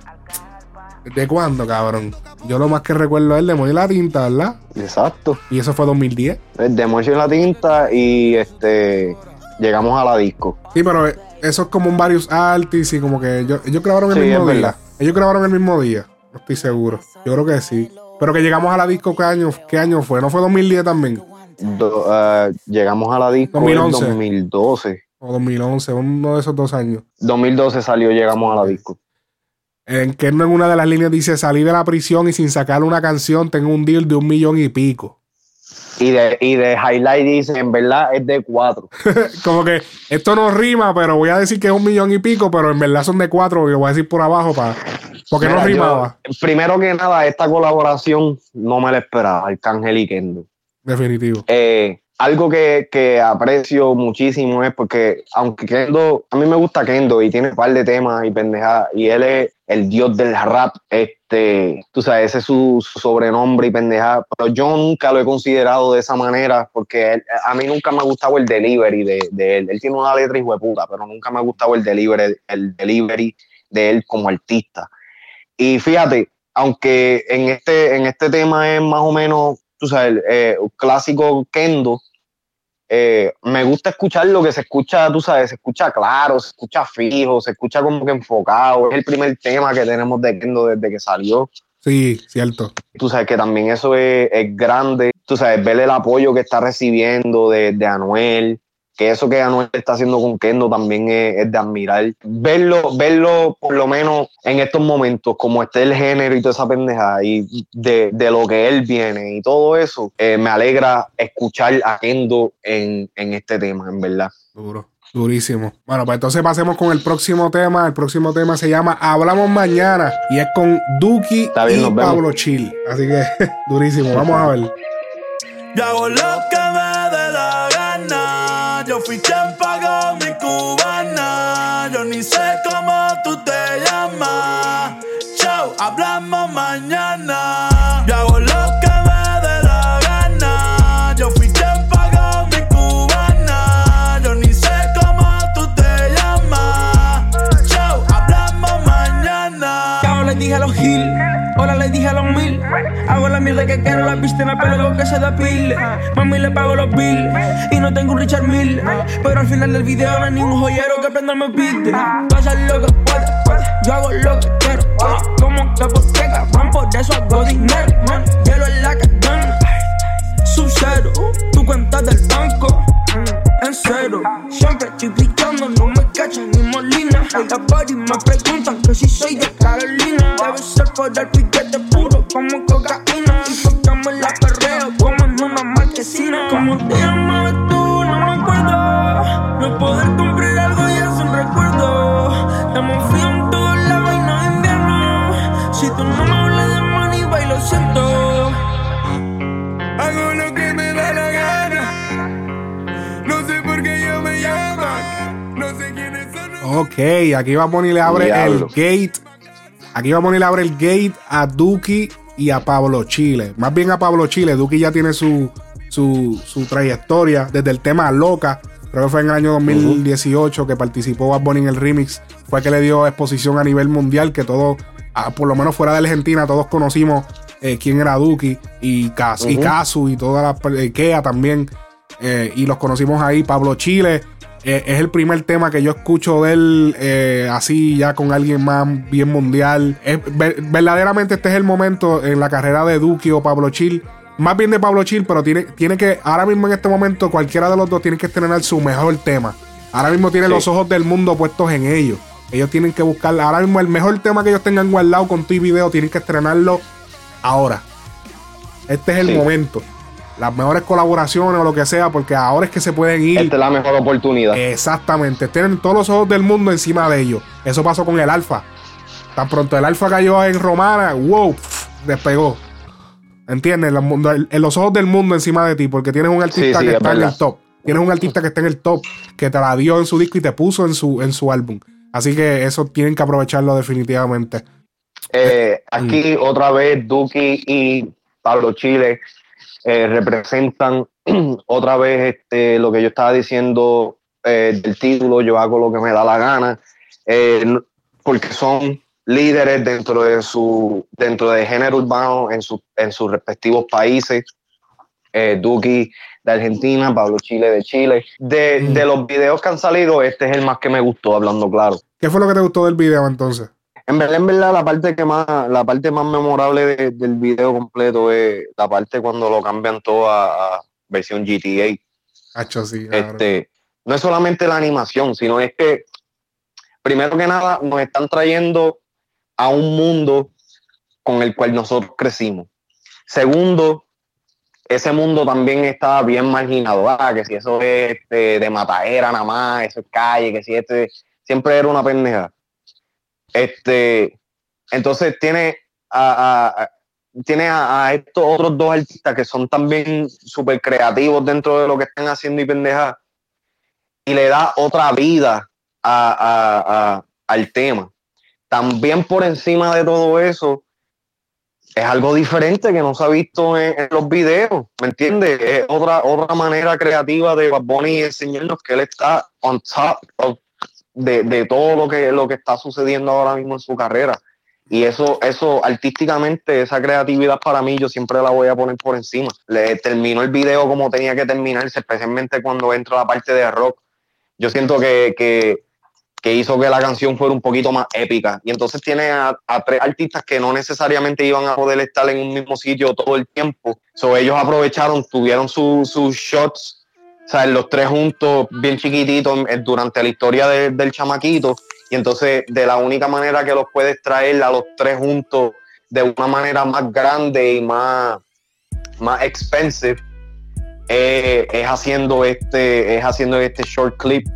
Speaker 1: ¿De cuándo, cabrón? Yo lo más que recuerdo es el demonio y la tinta, ¿verdad?
Speaker 2: Exacto.
Speaker 1: Y eso fue 2010.
Speaker 2: El de Mocho en la tinta y este llegamos a la disco.
Speaker 1: Sí, pero eso es como un varios artists y como que ellos, ellos grabaron el
Speaker 2: Sí,
Speaker 1: mismo día.
Speaker 2: verdad.
Speaker 1: Ellos grabaron el mismo día. No estoy seguro. Yo creo que sí. Pero que llegamos a la disco, ¿qué año, qué año fue? ¿No fue 2010 también?
Speaker 2: Do- eh, llegamos a la disco
Speaker 1: 2011.
Speaker 2: en 2012.
Speaker 1: O 2011, uno de esos dos años.
Speaker 2: 2012 salió, llegamos a la disco.
Speaker 1: En que en una de las líneas dice, salí de la prisión y sin sacar una canción tengo un deal de un millón y pico.
Speaker 2: Y de, y de highlight dice, en verdad es de cuatro. (laughs)
Speaker 1: Como que esto no rima, pero voy a decir que es un millón y pico, pero en verdad son de cuatro y lo voy a decir por abajo para... Porque no
Speaker 2: yo-
Speaker 1: rimaba,
Speaker 2: primero que nada, esta colaboración no me la esperaba, Arcángel y Kendo.
Speaker 1: definitivo.
Speaker 2: Eh, algo que, que aprecio muchísimo es porque, aunque Kendo, a mí me gusta Kendo y tiene un par de temas y pendejadas, y él es el dios del rap, este, tú sabes, ese es su, sobrenombre y pendejada, pero yo nunca lo he considerado de esa manera porque él- a mí nunca me ha gustado el delivery de, de él. Él tiene una letra hijo de puta, pero nunca me ha gustado el delivery, el delivery de él como artista. Y fíjate, aunque en este, en este tema es más o menos, tú sabes, eh, clásico Kendo, eh, me gusta escuchar lo que se escucha, tú sabes, se escucha claro, se escucha fijo, se escucha como que enfocado. Es el primer tema que tenemos de Kendo desde que salió.
Speaker 1: Sí, cierto.
Speaker 2: Tú sabes que también eso es, es grande. Tú sabes, ver el apoyo que está recibiendo de, de Anuel, que eso que Anuel está haciendo con Kendo también es, es de admirar. Verlo, verlo por lo menos en estos momentos, como esté el género y toda esa pendeja, y de, de lo que él viene y todo eso, eh, me alegra escuchar a Kendo en, en este tema, en verdad.
Speaker 1: Duro. Durísimo. Bueno, pues entonces pasemos con el próximo tema. El próximo tema se llama Hablamos Mañana y es con Duki
Speaker 2: Está bien,
Speaker 1: y
Speaker 2: nos vemos.
Speaker 1: Pablo Chill. Así que (laughs) durísimo. Vamos a ver.
Speaker 6: Yo hago lo que me. Yo fui quien pagó mi cubana. Yo ni sé cómo tú te llamas. Chao, hablamos mañana. Yo hago lo que me dé la gana. Yo fui quien pagó mi cubana. Yo ni sé cómo tú te llamas. Chao, hablamos mañana.
Speaker 9: Chao, le dije a los Gil, hola le dije a los mil. Hago la mierda que quiero la viste el pelo se depile. Mami le pago los bills y no tengo un Richard Mille. Pero al final del video no hay ningún joyero que prenda me pide. Tú lo que puedes, yo hago lo que quiero. Como que qué cabrón, por eso hago dinero. man. Hielo en la cadena, sub-cero, tu cuenta del banco. En cero, siempre estoy brillando, no me cachan ni molina. Las buddies me preguntan que si soy de Carolina. Debe ser por el piquete puro como cocaína. Y tocamos la en una marquesina. Como te llamabas tú, no me acuerdo. No poder cumplir algo ya es un recuerdo. Estamos frío en todos lados y no es invierno. Si tú no me hablas de money, bailo lo siento.
Speaker 3: Hago lo que me da la gana. No sé por qué yo me llaman. No sé quiénes son.
Speaker 1: Ok, aquí va Bonnie le abre
Speaker 2: Diablo.
Speaker 1: el gate. Aquí va Bonnie le abre el gate a Duki y a Pablo Chile. Más bien a Pablo Chile. Duki ya tiene su, su, su trayectoria desde el tema Loca. Creo que fue en el año 2018 que participó Bad Bunny en el remix. Fue que le dio exposición a nivel mundial. Que todos, ah, por lo menos fuera de Argentina, todos conocimos eh, quién era Duki y Kazu y, Kazu y toda la eh, Kea también. Eh, y los conocimos ahí. Pablo Chile eh, es el primer tema que yo escucho de él así ya con alguien más bien mundial. Es- ver- verdaderamente este es el momento en la carrera de Duki o Pablo Chill. Más bien de Pablo Chill, pero tiene, tiene que, ahora mismo en este momento, cualquiera de los dos tiene que estrenar su mejor tema. Ahora mismo tiene
Speaker 2: Sí.
Speaker 1: los ojos del mundo puestos en ellos. Ellos tienen que buscar, ahora mismo el mejor tema que ellos tengan guardado con tu video, tienen que estrenarlo ahora. Este es el
Speaker 2: Sí.
Speaker 1: momento. Las mejores colaboraciones o lo que sea, porque ahora es que se pueden ir.
Speaker 2: Esta es la mejor oportunidad.
Speaker 1: Exactamente. Tienen todos los ojos del mundo encima de ellos. Eso pasó con el Alfa. Tan pronto el Alfa cayó en Romana, wow, despegó. ¿Entiendes? En los ojos del mundo encima de ti, porque tienes un artista
Speaker 2: Sí, sí,
Speaker 1: que
Speaker 2: es
Speaker 1: está en el top. Tienes un artista que está en el top, que te la dio en su disco y te puso en su, en su álbum. Así que eso tienen que aprovecharlo definitivamente.
Speaker 2: Eh, aquí otra vez Duki y Pablo Chile eh, representan (clears throat) otra vez este, lo que yo estaba diciendo eh, del título, yo hago lo que me da la gana, eh, porque son líderes dentro de su dentro de género urbano en, su- en sus respectivos países. Eh, Duki de Argentina, Pablo Chile de Chile. De, de los videos que han salido, este es el más que me gustó, hablando claro.
Speaker 1: ¿Qué fue lo que te gustó del video entonces?
Speaker 2: En verdad, en verdad, la parte que más, la parte más memorable de- del video completo es la parte cuando lo cambian todo a, a versión GTA.
Speaker 1: Hacho, sí.
Speaker 2: Este, no es solamente la animación, sino es que, primero que nada, nos están trayendo a un mundo con el cual nosotros crecimos. Segundo, ese mundo también está bien marginado. Ah, que si eso es este, de matadera nada más, eso es calle, que si este siempre era una pendeja. Este, entonces tiene a, tiene a, estos otros dos artistas que son también súper creativos dentro de lo que están haciendo y pendeja y le da otra vida a- al tema. También por encima de todo eso, es algo diferente que no se ha visto en, los videos, ¿me entiendes? Es otra, otra manera creativa de Bad Bunny enseñarnos que él está on top of- de, de todo lo que, lo que está sucediendo ahora mismo en su carrera. Y eso, eso artísticamente, esa creatividad para mí, yo siempre la voy a poner por encima. Le terminó el video como tenía que terminarse, especialmente cuando entra la parte de rock. Yo siento que, que hizo que la canción fuera un poquito más épica. Y entonces tiene a, tres artistas que no necesariamente iban a poder estar en un mismo sitio todo el tiempo. So, ellos aprovecharon, tuvieron su- sus shots, o sea, los tres juntos, bien chiquititos, durante la historia de- del chamaquito. Y entonces, de la única manera que los puedes traer a los tres juntos de una manera más grande y más, más expensive, eh, es haciendo este, es haciendo este short clip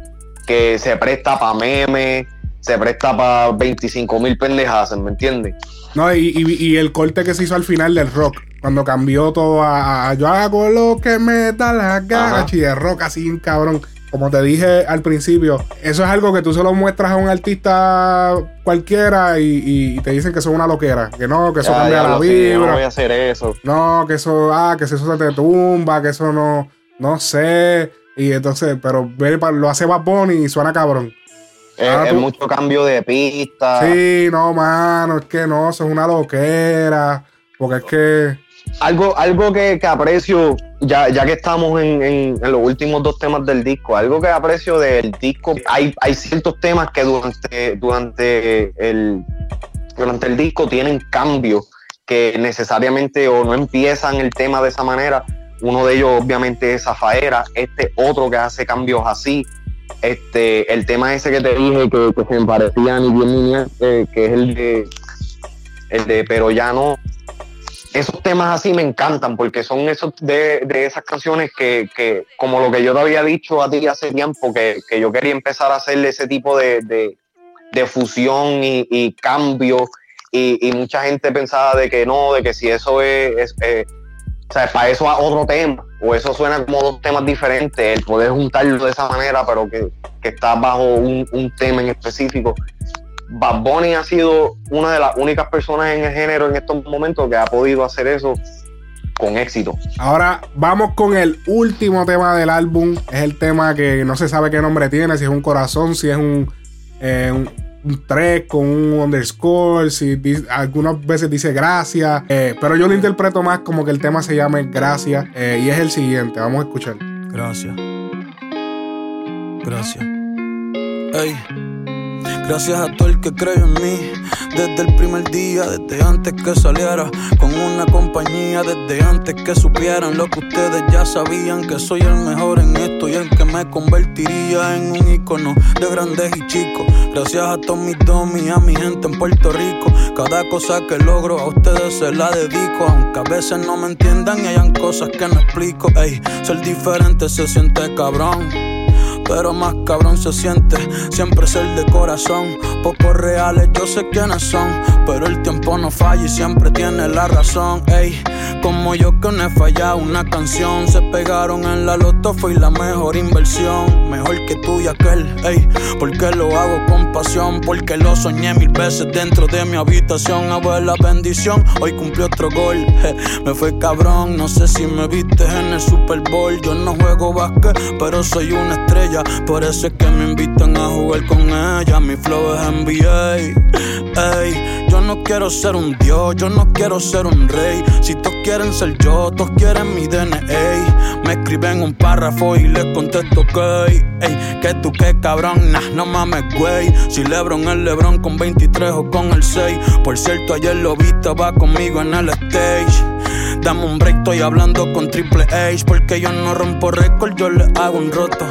Speaker 2: que se presta para memes, se presta para 25 mil pendejas, ¿me entiendes?
Speaker 1: No, y, y- y el corte que se hizo al final del rock, cuando cambió todo a, a- yo hago lo que me da la gana, y de rock así, cabrón. Como te dije al principio, eso es algo que tú se lo muestras a un artista cualquiera y, y te dicen que eso es una loquera, que no, que eso
Speaker 2: Ya,
Speaker 1: cambia
Speaker 2: ya
Speaker 1: la
Speaker 2: yo no
Speaker 1: vibra.
Speaker 2: voy a hacer eso.
Speaker 1: No, que eso, ah, que eso se te tumba, que eso no, no sé. Y entonces, pero lo hace Bad Bunny y suena cabrón.
Speaker 2: Es,
Speaker 1: Ahora
Speaker 2: es
Speaker 1: tú-
Speaker 2: mucho cambio de pista.
Speaker 1: Sí, no, mano, es que no, eso es una loquera. Porque es que
Speaker 2: algo, algo que, que aprecio, ya, ya que estamos en, en- en los últimos dos temas del disco, algo que aprecio del disco, hay, hay ciertos temas que durante, durante, el, durante el disco tienen cambios que necesariamente o no empiezan el tema de esa manera. Uno de ellos obviamente es Zafaera, este otro que hace cambios así. Este, el tema ese que te dije que, que se me parecía ni bien, eh, que es el de el de Pero ya no. Esos temas así me encantan porque son esos de, de esas canciones que, que, como lo que yo te había dicho a ti hace tiempo, que, que yo quería empezar a hacerle ese tipo de, de, de fusión y, y cambio. Y, y mucha gente pensaba de que no, de que si eso es, o sea, para eso a otro tema, o eso suena como dos temas diferentes, el poder juntarlo de esa manera, pero que, que está bajo un, un tema en específico. Bad Bunny ha sido una de las únicas personas en el género en estos momentos que ha podido hacer eso con éxito.
Speaker 1: Ahora vamos con el último tema del álbum. Es el tema que no se sabe qué nombre tiene, si es un corazón, si es un, eh, un, un 3 con un underscore, si algunas veces dice gracias. eh, pero yo lo interpreto más como que el tema se llame Gracias. eh, y es el siguiente, vamos a escuchar.
Speaker 6: Gracias. Gracias. Ey. Gracias a todo el que creyó en mí desde el primer día, desde antes que saliera con una compañía, desde antes que supieran lo que ustedes ya sabían, que soy el mejor en esto y el que me convertiría en un icono de grandes y chicos. Gracias a todos mis domis, a mi gente en Puerto Rico, cada cosa que logro a ustedes se la dedico, aunque a veces no me entiendan y hayan cosas que no explico. Ey, ser diferente se siente cabrón. Pero más cabrón se siente siempre ser de corazón. Pocos reales, yo sé quiénes son. Pero el tiempo no falla y siempre tiene la razón. Ey, como yo que no he una canción. Se pegaron en la loto, fue la mejor inversión. Mejor que tú y aquel, ey. Porque lo hago con pasión. Porque lo soñé mil veces dentro de mi habitación. Abuela, bendición. Hoy cumplí otro gol. (laughs) Me fue cabrón, no sé si me viste en el Super Bowl. Yo no juego básquet, pero soy una estrella. Por eso es que me invitan a jugar con ella. Mi flow es NBA. Ey, yo no quiero ser un dios, yo no quiero ser un rey. Si todos quieren ser yo, todos quieren mi DNA. Me escriben un párrafo y les contesto que, ey, que tú qué cabrón, nah, no mames, güey. Si Lebron es Lebron con 23 o con el 6. Por cierto, ayer lo vi, va conmigo en el stage. Dame un break, estoy hablando con Triple H. Porque yo no rompo récord, yo le hago un roto.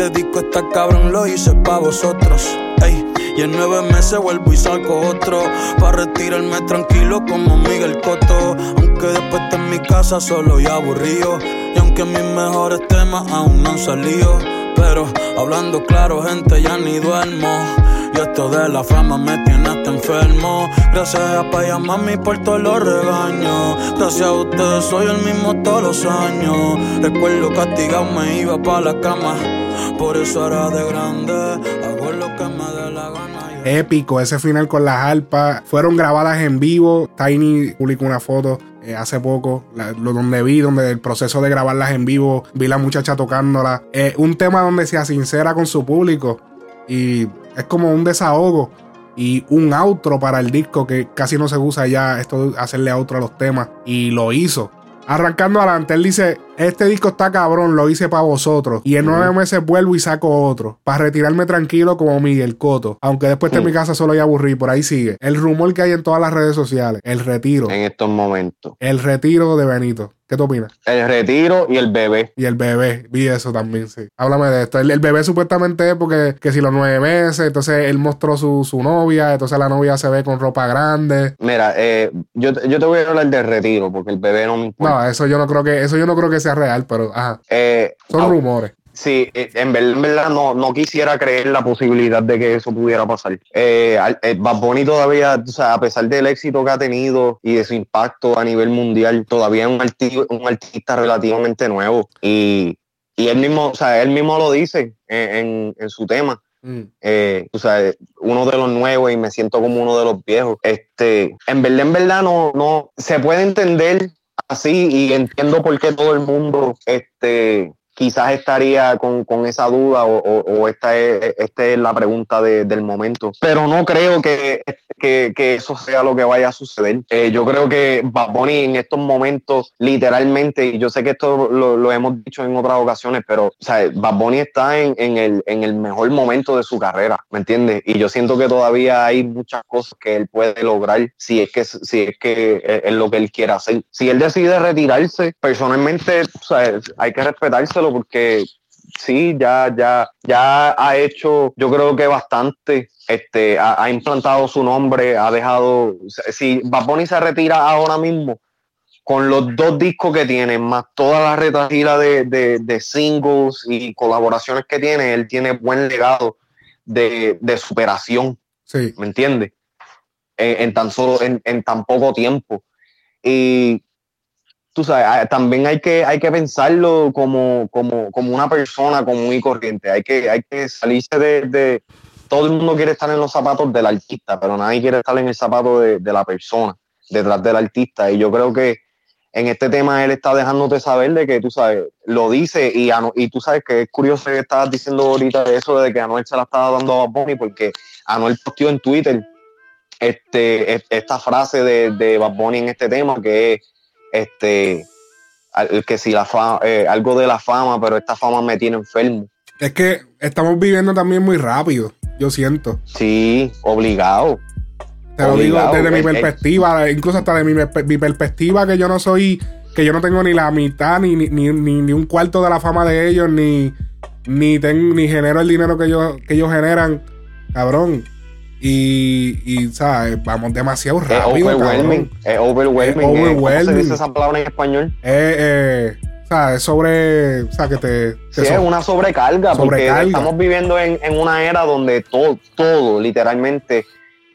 Speaker 6: Este disco está cabrón, lo hice pa' vosotros. Ey, y en nueve meses vuelvo y saco otro. Pa' retirarme tranquilo como Miguel Cotto. Aunque después esté en mi casa solo y aburrido. Y aunque mis mejores temas aún no han salido. Pero hablando claro, gente, ya ni duermo. Y esto de la fama me tiene hasta enfermo. Gracias a Paya Mami por todos los regaños. Gracias a ustedes soy el mismo todos los años. Recuerdo castigado me iba pa' la cama. Por eso ahora de grande hago lo que me dé la gana.
Speaker 1: Épico ese final con las arpas. Fueron grabadas en vivo. Tiny publicó una foto eh, hace poco, la- lo donde vi, donde el proceso de grabarlas en vivo, vi la muchacha tocándola. Eh, un tema donde se sincera con su público y es como un desahogo y un outro para el disco que casi no se usa ya esto de hacerle outro a los temas y lo hizo. Arrancando adelante, él dice, este disco está cabrón, lo hice para vosotros. Y en nueve meses vuelvo y saco otro. Para retirarme tranquilo como Miguel Coto. Aunque después de mi casa solo hay aburrí, por ahí sigue. El rumor que hay en todas las redes sociales. El retiro.
Speaker 2: En estos momentos.
Speaker 1: El retiro de Benito. ¿Qué te opinas?
Speaker 2: El retiro y el bebé.
Speaker 1: Y el bebé, vi eso también, sí. Háblame de esto. El, el bebé supuestamente es porque que si los nueve meses, entonces él mostró su, su novia, entonces la novia se ve con ropa grande.
Speaker 2: Mira, eh, yo, yo te voy a hablar del retiro porque el bebé no me importa.
Speaker 1: No, eso yo no creo que, eso yo no creo que sea real, pero ajá.
Speaker 2: Eh,
Speaker 1: Son
Speaker 2: ah,
Speaker 1: rumores.
Speaker 2: Sí, eh, en verdad, en verdad no, no quisiera creer la posibilidad de que eso pudiera pasar. Eh, eh, Bad Bunny todavía, o sea, a pesar del éxito que ha tenido y de su impacto a nivel mundial, todavía es un, arti- un artista relativamente nuevo. Y, y él mismo, o sea, él mismo lo dice en, en- en su tema.
Speaker 1: Mm.
Speaker 2: Eh, o sea, uno de los nuevos y me siento como uno de los viejos. Este, en verdad, en verdad no, no se puede entender así y entiendo por qué todo el mundo este, quizás estaría con, con esa duda o, o- o esta, es, esta es la pregunta de- del momento. Pero no creo que, que, que eso sea lo que vaya a suceder. Eh, yo creo que Bad Bunny en estos momentos, literalmente, y yo sé que esto lo, lo hemos dicho en otras ocasiones, pero o sea, Bad Bunny está en, en el, en el mejor momento de su carrera, ¿me entiendes? Y yo siento que todavía hay muchas cosas que él puede lograr si es que, si es, que es, lo que él quiere hacer. Si él decide retirarse, personalmente, o sea, hay que respetárselo porque sí, ya, ya, ya ha hecho, yo creo que bastante. Este, ha, ha implantado su nombre, ha dejado. Si Bad Bunny se retira ahora mismo, con los dos discos que tiene, más toda la retahila de, de, de singles y colaboraciones que tiene, él tiene buen legado de, de superación.
Speaker 1: Sí.
Speaker 2: ¿Me entiendes? En, en tan solo, en, en tan poco tiempo. Y tú sabes, ah, también hay que, hay que pensarlo como, como, como una persona común y corriente. Hay que, hay que salirse de, Todo el mundo quiere estar en los zapatos del artista, pero nadie quiere estar en el zapato de, la persona, detrás del artista. Y yo creo que en este tema él está dejándote saber de que tú sabes, lo dice y, y tú sabes que es curioso que estabas diciendo ahorita de eso de que Anuel se la estaba dando a Bad porque Anuel posteó en Twitter este, es- esta frase de, de Bad Bunny en este tema que es este al- que si la fa- eh, algo de la fama, pero esta fama me tiene enfermo.
Speaker 1: Es que estamos viviendo también muy rápido, yo siento.
Speaker 2: Sí, obligado.
Speaker 1: Te lo digo desde mi perspectiva, incluso hasta de mi, per- mi perspectiva, que yo no soy, que yo no tengo ni la mitad, ni, ni, ni, ni- ni un cuarto de la fama de ellos, ni, ni, ten- ni genero el dinero que ellos, que ellos generan, cabrón. Y, y, ¿sabes? Vamos demasiado
Speaker 2: Es
Speaker 1: rápido,
Speaker 2: overwhelming.
Speaker 1: cabrón.
Speaker 2: Es overwhelming.
Speaker 1: Es
Speaker 2: eh, ¿Cómo se
Speaker 1: overwhelming.
Speaker 2: dice esa palabra en español?
Speaker 1: Eh, eh, o sea, es sobre, o sea, que te... te
Speaker 2: Sí, es una sobrecarga,
Speaker 1: Sobrecarga.
Speaker 2: porque estamos viviendo en, en una era donde todo, todo, literalmente,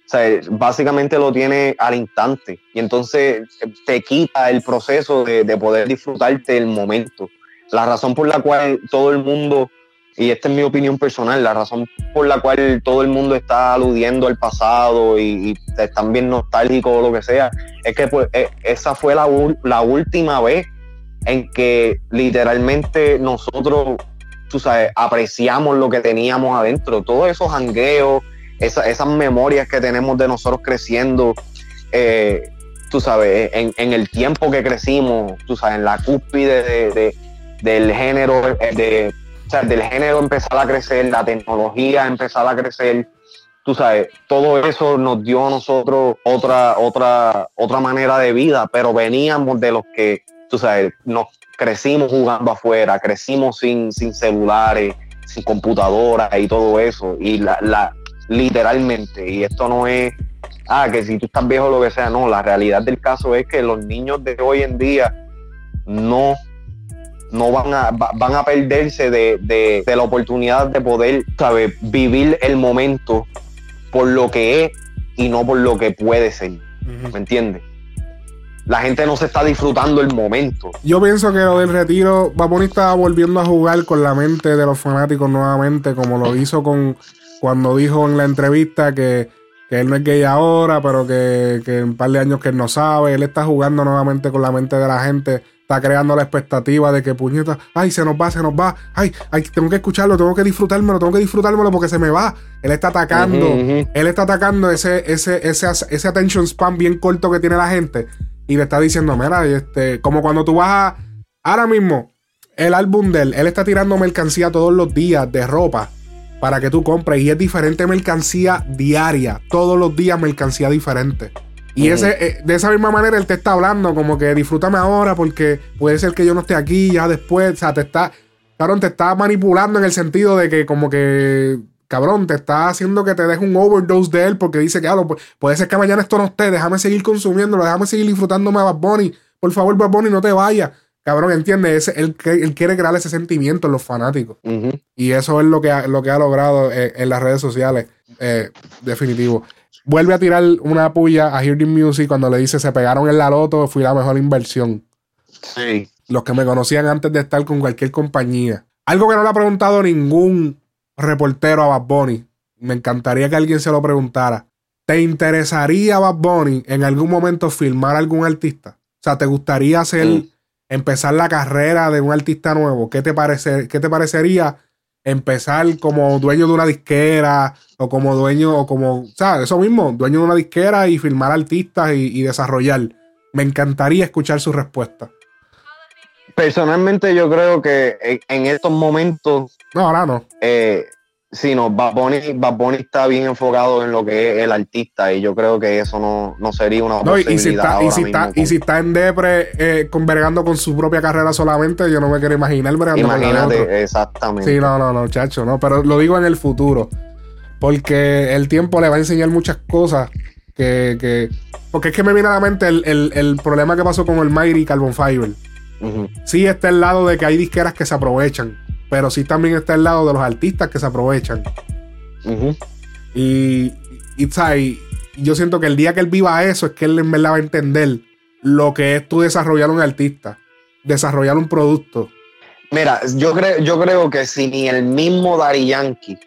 Speaker 2: o sea, básicamente lo tiene al instante. Y entonces te quita el proceso de, de poder disfrutarte el momento. La razón por la cual todo el mundo, y esta es mi opinión personal, la razón por la cual todo el mundo está aludiendo al pasado y, y están bien nostálgicos o lo que sea, es que pues, eh, esa fue la, la última vez en que literalmente nosotros, tú sabes, apreciamos lo que teníamos adentro, todos esos jangueos, esa- esas memorias que tenemos de nosotros creciendo, eh, tú sabes, en, en el tiempo que crecimos, tú sabes, en la cúspide de- de- del género, eh, de, o sea, del género empezar a crecer, la tecnología empezar a crecer, tú sabes, todo eso nos dio a nosotros otra, otra, otra manera de vida, pero veníamos de los que, tú sabes, nos crecimos jugando afuera, crecimos sin, sin celulares, sin computadoras y todo eso, y la, la, literalmente, y esto no es, ah, que si tú estás viejo o lo que sea, no, la realidad del caso es que los niños de hoy en día no no van a, va- van a perderse de, de- de la oportunidad de poder, ¿sabes? Vivir el momento por lo que es y no por lo que puede ser. ¿Me entiendes? La gente no se está disfrutando el momento.
Speaker 1: Yo pienso que lo del retiro, Bunny está volviendo a jugar con la mente de los fanáticos nuevamente, como lo hizo con cuando dijo en la entrevista que, que él no es gay ahora, pero que, que en un par de años que él no sabe. Él está jugando nuevamente con la mente de la gente, está creando la expectativa de que puñeta, ay, se nos va, se nos va, ay, ay, tengo que escucharlo, tengo que disfrutármelo, tengo que disfrutármelo porque se me va. Él está atacando, él está atacando ese, ese, ese, ese attention span bien corto que tiene la gente y le está diciendo, mira, este, como cuando tú vas a, ahora mismo, el álbum de él, él está tirando mercancía todos los días de ropa para que tú compres y es diferente mercancía diaria, todos los días mercancía diferente. Y ese, eh, de esa misma manera él te está hablando como que disfrútame ahora porque puede ser que yo no esté aquí ya después, o sea, te está, cabrón, te está manipulando en el sentido de que como que, cabrón, te está haciendo que te deje un overdose de él porque dice que, ah, pu- puede ser que mañana esto no esté, déjame seguir consumiéndolo, déjame seguir disfrutándome a Bad Bunny, por favor Bad Bunny no te vayas. Cabrón, entiende, Ese- él, él quiere crear ese sentimiento en los fanáticos. Y eso es lo que ha, lo que ha logrado eh, en las redes sociales. eh, definitivo. Vuelve a tirar una puya a Hear the Music cuando le dice se pegaron en la loto, fui la mejor inversión.
Speaker 2: Sí.
Speaker 1: Los que me conocían antes de estar con cualquier compañía. Algo que no le ha preguntado ningún reportero a Bad Bunny. Me encantaría que alguien se lo preguntara. ¿Te interesaría Bad Bunny en algún momento filmar a algún artista? O sea, ¿te gustaría hacer
Speaker 2: Mm.
Speaker 1: empezar la carrera de un artista nuevo, ¿qué te, parece, qué te parecería empezar como dueño de una disquera o como dueño o como, ¿sabes? Eso mismo, dueño de una disquera y filmar artistas y, y desarrollar. Me encantaría escuchar su respuesta.
Speaker 2: Personalmente yo creo que en, en estos momentos,
Speaker 1: No, ahora no.
Speaker 2: eh, sí, no, Bad Bunny, Bad Bunny está bien enfocado en lo que es el artista y yo creo que eso no, no sería una
Speaker 1: No, y, y si
Speaker 2: posibilidad
Speaker 1: está, y, si está, y si está en Depre eh, convergando con su propia carrera solamente, yo no me quiero imaginar con otro.
Speaker 2: Imagínate, exactamente.
Speaker 1: Sí, no, no, no, chacho, no, pero lo digo en el futuro. Porque el tiempo le va a enseñar muchas cosas que. que- porque es que me viene a la mente el, el- el problema que pasó con el Mighty y Carbon Fiber.
Speaker 2: Ujú.
Speaker 1: Sí está el lado de que hay disqueras que se aprovechan, pero sí también está el lado de los artistas que se aprovechan. Y, y, ¿sabes? Y yo siento que el día que él viva eso es que él en verdad va a entender lo que es tú desarrollar un artista, desarrollar un producto.
Speaker 2: Mira, yo creo, yo creo que si ni el mismo Daddy Yankee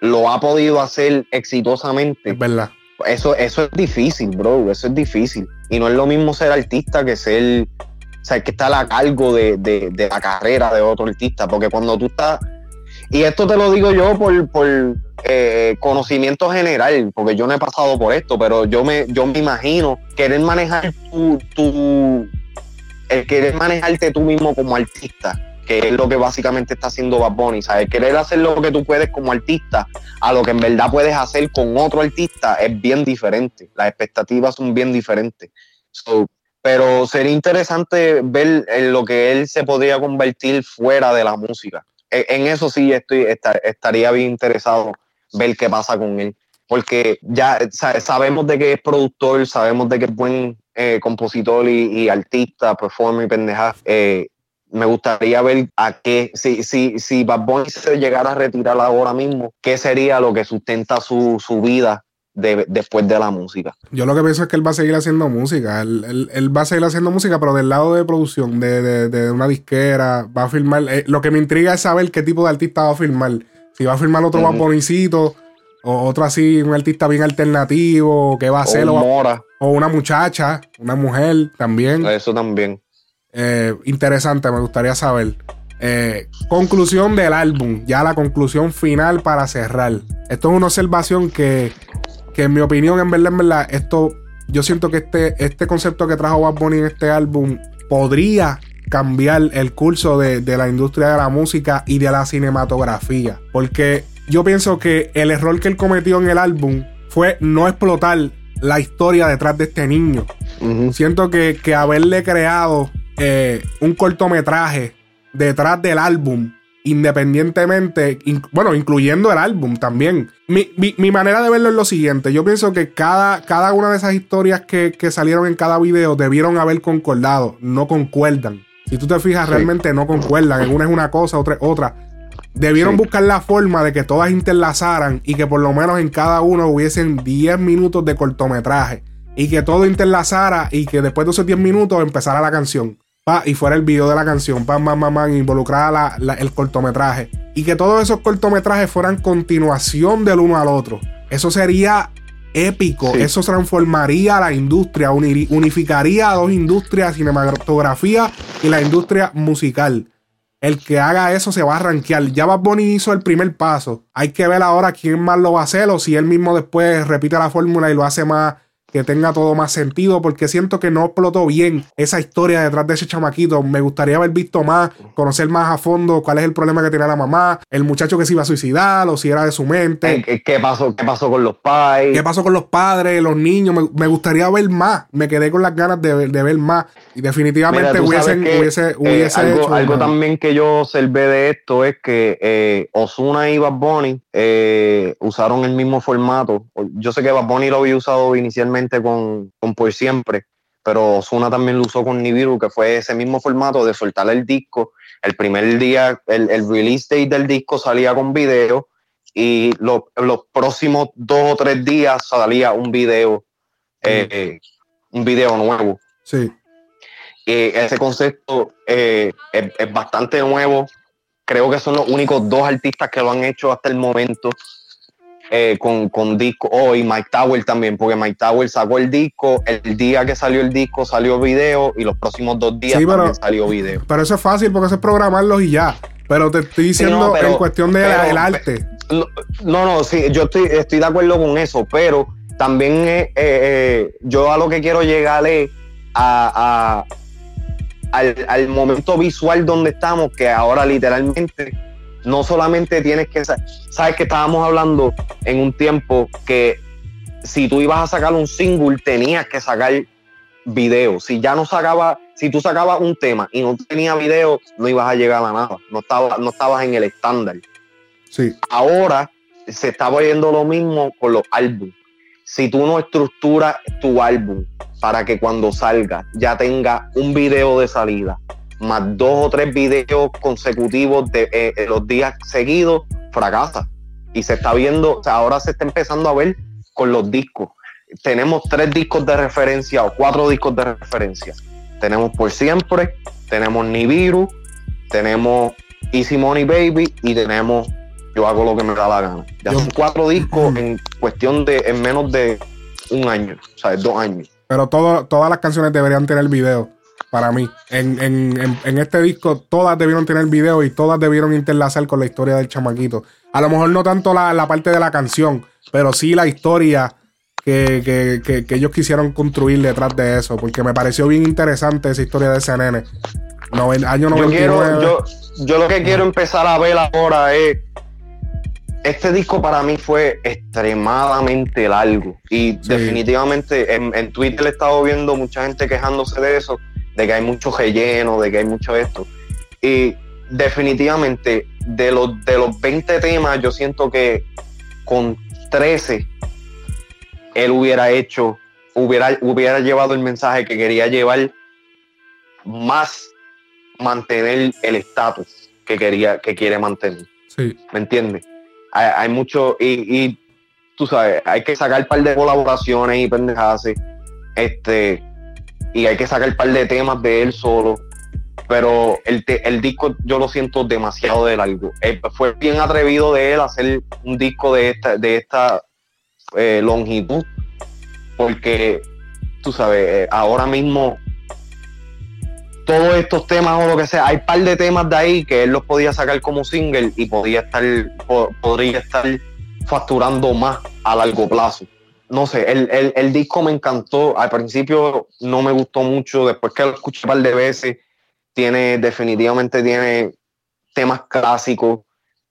Speaker 2: lo ha podido hacer exitosamente,
Speaker 1: Es verdad.
Speaker 2: eso, eso es difícil, bro. Eso es difícil. Y no es lo mismo ser artista que ser, sea, que estar a cargo de, de- de la carrera de otro artista. Porque cuando tú estás, y esto te lo digo yo por, por eh, conocimiento general, porque yo no he pasado por esto, pero yo me, yo me imagino querer manejar tu, tu, el querer manejarte tú mismo como artista, que es lo que básicamente está haciendo Bad Bunny, ¿sabes? Querer hacer lo que tú puedes como artista a lo que en verdad puedes hacer con otro artista es bien diferente. Las expectativas son bien diferentes. So, pero sería interesante ver en lo que él se podría convertir fuera de la música. E- En eso sí estoy, esta- estaría bien interesado ver qué pasa con él. Porque ya sa- sabemos de que es productor, sabemos de que es buen eh, compositor y, artista, performer y pendeja. Eh, me gustaría ver a qué, si, si, si Bad Bunny se llegara a retirar ahora mismo, qué sería lo que sustenta su, su vida de- después de la música.
Speaker 1: Yo lo que pienso es que él va a seguir haciendo música. Él, él- él va a seguir haciendo música, pero del lado de producción, de, de- de una disquera, va a filmar. eh, lo que me intriga es saber qué tipo de artista va a filmar. Si va a filmar otro Bunnycito, o otro así, un artista bien alternativo, qué va a hacer,
Speaker 2: o, Mora,
Speaker 1: o una muchacha, una mujer también.
Speaker 2: eso también.
Speaker 1: Eh, interesante, me gustaría saber. Eh, conclusión del álbum, ya la conclusión final para cerrar. Esto es una observación que, que en mi opinión, en verdad, en verdad, esto, yo siento que este, este concepto que trajo Bad Bunny en este álbum podría cambiar el curso de, de la industria de la música y de la cinematografía. Porque yo pienso que el error que él cometió en el álbum fue no explotar la historia detrás de este niño. Siento que, que haberle creado eh, un cortometraje detrás del álbum, independientemente, in- bueno, incluyendo el álbum también. Mi, mi- mi manera de verlo es lo siguiente: yo pienso que cada, cada una de esas historias que, que salieron en cada video debieron haber concordado, no concuerdan. Si tú te fijas,
Speaker 2: Sí.
Speaker 1: realmente no concuerdan. En una es una cosa, otra es otra. Debieron
Speaker 2: Sí.
Speaker 1: buscar la forma de que todas interlazaran y que por lo menos en cada uno hubiesen 10 minutos de cortometraje. Y que todo interlazara y que después de esos 10 minutos empezara la canción. Pa, y fuera el video de la canción. Pam, pam, pam, pam, involucrada la- la- el cortometraje. Y que todos esos cortometrajes fueran continuación del uno al otro. Eso sería épico.
Speaker 2: Sí.
Speaker 1: Eso transformaría la industria. uniri- unificaría a dos industrias, cinematografía y la industria musical. El que haga eso se va a rankear. Ya Bad Bunny hizo el primer paso. Hay que ver ahora quién más lo va a hacer o si él mismo después repite la fórmula y lo hace más que tenga todo más sentido porque siento que no explotó bien esa historia detrás de ese chamaquito. Me gustaría haber visto más, conocer más a fondo cuál es el problema que tenía la mamá, el muchacho que se iba a suicidar o si era de su mente.
Speaker 2: Eh, ¿Qué, qué pasó, ¿Qué pasó con los pais?
Speaker 1: ¿Qué pasó con los padres, los niños? Me, me gustaría ver más. Me quedé con las ganas de, ver- de ver más. Y definitivamente
Speaker 2: Mira,
Speaker 1: hubiesen,
Speaker 2: que,
Speaker 1: hubiese,
Speaker 2: eh,
Speaker 1: hubiese
Speaker 2: algo,
Speaker 1: hecho.
Speaker 2: algo también que yo observé de esto es que eh, Osuna y Bad Bunny eh, usaron el mismo formato. Yo sé que Bad Bunny lo había usado inicialmente con, con Por Siempre, pero Osuna también lo usó con Nibiru, que fue ese mismo formato de soltar el disco. El primer día, el, el release date del disco salía con video y lo- los próximos dos o tres días salía un video, eh, eh, un video nuevo.
Speaker 1: Sí.
Speaker 2: Eh, ese concepto eh, es, es bastante nuevo. Creo que son los únicos dos artistas que lo han hecho hasta el momento. Eh, con, con disco, oh, y Mike Tower también, porque Mike Tower sacó el disco, el día que salió el disco salió video y los próximos dos días
Speaker 1: Sí, pero-
Speaker 2: también salió video.
Speaker 1: Pero eso es fácil porque eso es programarlos y ya. Pero te estoy diciendo
Speaker 2: no, pero-
Speaker 1: en cuestión del
Speaker 2: pero-
Speaker 1: arte.
Speaker 2: No, no, sí, yo estoy, estoy de acuerdo con eso, pero también eh, eh, yo a lo que quiero llegar es a, a- al, al momento visual donde estamos, que ahora literalmente no solamente tienes que, sa- sabes que estábamos hablando en un tiempo que si tú ibas a sacar un single tenías que sacar video, si ya no sacaba, si tú sacabas un tema y no tenía video, no ibas a llegar a nada, no, estaba, no estabas en el estándar
Speaker 1: Sí.
Speaker 2: ahora se está viendo lo mismo con los álbumes. Si tú no estructuras tu álbum para que cuando salga ya tenga un video de salida, más dos o tres videos consecutivos de eh, eh, los días seguidos, fracasa. Y se está viendo, o sea, ahora se está empezando a ver con los discos. Tenemos tres discos de referencia o cuatro discos de referencia. Tenemos Por Siempre, tenemos Nibiru, tenemos Easy Money Baby y tenemos Yo hago lo que me da la gana. Ya
Speaker 1: Yo-
Speaker 2: son cuatro discos en cuestión de, en menos de un año, o sea, dos años.
Speaker 1: Pero todo- todas las canciones deberían tener video. Para mí. En, en- en- en este disco, todas debieron tener video y todas debieron interlazar con la historia del chamaquito. A lo mejor no tanto la, la parte de la canción, pero sí la historia que, que- que- que ellos quisieron construir detrás de eso. Porque me pareció bien interesante esa historia de ese nene. Noven- año
Speaker 2: Yo
Speaker 1: 99.
Speaker 2: quiero, yo, yo lo que quiero empezar a ver ahora es. Este disco para mí fue extremadamente largo y definitivamente en, en Twitter he estado viendo mucha gente quejándose de eso, de que hay mucho relleno, de que hay mucho esto. Y definitivamente de los, de los 20 temas yo siento que con 13 él hubiera hecho, hubiera, hubiera llevado el mensaje que quería llevar más mantener el estatus que quería que quiere mantener
Speaker 1: Sí.
Speaker 2: ¿me entiendes? Hay, hay mucho y, y tú sabes hay que sacar un par de colaboraciones y pendejadas este y hay que sacar un par de temas de él solo pero el, te- el disco yo lo siento demasiado de largo Eh, fue bien atrevido de él hacer un disco de esta de esta eh, longitud porque tú sabes eh, ahora mismo todos estos temas o lo que sea, hay par de temas de ahí que él los podía sacar como single y podía estar, po- podría estar facturando más a largo plazo. No sé, el, el- el disco me encantó. Al principio no me gustó mucho, después que lo escuché un par de veces, tiene, definitivamente tiene temas clásicos,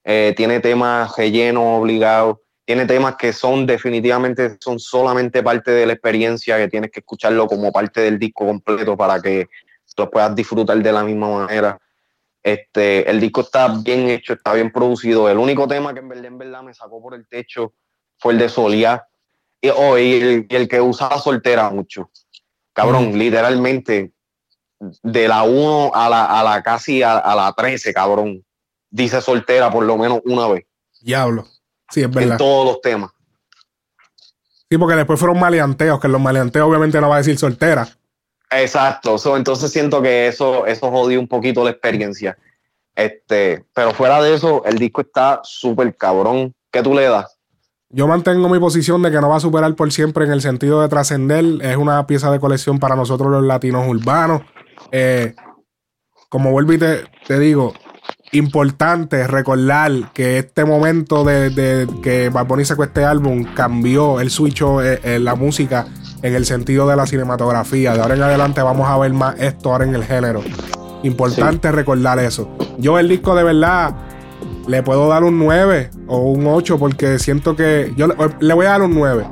Speaker 2: eh, tiene temas rellenos obligados, tiene temas que son definitivamente, son solamente parte de la experiencia, que tienes que escucharlo como parte del disco completo para que lo puedas disfrutar de la misma manera. Este, el disco está bien hecho, está bien producido. El único tema que en verdad, en verdad me sacó por el techo fue el de Solia. Y, oh, y el, y el que usaba soltera mucho. Cabrón, literalmente, de la 1 a la, a la casi a, a la 13, cabrón. Dice soltera por lo menos una vez.
Speaker 1: Diablo. Sí, es
Speaker 2: En
Speaker 1: verdad.
Speaker 2: todos los temas.
Speaker 1: Sí, porque después fueron maleanteos, que en los maleanteos obviamente no va a decir soltera.
Speaker 2: Exacto, so, entonces siento que eso, eso jodió un poquito la experiencia. Este, pero fuera de eso, el disco está súper cabrón. ¿Qué tú le das?
Speaker 1: Yo mantengo mi posición de que no va a superar por siempre en el sentido de trascender. Es una pieza de colección para nosotros los latinos urbanos. Eh, como vuelvo y te, te digo, importante recordar que este momento de, de que Bad Bunny sacó este álbum cambió el switch eh, en la música en el sentido de la cinematografía. De ahora en adelante vamos a ver más esto ahora en el género. Importante recordar eso. Yo el disco de verdad le puedo dar un 9 o un 8 porque siento que yo le, le voy a dar un 9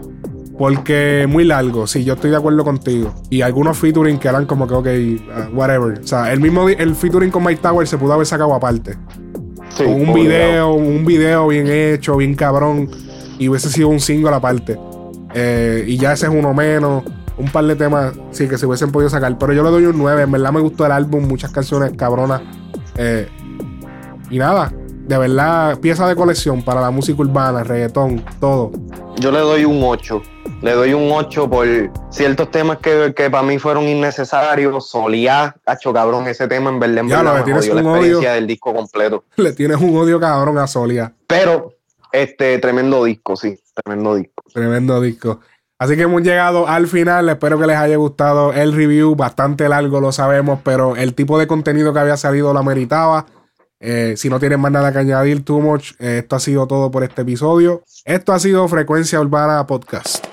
Speaker 1: porque es muy largo, sí, yo estoy de acuerdo contigo. Y algunos featuring que eran como que, ok, uh, whatever. O sea, el mismo el featuring con Mike Tower se pudo haber sacado aparte.
Speaker 2: Sí,
Speaker 1: con un video, un video bien hecho, bien cabrón. Y hubiese sido un single aparte. Eh, y ya ese es uno menos. Un par de temas, sí, que se hubiesen podido sacar. Pero yo le doy un 9. En verdad me gustó el álbum, muchas canciones cabronas. Eh, y nada, de verdad, pieza de colección para la música urbana, reggaetón, todo.
Speaker 2: Yo le doy un 8. Le doy un 8 por ciertos temas que, que para mí fueron innecesarios. Solía, hacho cabrón, ese tema en verdad, en
Speaker 1: Ya,
Speaker 2: verdad me
Speaker 1: tienes
Speaker 2: jodió la
Speaker 1: un odio.
Speaker 2: experiencia del disco completo. (laughs)
Speaker 1: Le tienes un odio cabrón a Solia.
Speaker 2: Pero Este, tremendo disco, sí, tremendo disco.
Speaker 1: Tremendo disco. Así que hemos llegado al final. Espero que les haya gustado el review. Bastante largo, lo sabemos, pero el tipo de contenido que había salido lo meritaba. Eh, si no tienen más nada que añadir, too much. eh, esto ha sido todo por este episodio. Esto ha sido Frecuencia Urbana Podcast.